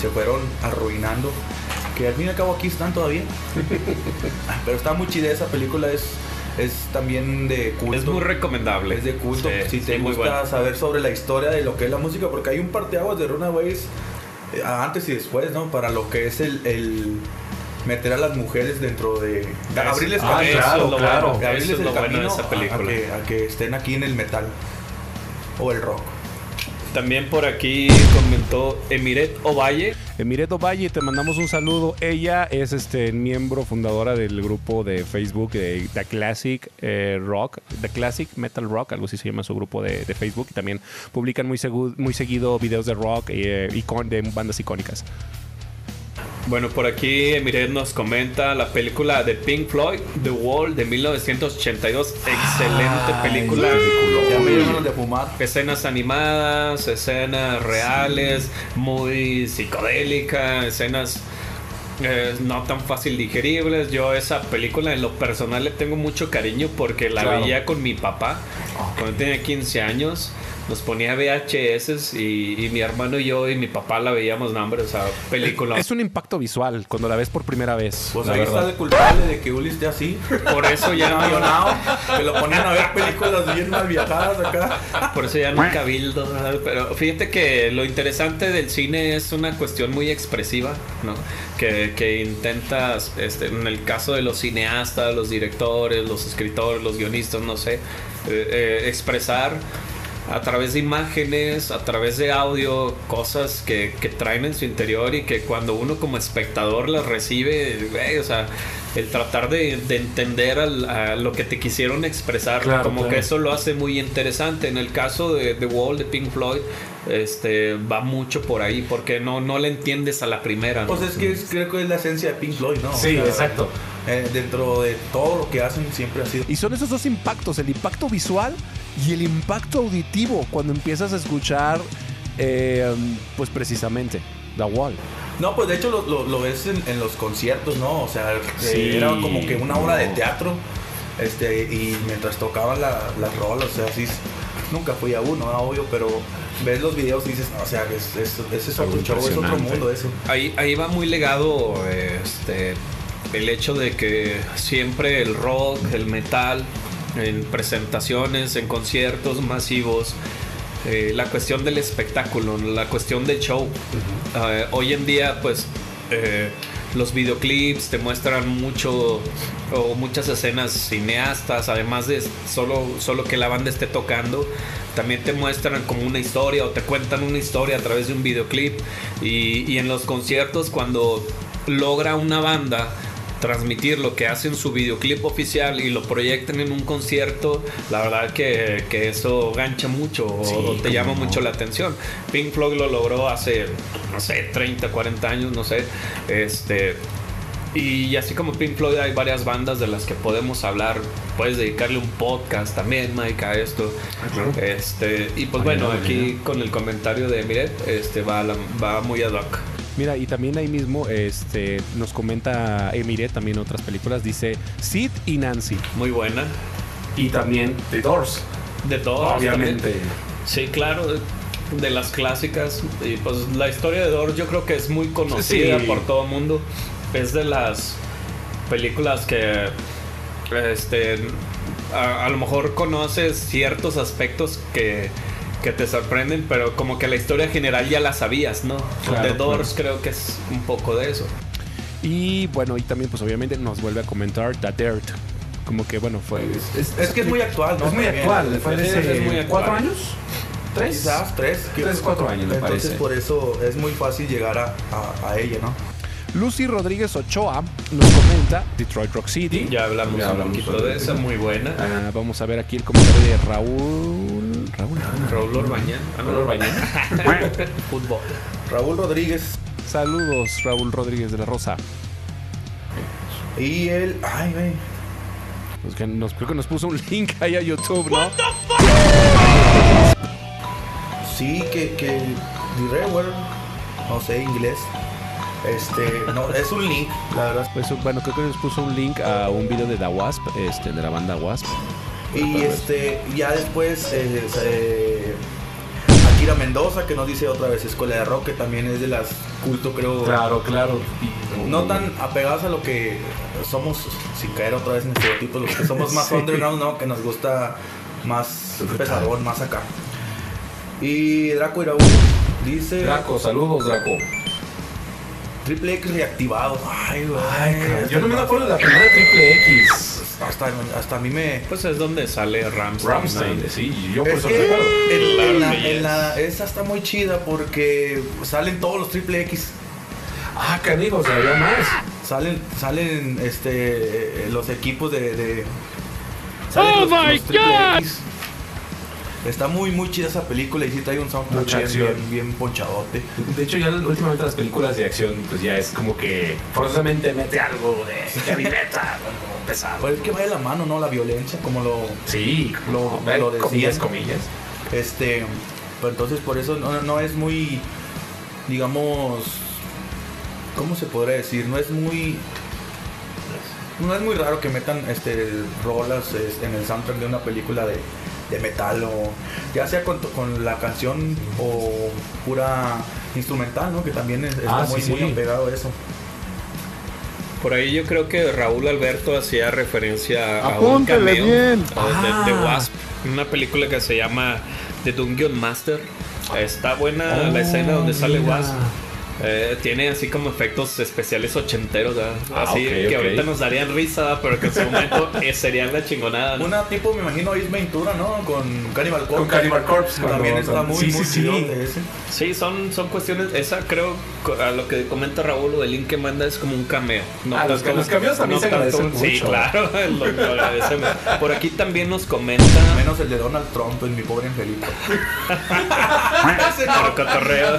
se fueron arruinando. Que al fin y al cabo aquí están todavía. (laughs) Pero está muy chida esa película, es, es también de culto.
Es muy recomendable.
Es de culto.
Sí,
si te
sí,
gusta
bueno.
saber sobre la historia de lo que es la música, porque hay un parteaguas de Runaways antes y después, ¿no? Para lo que es el, el meter a las mujeres dentro de. de abrirles
Ah,
camino.
claro, claro.
abrirles
es
el
lo bueno de
camino
esa
a- A,
película.
que, a que estén aquí en el metal o el rock.
También por aquí comentó Emiret Ovalle.
Emireto Valle, te mandamos un saludo. Ella es este miembro fundadora del grupo de Facebook de The Classic eh, Rock, The Classic Metal Rock, algo así se llama su grupo de, de Facebook. Y también publican muy, muy seguido videos de rock eh, icon- de bandas icónicas.
Bueno, por aquí Emiret nos comenta la película de Pink Floyd, The Wall, de 1982. Excelente película.
Ya me dieron ganas de fumar.
Escenas animadas, escenas reales, muy psicodélica, escenas eh, no tan fácil digeribles. Yo esa película en lo personal le tengo mucho cariño porque la
Claro.
veía con mi papá cuando tenía 15 años. Nos ponía VHS y, y mi hermano y yo y mi papá la veíamos, no, hombre, esa película.
Es un impacto visual cuando la ves por primera vez.
Pues ahí
verdad.
está de culpable de que Uli esté así.
Por eso ya no,
Abandonado, que lo ponían a ver películas bien mal viajadas acá.
Por eso ya no cabildo, pero fíjate que lo interesante del cine es una cuestión muy expresiva, ¿no? Que, que intentas, este, en el caso de los cineastas, los directores, los escritores, los guionistas, no sé, eh, eh, expresar a través de imágenes, a través de audio, cosas que, que traen en su interior y que cuando uno como espectador las recibe, güey, o sea, el tratar de, de entender al- a lo que te quisieron expresar,
Claro,
como
claro.
que eso lo hace muy interesante. En el caso de The Wall de Pink Floyd, este va mucho por ahí, porque no, no le entiendes a la primera. ¿no?
Pues es que es- creo que es la esencia de Pink Floyd, ¿no? O
Sí,
sea,
exacto.
eh, dentro de todo lo que hacen siempre ha sido.
Y son esos dos impactos, el impacto visual y el impacto auditivo cuando empiezas a escuchar, eh, pues precisamente, The Wall.
No, pues de hecho lo, lo- lo ves en, en los conciertos, ¿no? O sea, eh,
Sí,
era como que una obra de
no.
teatro. Este, y mientras tocaban la- las rolas, o sea, sí, nunca fui a uno, ¿no? obvio, pero ves los videos y dices, no, o sea, es, es, es
Algo
otro show, es otro mundo eso.
Ahí, ahí va muy legado este, el hecho de que siempre el rock, el metal, en presentaciones, en conciertos masivos, eh, la cuestión del espectáculo, la cuestión del show. Eh, hoy en día, pues, eh, los videoclips te muestran mucho o muchas escenas cineastas, además de solo, solo que la banda esté tocando, también te muestran como una historia o te cuentan una historia a través de un videoclip. Y, y en los conciertos, cuando logra una banda transmitir lo que hacen su videoclip oficial y lo proyecten en un concierto, la verdad que, que eso gancha mucho o te llama mucho la atención. Pink Floyd lo logró hace, no sé, 30, 40 años, no sé. Este, y así como Pink Floyd hay varias bandas de las que podemos hablar. Puedes dedicarle un podcast también, Mike, a esto. Este, y pues bueno, aquí con el comentario de Miret, este va, la- va muy ad hoc.
Mira, y también ahí mismo este, nos comenta Emiret también otras películas. Dice Sid y Nancy.
Muy buena.
Y también The Doors.
De todos.
Obviamente.
Sí, claro, de, de las clásicas. Y pues la historia de Doors yo creo que es muy conocida
Sí.
por todo el mundo. Es de las películas que este a, a lo mejor conoces ciertos aspectos que, que te sorprenden, pero como que la historia general ya la sabías, ¿no?
Claro,
de Doors creo que es un poco de eso.
Y bueno, y también pues obviamente nos vuelve a comentar The Dirt. Como que bueno, fue...
Es que es muy actual, ¿no?
Es muy actual. Fue
Es-
hace
es muy actual.
cuatro años. ¿Tres?
Quizás tres.
Tres, cuatro años, me
Entonces
parece.
por eso es muy fácil llegar a, a- a ella, ¿no?
Lucy Rodríguez Ochoa nos comenta Detroit Rock City.
Ya hablamos
Ya
un
hablamos
poquito
sobre
de esa,
eso.
muy buena.
Ah, vamos a ver aquí el comentario de Raúl. Raúl.
Raúl Orbañán. Ah, no,
Raúl Orbañán. (laughs)
Fútbol.
Raúl Rodríguez
Saludos, Raúl Rodríguez de la Rosa.
y él. Ay, güey.
Pues que nos, creo que nos puso un link ahí a YouTube, ¿no?
Sí, que, que diré, bueno, no sé inglés. Este, no, es un link, la verdad.
Pues bueno, creo que nos puso un link a un video de The Wasp, este, de la banda Wasp.
Y este, ya después, eh, eh, Akira Mendoza, que nos dice otra vez Escuela de Rock, que también es de las culto, creo.
Claro, claro.
No tan apegadas a lo que somos, sin caer otra vez en estereotipos, los que somos más (laughs)
Sí.
underground, ¿no? Que nos gusta más pesadón, más acá. Y Draco Iraú dice
Draco, saludos, Draco.
Triple X reactivado. Ay, güey.
Yo no me acuerdo de la primera Triple X.
Hasta, hasta a mí me.
Pues es donde sale Ramstein.
Ramstein,
¿no?
sí, yo por
Es
eso
que en- la-
que
en la- esa está muy chida porque salen todos los triple X.
Ah, canijo, o sea, había más.
Salen, salen este eh, los equipos de. de- salen
Oh
los-
my
los
God.
X. Está muy muy chida esa película y sí trae un soundtrack
Mucha
bien, bien, bien ponchadote.
De hecho, ya últimamente las películas de acción, pues ya es como que forzosamente mete algo de heavy metal, (laughs) como pesado.
Pues es que va de la mano, ¿no? La violencia, como lo.
Sí,
Lo- lo decían.
comillas, comillas.
Este. Pero entonces por eso no, no es muy. Digamos. ¿Cómo se podría decir? No es muy. No es muy raro que metan este rolas es, en el soundtrack de una película de, de metal o ya sea con, con la canción o pura instrumental, ¿no? Que también es- está
Ah,
muy,
sí,
muy
sí.
apegado a eso.
Por ahí yo creo que Raúl Alberto hacía referencia a un cameo
bien.
de, de Wasp, una película que se llama The Dungeon Master. Está buena la escena donde sale
mira.
Wasp. Eh, tiene así como efectos especiales ochenteros, ¿verdad?
Ah,
así
ok,
que
ok.
ahorita nos darían risa, ¿verdad? pero que en su momento (laughs) eh, serían la chingonada. ¿no?
Una tipo, me imagino, Ace Ventura, ¿no? Con Cannibal Corpse.
Con Cannibal Corpse,
También está muy,
sí,
muy
sí, sí.
ese.
Sí, son, son cuestiones. Esa creo, a lo que comenta Raúl, lo del link que manda es como un cameo. No
Ah, los- los cameos también se
tanto
agradecen
un- Sí,
mucho.
claro, (laughs) lo, lo agradecemos. Por aquí también nos comenta.
Menos el de Donald Trump en mi pobre angelito. No. (laughs)
Por cotorreo.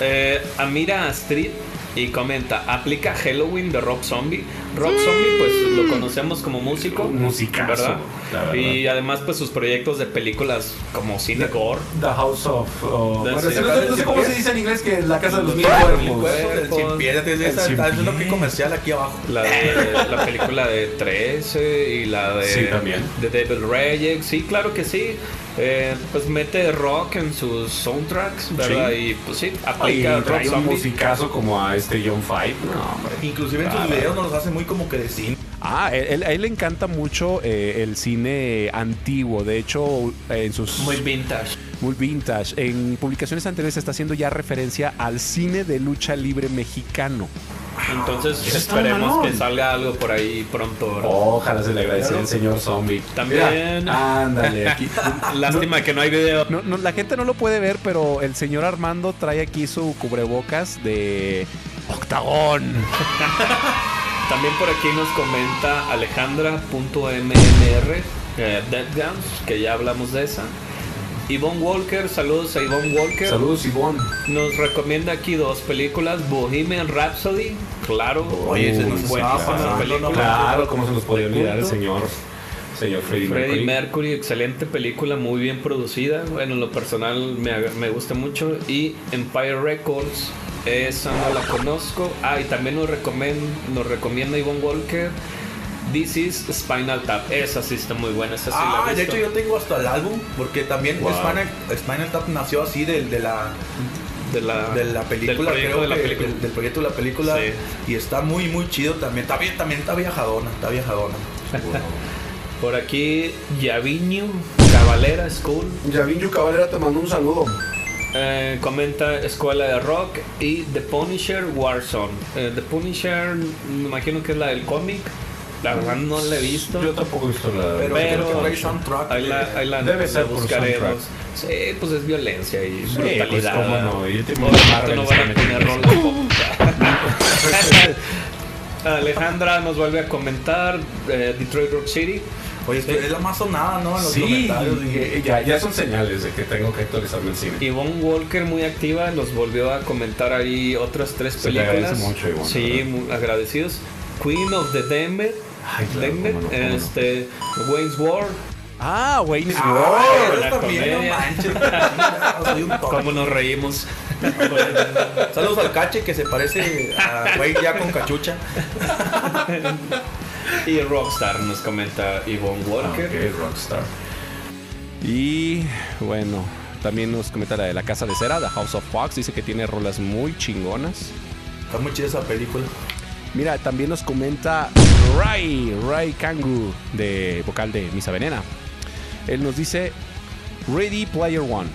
Eh, Amira Astrid y comenta, aplica Halloween de Rob Zombie. Rob Zombie, pues lo conocemos como músico.
Musicazo,
¿verdad?
verdad.
Y además, pues sus proyectos de películas como Cine Gore.
The House of. o-
The-
bueno,
sí,
no, sé- no cómo se dice en inglés que la casa de los mil
Mil
cuerpos.
es, lo que comercial aquí abajo.
La, (laughs) de, la película de 13 y la de,
Sí, también.
de David Reyes. Sí, claro que sí. Eh, pues mete rock en sus soundtracks, ¿verdad?
Sí.
Y pues sí,
Y
aplica rock
trae un musicazo como a este John Five. No, hombre.
Inclusive en sus videos nos los hace muy como que de cine.
Ah, él- a él le encanta mucho eh, el cine antiguo. De hecho, en sus.
Muy vintage.
muy vintage. En publicaciones anteriores está haciendo ya referencia al cine de lucha libre mexicano.
Entonces esperemos que salga algo por ahí pronto. ¿verdad?
Ojalá se le agradezca al señor zombie.
También.
Mira, ándale, aquí. (laughs)
Lástima que no hay video.
No, no, la gente no lo puede ver, pero el señor Armando trae aquí su cubrebocas de Octagón. (laughs)
También por aquí nos comenta alejandra.mmr, eh, Dead Guns, que ya hablamos de esa. Yvonne Walker, saludos a Yvonne Walker.
Saludos, Ivonne.
Nos recomienda aquí dos películas, Bohemian Rhapsody, claro.
Oye, ese nos
buenísima
estaba pasando,
película.
¿no?
Claro, ¿cómo se nos podía olvidar el señor, señor Freddie,
Freddie
Mercury?
Mercury, excelente película, muy bien producida. Bueno, en lo personal me, me gusta mucho. Y Empire Records, esa no la conozco. Ah, y también nos, nos recomienda Yvonne Walker. This is Spinal Tap. Esa sí está muy buena. Esa sí la
Ah,
he
de hecho yo tengo hasta el álbum, porque también
Wow.
Spinal, Spinal Tap nació así del- de, la,
de la,
de la película,
del proyecto
creo
de la
que-
película.
Del, del proyecto de la película.
Sí.
Y está muy, muy chido también. Está bien, también está viajadona, está viajadona. (laughs)
Por aquí, Yaviño Cavalera School.
Yavinju Cavalera te mando un saludo.
Eh, comenta Escuela de Rock y The Punisher Warzone. Eh, The Punisher, me imagino que es la del cómic. La verdad no la he visto.
Yo tampoco he visto la
Pero,
Pero-
trae soundtrack.
Ahí la, ahí la-
Debe ser por
buscaremos. Sí, pues es violencia y
Sí,
brutalidad.
pues, cómo no, y el tipo
Obviamente
Marvel
no van a poner pop. (laughs) Alejandra nos vuelve a comentar eh, Detroit Rock City.
Oye, es, la más sonada, ¿no? En los
Sí,
comentarios. y-
ya, ya son señales de que tengo que actualizarme el cine.
Yvonne Walker muy activa, nos volvió a comentar ahí otras tres
Se
películas.
agradece mucho, Yvonne,
sí, agradecidos. Queen of the Denver,
Ay, claro,
Denver,
no,
este, Wayne's War,
Ah, Wayne
la
eres también, no manches. (laughs)
Cómo nos reímos.
Saludos al cache que se parece a güey ya con cachucha. (laughs)
Y Rockstar nos comenta Yvonne Walker.
Ah, Ok, Rockstar. Y bueno, también nos comenta la de la casa de cera, The House of Fox. Dice que tiene rolas muy chingonas.
Está muy chida esa película.
Mira, también nos comenta Ray, Ray Kangu, de vocal de Misa Venena. Él nos dice Ready Player One.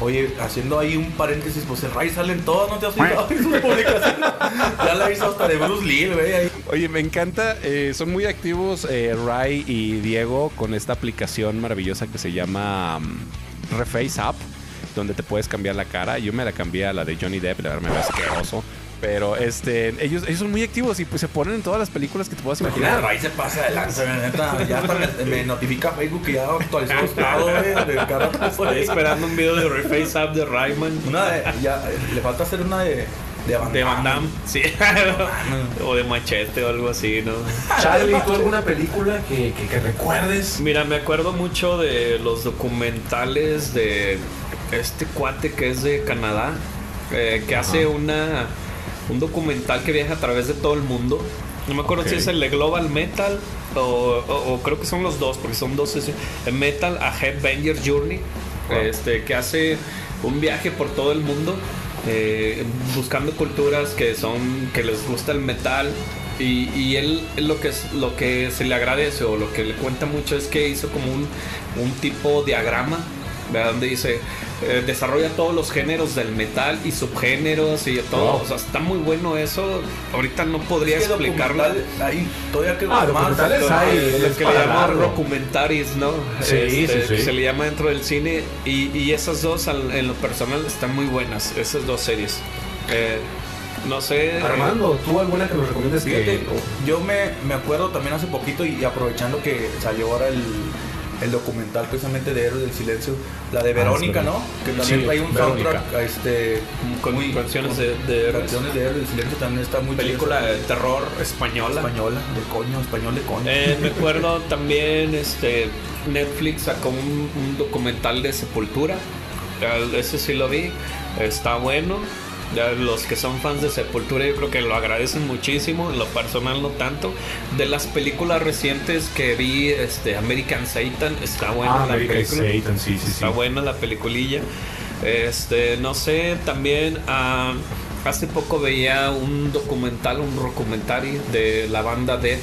Oye, haciendo ahí un paréntesis, pues el Ray sale en todas, ¿no te has fijado en publicaciones? (laughs) Ya la hizo hasta de Bruce Lee, güey. ahí.
Oye, me encanta, eh, son muy activos eh, Ray y Diego con esta aplicación maravillosa que se llama mm, Reface App, donde te puedes cambiar la cara. Yo me la cambié a la de Johnny Depp, la verdad me ve asqueroso. Pero este, ellos, ellos son muy activos y pues se ponen en todas las películas que te puedas
Mira, el
imaginar.
Ray se pasa adelante, güey, neta. Ya hasta me, me notifica Facebook que ya actualizó. De cada rato,
Estoy esperando un video de Reface Up de Rayman.
Una de, ya, eh, le falta hacer una de, de Van
De Van
Damme.
Sí. o de Machete o algo así, ¿no?
Charlie, ¿tú alguna película que, que, que recuerdes?
Mira, me acuerdo mucho de los documentales de este cuate que es de Canadá, eh, que hace una un documental que viaja a través de todo el mundo. No me acuerdo
Ok.
si es el de Global Metal o, o- o creo que son los dos, porque son dos. Metal a Headbanger Journey, este, que hace un viaje por todo el mundo. Eh, buscando culturas que son que les gusta el metal. Y, él, lo que lo que se le agradece o lo que le cuenta mucho es que hizo como un, un tipo diagrama ¿verdad? donde dice eh, desarrolla todos los géneros del metal y subgéneros y todo
Wow.
o sea está muy bueno eso ahorita no podría
Es que
explicarlo
Ahí todavía que
Ah,
más.
documentales hay.
lo que le llaman
largo.
documentaries, ¿no? Este,
Sí, sí, sí.
que se le llama dentro del cine. Y, y esas dos, al- en lo personal, están muy buenas. Esas dos series. Eh, no sé.
Armando, ¿tú alguna que nos recomiendes
Fíjate,
que...
yo me, me acuerdo también hace poquito y, y aprovechando que salió ahora el, el documental precisamente de Héroes del Silencio, la de Verónica,
verdad.
¿no? Que también
Sí,
trae un
Verónica.
soundtrack este,
Con
muy-
canciones
con-
de, de
canciones de Héroes del Silencio también está muy
película de terror española.
española, de coño, español de coño.
Eh, me (laughs) acuerdo también, este, Netflix sacó un, un documental de Sepultura. Ya, Ese sí lo vi. Está bueno. Ya los que son fans de Sepultura yo creo que lo agradecen muchísimo, en lo personal no tanto. De las películas recientes que vi, este American Satan, está buena
Ah,
la
American
película.
Satan, sí, sí, sí.
Está buena la peliculilla. Este, no sé, también ah, hace poco veía un documental, un documentario de la banda Dead,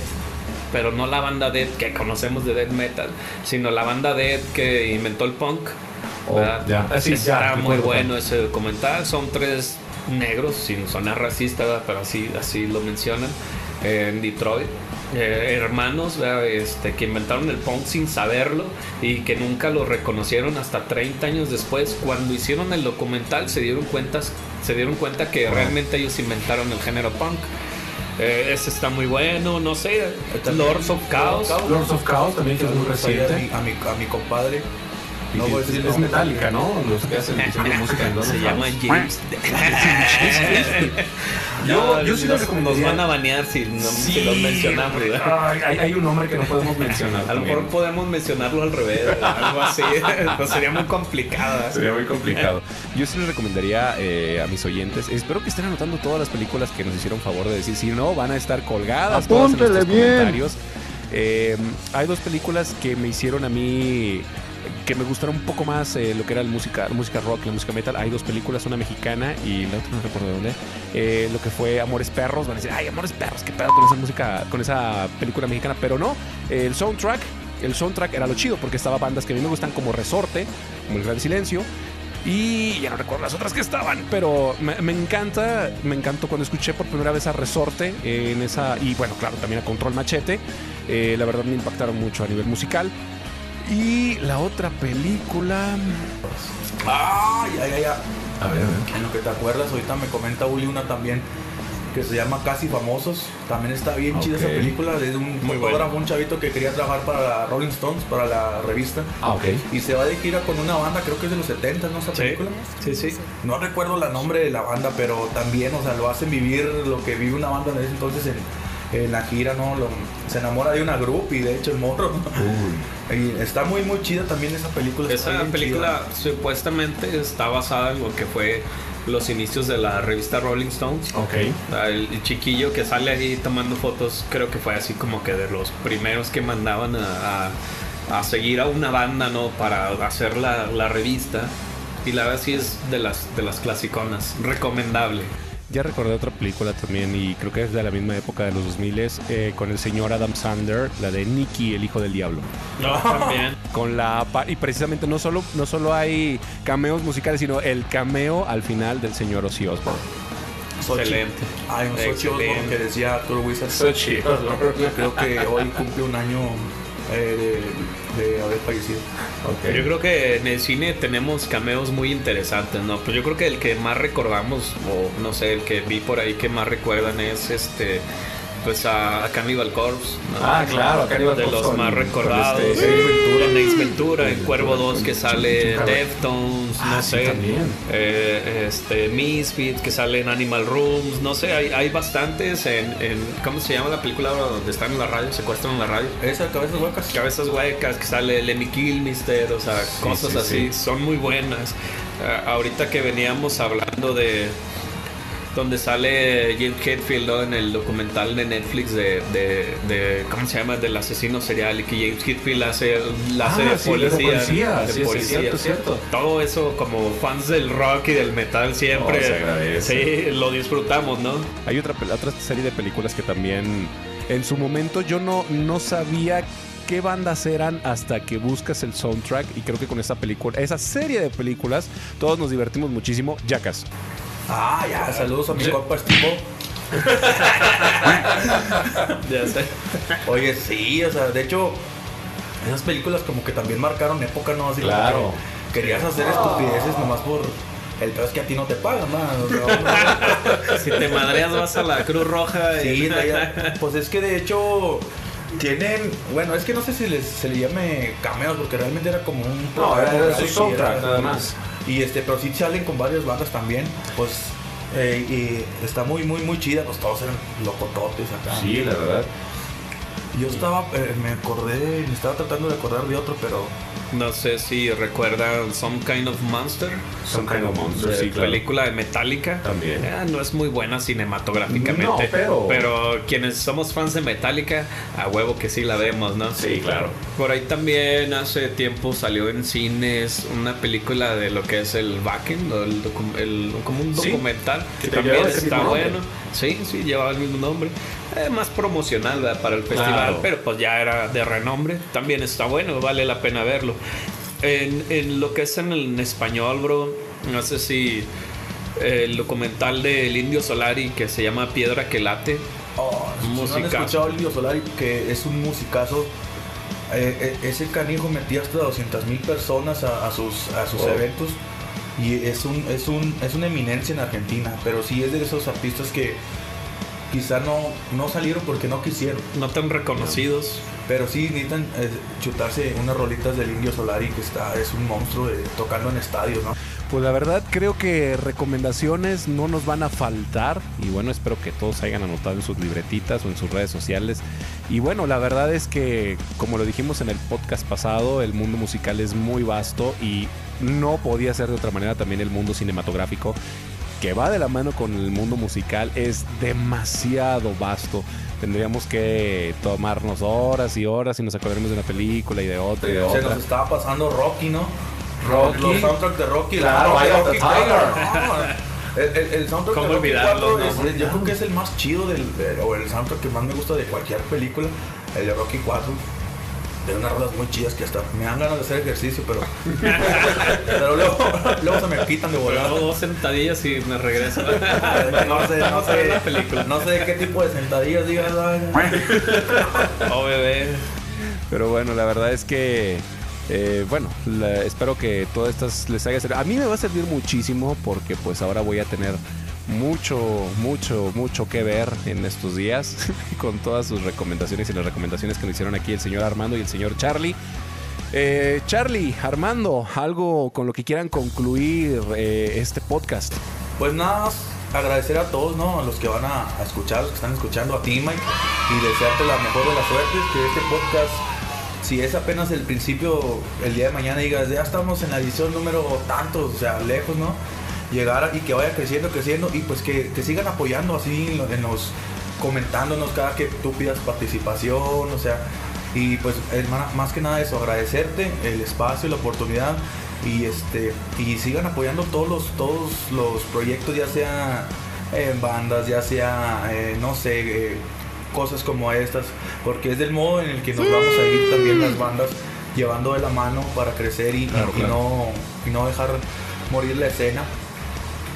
pero no la banda Dead que conocemos de Death Metal, sino la banda Dead que inventó el punk.
Oh,
¿verdad?
ya.
Ah, sí,
Está
ya,
muy bueno ese documental. Son tres negros, sin sonar racista, pero así, así lo mencionan, eh, en Detroit. Eh, hermanos este, que inventaron el punk sin saberlo y que nunca lo reconocieron hasta 30 años después. Cuando hicieron el documental se dieron cuenta, se dieron cuenta que realmente ellos inventaron el género punk. Eh, ese está muy bueno, no sé. Lords of Chaos.
Lords of Chaos también, que es muy
a
reciente.
mi, a mi, a mi compadre. No
que
voy a decir
es metálica, ¿no? Los que hacen música en
Se llama. James. (laughs)
Yo- yo sí
nos,
les
nos
recomendaría-
van a banear si, no,
Sí,
los mencionamos.
Ay, hay, hay un nombre que no podemos mencionar.
A lo mejor podemos mencionarlo al revés, algo así. (laughs) (laughs) Sería muy complicado. ¿eh?
Sería muy complicado. Yo sí les recomendaría eh, a mis oyentes, espero que estén anotando todas las películas que nos hicieron favor de decir, si no, van a estar colgadas todas en nuestros
bien.
comentarios. Eh, hay dos películas que me hicieron a mí que me gustaron un poco más eh, lo que era la música, la música rock, la música metal. Hay dos películas, una mexicana y la otra no recuerdo de dónde. Eh, lo que fue Amores Perros, van a decir, ay, Amores Perros, qué pedo con esa música, con esa película mexicana, pero no, el soundtrack, el soundtrack era lo chido porque estaba bandas que a mí me gustan como Resorte, como El Gran Silencio. Y ya no recuerdo las otras que estaban, pero me, me encanta, me encantó cuando escuché por primera vez a Resorte en esa, y bueno, claro, también a Control Machete. Eh, la verdad me impactaron mucho a nivel musical. Y la otra película.
Ay, ay, ay, ay.
A ver, a ver.
En lo que te acuerdas, ahorita me comenta Uli una también que se llama Casi Famosos. También está bien chida esa película. Es de un
Muy
fotógrafo, un chavito que quería trabajar para la Rolling Stones, para la revista.
Ah, ok.
Y se va de gira con una banda, creo que es de los 70, ¿no? Esa
Sí,
película.
sí, sí.
No recuerdo el nombre de la banda, pero también, o sea, lo hacen vivir lo que vive una banda en ese entonces en, en la gira, ¿no? Lo- se enamora de una group y de hecho el morro. ¿no? (laughs) Y está muy, muy chida también esa película.
Esa película supuestamente está basada en lo que fue los inicios de la revista Rolling Stones.
Ok.
El, el chiquillo que sale ahí tomando fotos, creo que fue así como que de los primeros que mandaban a, a- a seguir a una banda, ¿no? Para hacer la, la revista. Y la verdad sí es de las, de las clasiconas. Recomendable.
Ya recordé otra película también, y creo que es de la misma época de los 2000 eh, con el señor Adam Sander, la de Nicky, el hijo del diablo.
No, también.
Con la y precisamente no solo, no solo hay cameos musicales, sino el cameo al final del señor Ozzy Osbourne.
Sochi.
Excelente.
Hay un Sochi Osborne
Excelente.
que decía Arthur Wizard.
Sochi.
Creo que hoy cumple un año eh, de, de haber fallecido.
Yo creo que en el cine tenemos cameos muy interesantes, ¿no? Pues yo creo que el que más recordamos, o no sé, el que vi por ahí que más recuerdan es este. Pues a, a Cannibal Corpse. ¿no?
Ah, claro, Cannibal
De
Corpse
los
con-
más
con
recordados.
este, Ventura.
En Ace Ventura, en Cuervo
con-
2 que sale Deftones,
Ah,
no
sí,
sé.
también.
Eh, este, Misfits que sale en Animal Rooms, no sé, hay, hay bastantes en, en. ¿Cómo se llama la película donde están en la radio? Secuestran en la radio.
Esa cabezas huecas.
Cabezas huecas, que sale Lemmy Kilmister, o sea, cosas
sí,
así,
sí.
son muy buenas. Ah, ahorita que veníamos hablando de donde sale Jim Hetfield ¿no? en el documental de Netflix de, de, de- ¿cómo se llama? del asesino serial y que James Hetfield hace, la hace
Ah,
de
sí, de
policía.
policía,
de
sí, sí,
policía.
cierto, cierto.
Todo eso como fans del rock y del metal siempre.
Oh,
sí, lo disfrutamos, ¿no?
Hay otra, otra serie de películas que también en su momento yo no, no sabía qué bandas eran hasta que buscas el soundtrack y creo que con esa película, esa serie de películas, todos nos divertimos muchísimo. Jackass.
Ah, ya, saludos a mi compa Steve. (laughs)
Ya sé.
Oye, sí, o sea, de hecho, esas películas como que también marcaron época, ¿no? Así como
Claro.
que querías hacer estupideces nomás por. El peor es que a ti no te pagan, man. O sea, (laughs)
Si te madreas vas a la Cruz Roja y...
Sí, no, (laughs) pues es que de hecho tienen, bueno, es que no sé si les, se le llame cameos porque realmente era como un
No, era- era su
Sí,
soundtrack, nada más.
Y este, pero sí salen con varias bandas también, pues eh, y está muy muy muy chida, pues todos eran locototes acá.
Sí, la verdad.
Yo estaba, eh, me acordé, me estaba tratando de acordar de otro, pero
No sé si recuerdan Some Kind of Monster.
Some Kind of Monster, sí, claro.
Película de Metallica.
También.
Eh, no es muy buena cinematográficamente.
No, pero-
Pero quienes somos fans de Metallica, a huevo que sí la vemos, ¿no?
Sí, claro.
Por ahí también hace tiempo salió en cines una película de lo que es el Wacken, o el el- como un
Sí,
documental, que
que
también está bueno. Sí, sí, llevaba el mismo nombre. Eh, más promocional ¿verdad? para el festival,
Claro.
pero pues ya era de renombre. También está bueno, vale la pena verlo. En, en lo que es en, en español, bro, no sé si el documental del Indio Solari que se llama Piedra que late.
oh, si no han
Musicazo.
escuchado el Indio Solari, que es un musicazo. eh, eh, ese canijo metía hasta 200 mil personas a, a sus, a sus eventos y es un, es, un, es una eminencia en Argentina, pero sí es de esos artistas que quizá no, no salieron porque no quisieron.
No tan reconocidos.
Pero sí necesitan eh, chutarse unas rolitas del Indio Solari que está, es un monstruo de, tocando en estadios, ¿no?
Pues la verdad creo que recomendaciones no nos van a faltar y bueno, espero que todos hayan anotado en sus libretitas o en sus redes sociales. Y bueno, la verdad es que como lo dijimos en el podcast pasado, el mundo musical es muy vasto y no podía ser de otra manera también el mundo cinematográfico que va de la mano con el mundo musical es demasiado vasto. Tendríamos que tomarnos horas y horas y nos acordaremos de una película y de otra y de
Se nos estaba pasando Rocky, ¿no?
Rocky.
Los soundtracks de Rocky.
Claro,
Rocky. (laughs) El, el- el soundtrack
¿Cómo
de Rocky
olvidarlo,
4 es-
no?
yo creo que es el más chido del, de- o el soundtrack que más me gusta de cualquier película, el de Rocky 4. De unas rolas muy chidas que hasta me dan ganas de hacer ejercicio, pero. (laughs) pero luego, luego se me quitan de
Hago
volar.
dos sentadillas y me regreso. (laughs)
No sé, no sé,
la película.
no sé de qué tipo de sentadillas digas.
Oh, bebé.
Pero bueno, la verdad es que, eh, bueno, la- espero que todas estas les haya servido. A mí me va a servir muchísimo porque pues ahora voy a tener mucho, mucho, mucho que ver en estos días (laughs) con todas sus recomendaciones y las recomendaciones que nos hicieron aquí el señor Armando y el señor Charlie. Eh, Charlie, Armando, algo con lo que quieran concluir eh, este podcast.
Pues nada más agradecer a todos, ¿no? A los que van a, a escuchar, los que están escuchando, a ti, Mike, y desearte la mejor de las suertes, que este podcast, si es apenas el principio, el día de mañana digas, ya estamos en la edición número tantos, o sea, lejos, ¿no? Llegar y que vaya creciendo, creciendo, y pues que, que sigan apoyando así en, lo- en los comentándonos cada que tú pidas participación, o sea, y pues más que nada eso, agradecerte el espacio, la oportunidad y este y sigan apoyando todos los todos los proyectos, ya sea en bandas, ya sea eh, no sé eh, cosas como estas, porque es del modo en el que nos vamos a ir también las bandas llevando de la mano para crecer y, y- y no y no dejar morir la escena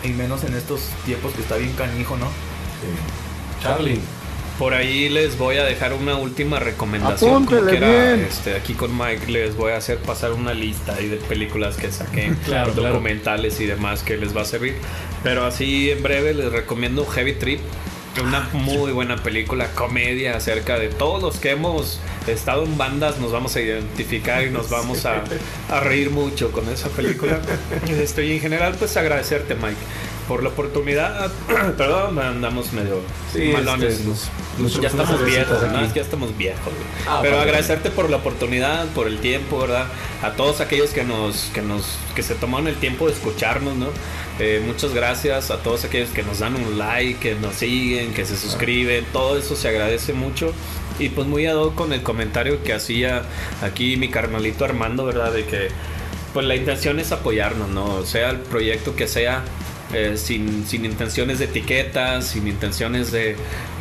y menos en estos tiempos que está bien canijo, ¿no?
Charlie.
Por ahí les voy a dejar una última recomendación. Como quiera,
bien.
este, aquí con Mike les voy a hacer pasar una lista ahí de películas que saqué, (laughs)
Claro, claro.
documentales y demás que les va a servir. Pero así en breve les recomiendo Heavy Trip. Una muy buena película, comedia acerca de todos los que hemos estado en bandas, nos vamos a identificar y nos vamos a, a reír mucho con esa película. Este, y en general, pues agradecerte, Mike, por la oportunidad. (clears throat) Perdón, andamos medio
Sí,
malones.
este, nos- nos
ya estamos viejos, ¿no? Es que ya estamos viejos. güey.
Ah,
Pero
padre.
agradecerte por la oportunidad, por el tiempo, ¿verdad? A todos aquellos que nos, que nos, que se tomaron el tiempo de escucharnos, ¿no? Eh, muchas gracias a todos aquellos que nos dan un like, que nos siguen, que se suscriben, todo eso se agradece mucho. Y pues muy ad hoc con el comentario que hacía aquí mi carnalito Armando, ¿verdad? De que pues la intención es apoyarnos, ¿no? Sea el proyecto que sea, eh, sin, sin intenciones de etiquetas, sin intenciones de,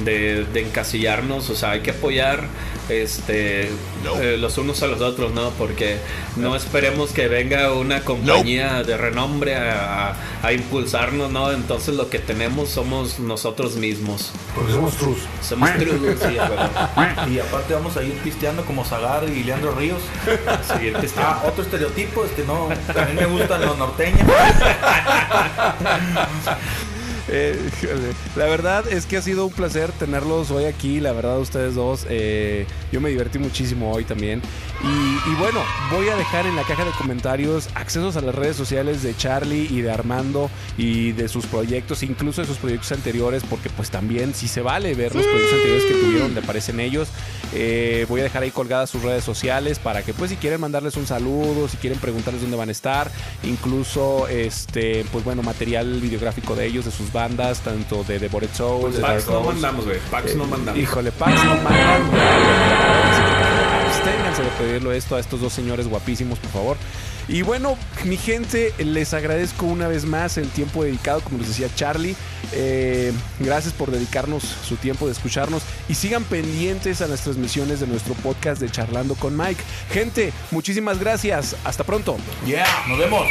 de, de encasillarnos, o sea, hay que apoyar este, eh, los unos a los otros, ¿no? Porque no esperemos que venga una compañía de renombre a, a- a impulsarnos, ¿no? Entonces lo que tenemos somos nosotros mismos.
Porque somos trus.
Somos sí, güey.
Y aparte vamos a ir pisteando como Zagar y Leandro Ríos.
Seguir
Ah, otro estereotipo, este no, también me gustan los norteños. (laughs)
Eh, la verdad es que ha sido un placer tenerlos hoy aquí, la verdad ustedes dos. eh, yo me divertí muchísimo hoy también. Y, y bueno, voy a dejar en la caja de comentarios accesos a las redes sociales de Charlie y de Armando y de sus proyectos, incluso de sus proyectos anteriores, porque pues también si se vale ver los proyectos anteriores que tuvieron, le parecen ellos. Eh, voy a dejar ahí colgadas sus redes sociales para que pues si quieren mandarles un saludo, si quieren preguntarles dónde van a estar, incluso este pues bueno, material videográfico de ellos, de sus bandas, tanto de The Bored Souls, de
Pax
Dark
no mandamos, güey. Pax no mandamos.
Híjole, Pax no mandan. Así que, Absténganse de pedirlo esto a estos dos señores guapísimos, por favor. Y bueno, mi gente, les agradezco una vez más el tiempo dedicado, como les decía Charlie. Eh, gracias por dedicarnos su tiempo de escucharnos y sigan pendientes a las transmisiones de nuestro podcast de Charlando con Mike. Gente, muchísimas gracias. Hasta pronto.
Yeah, nos vemos.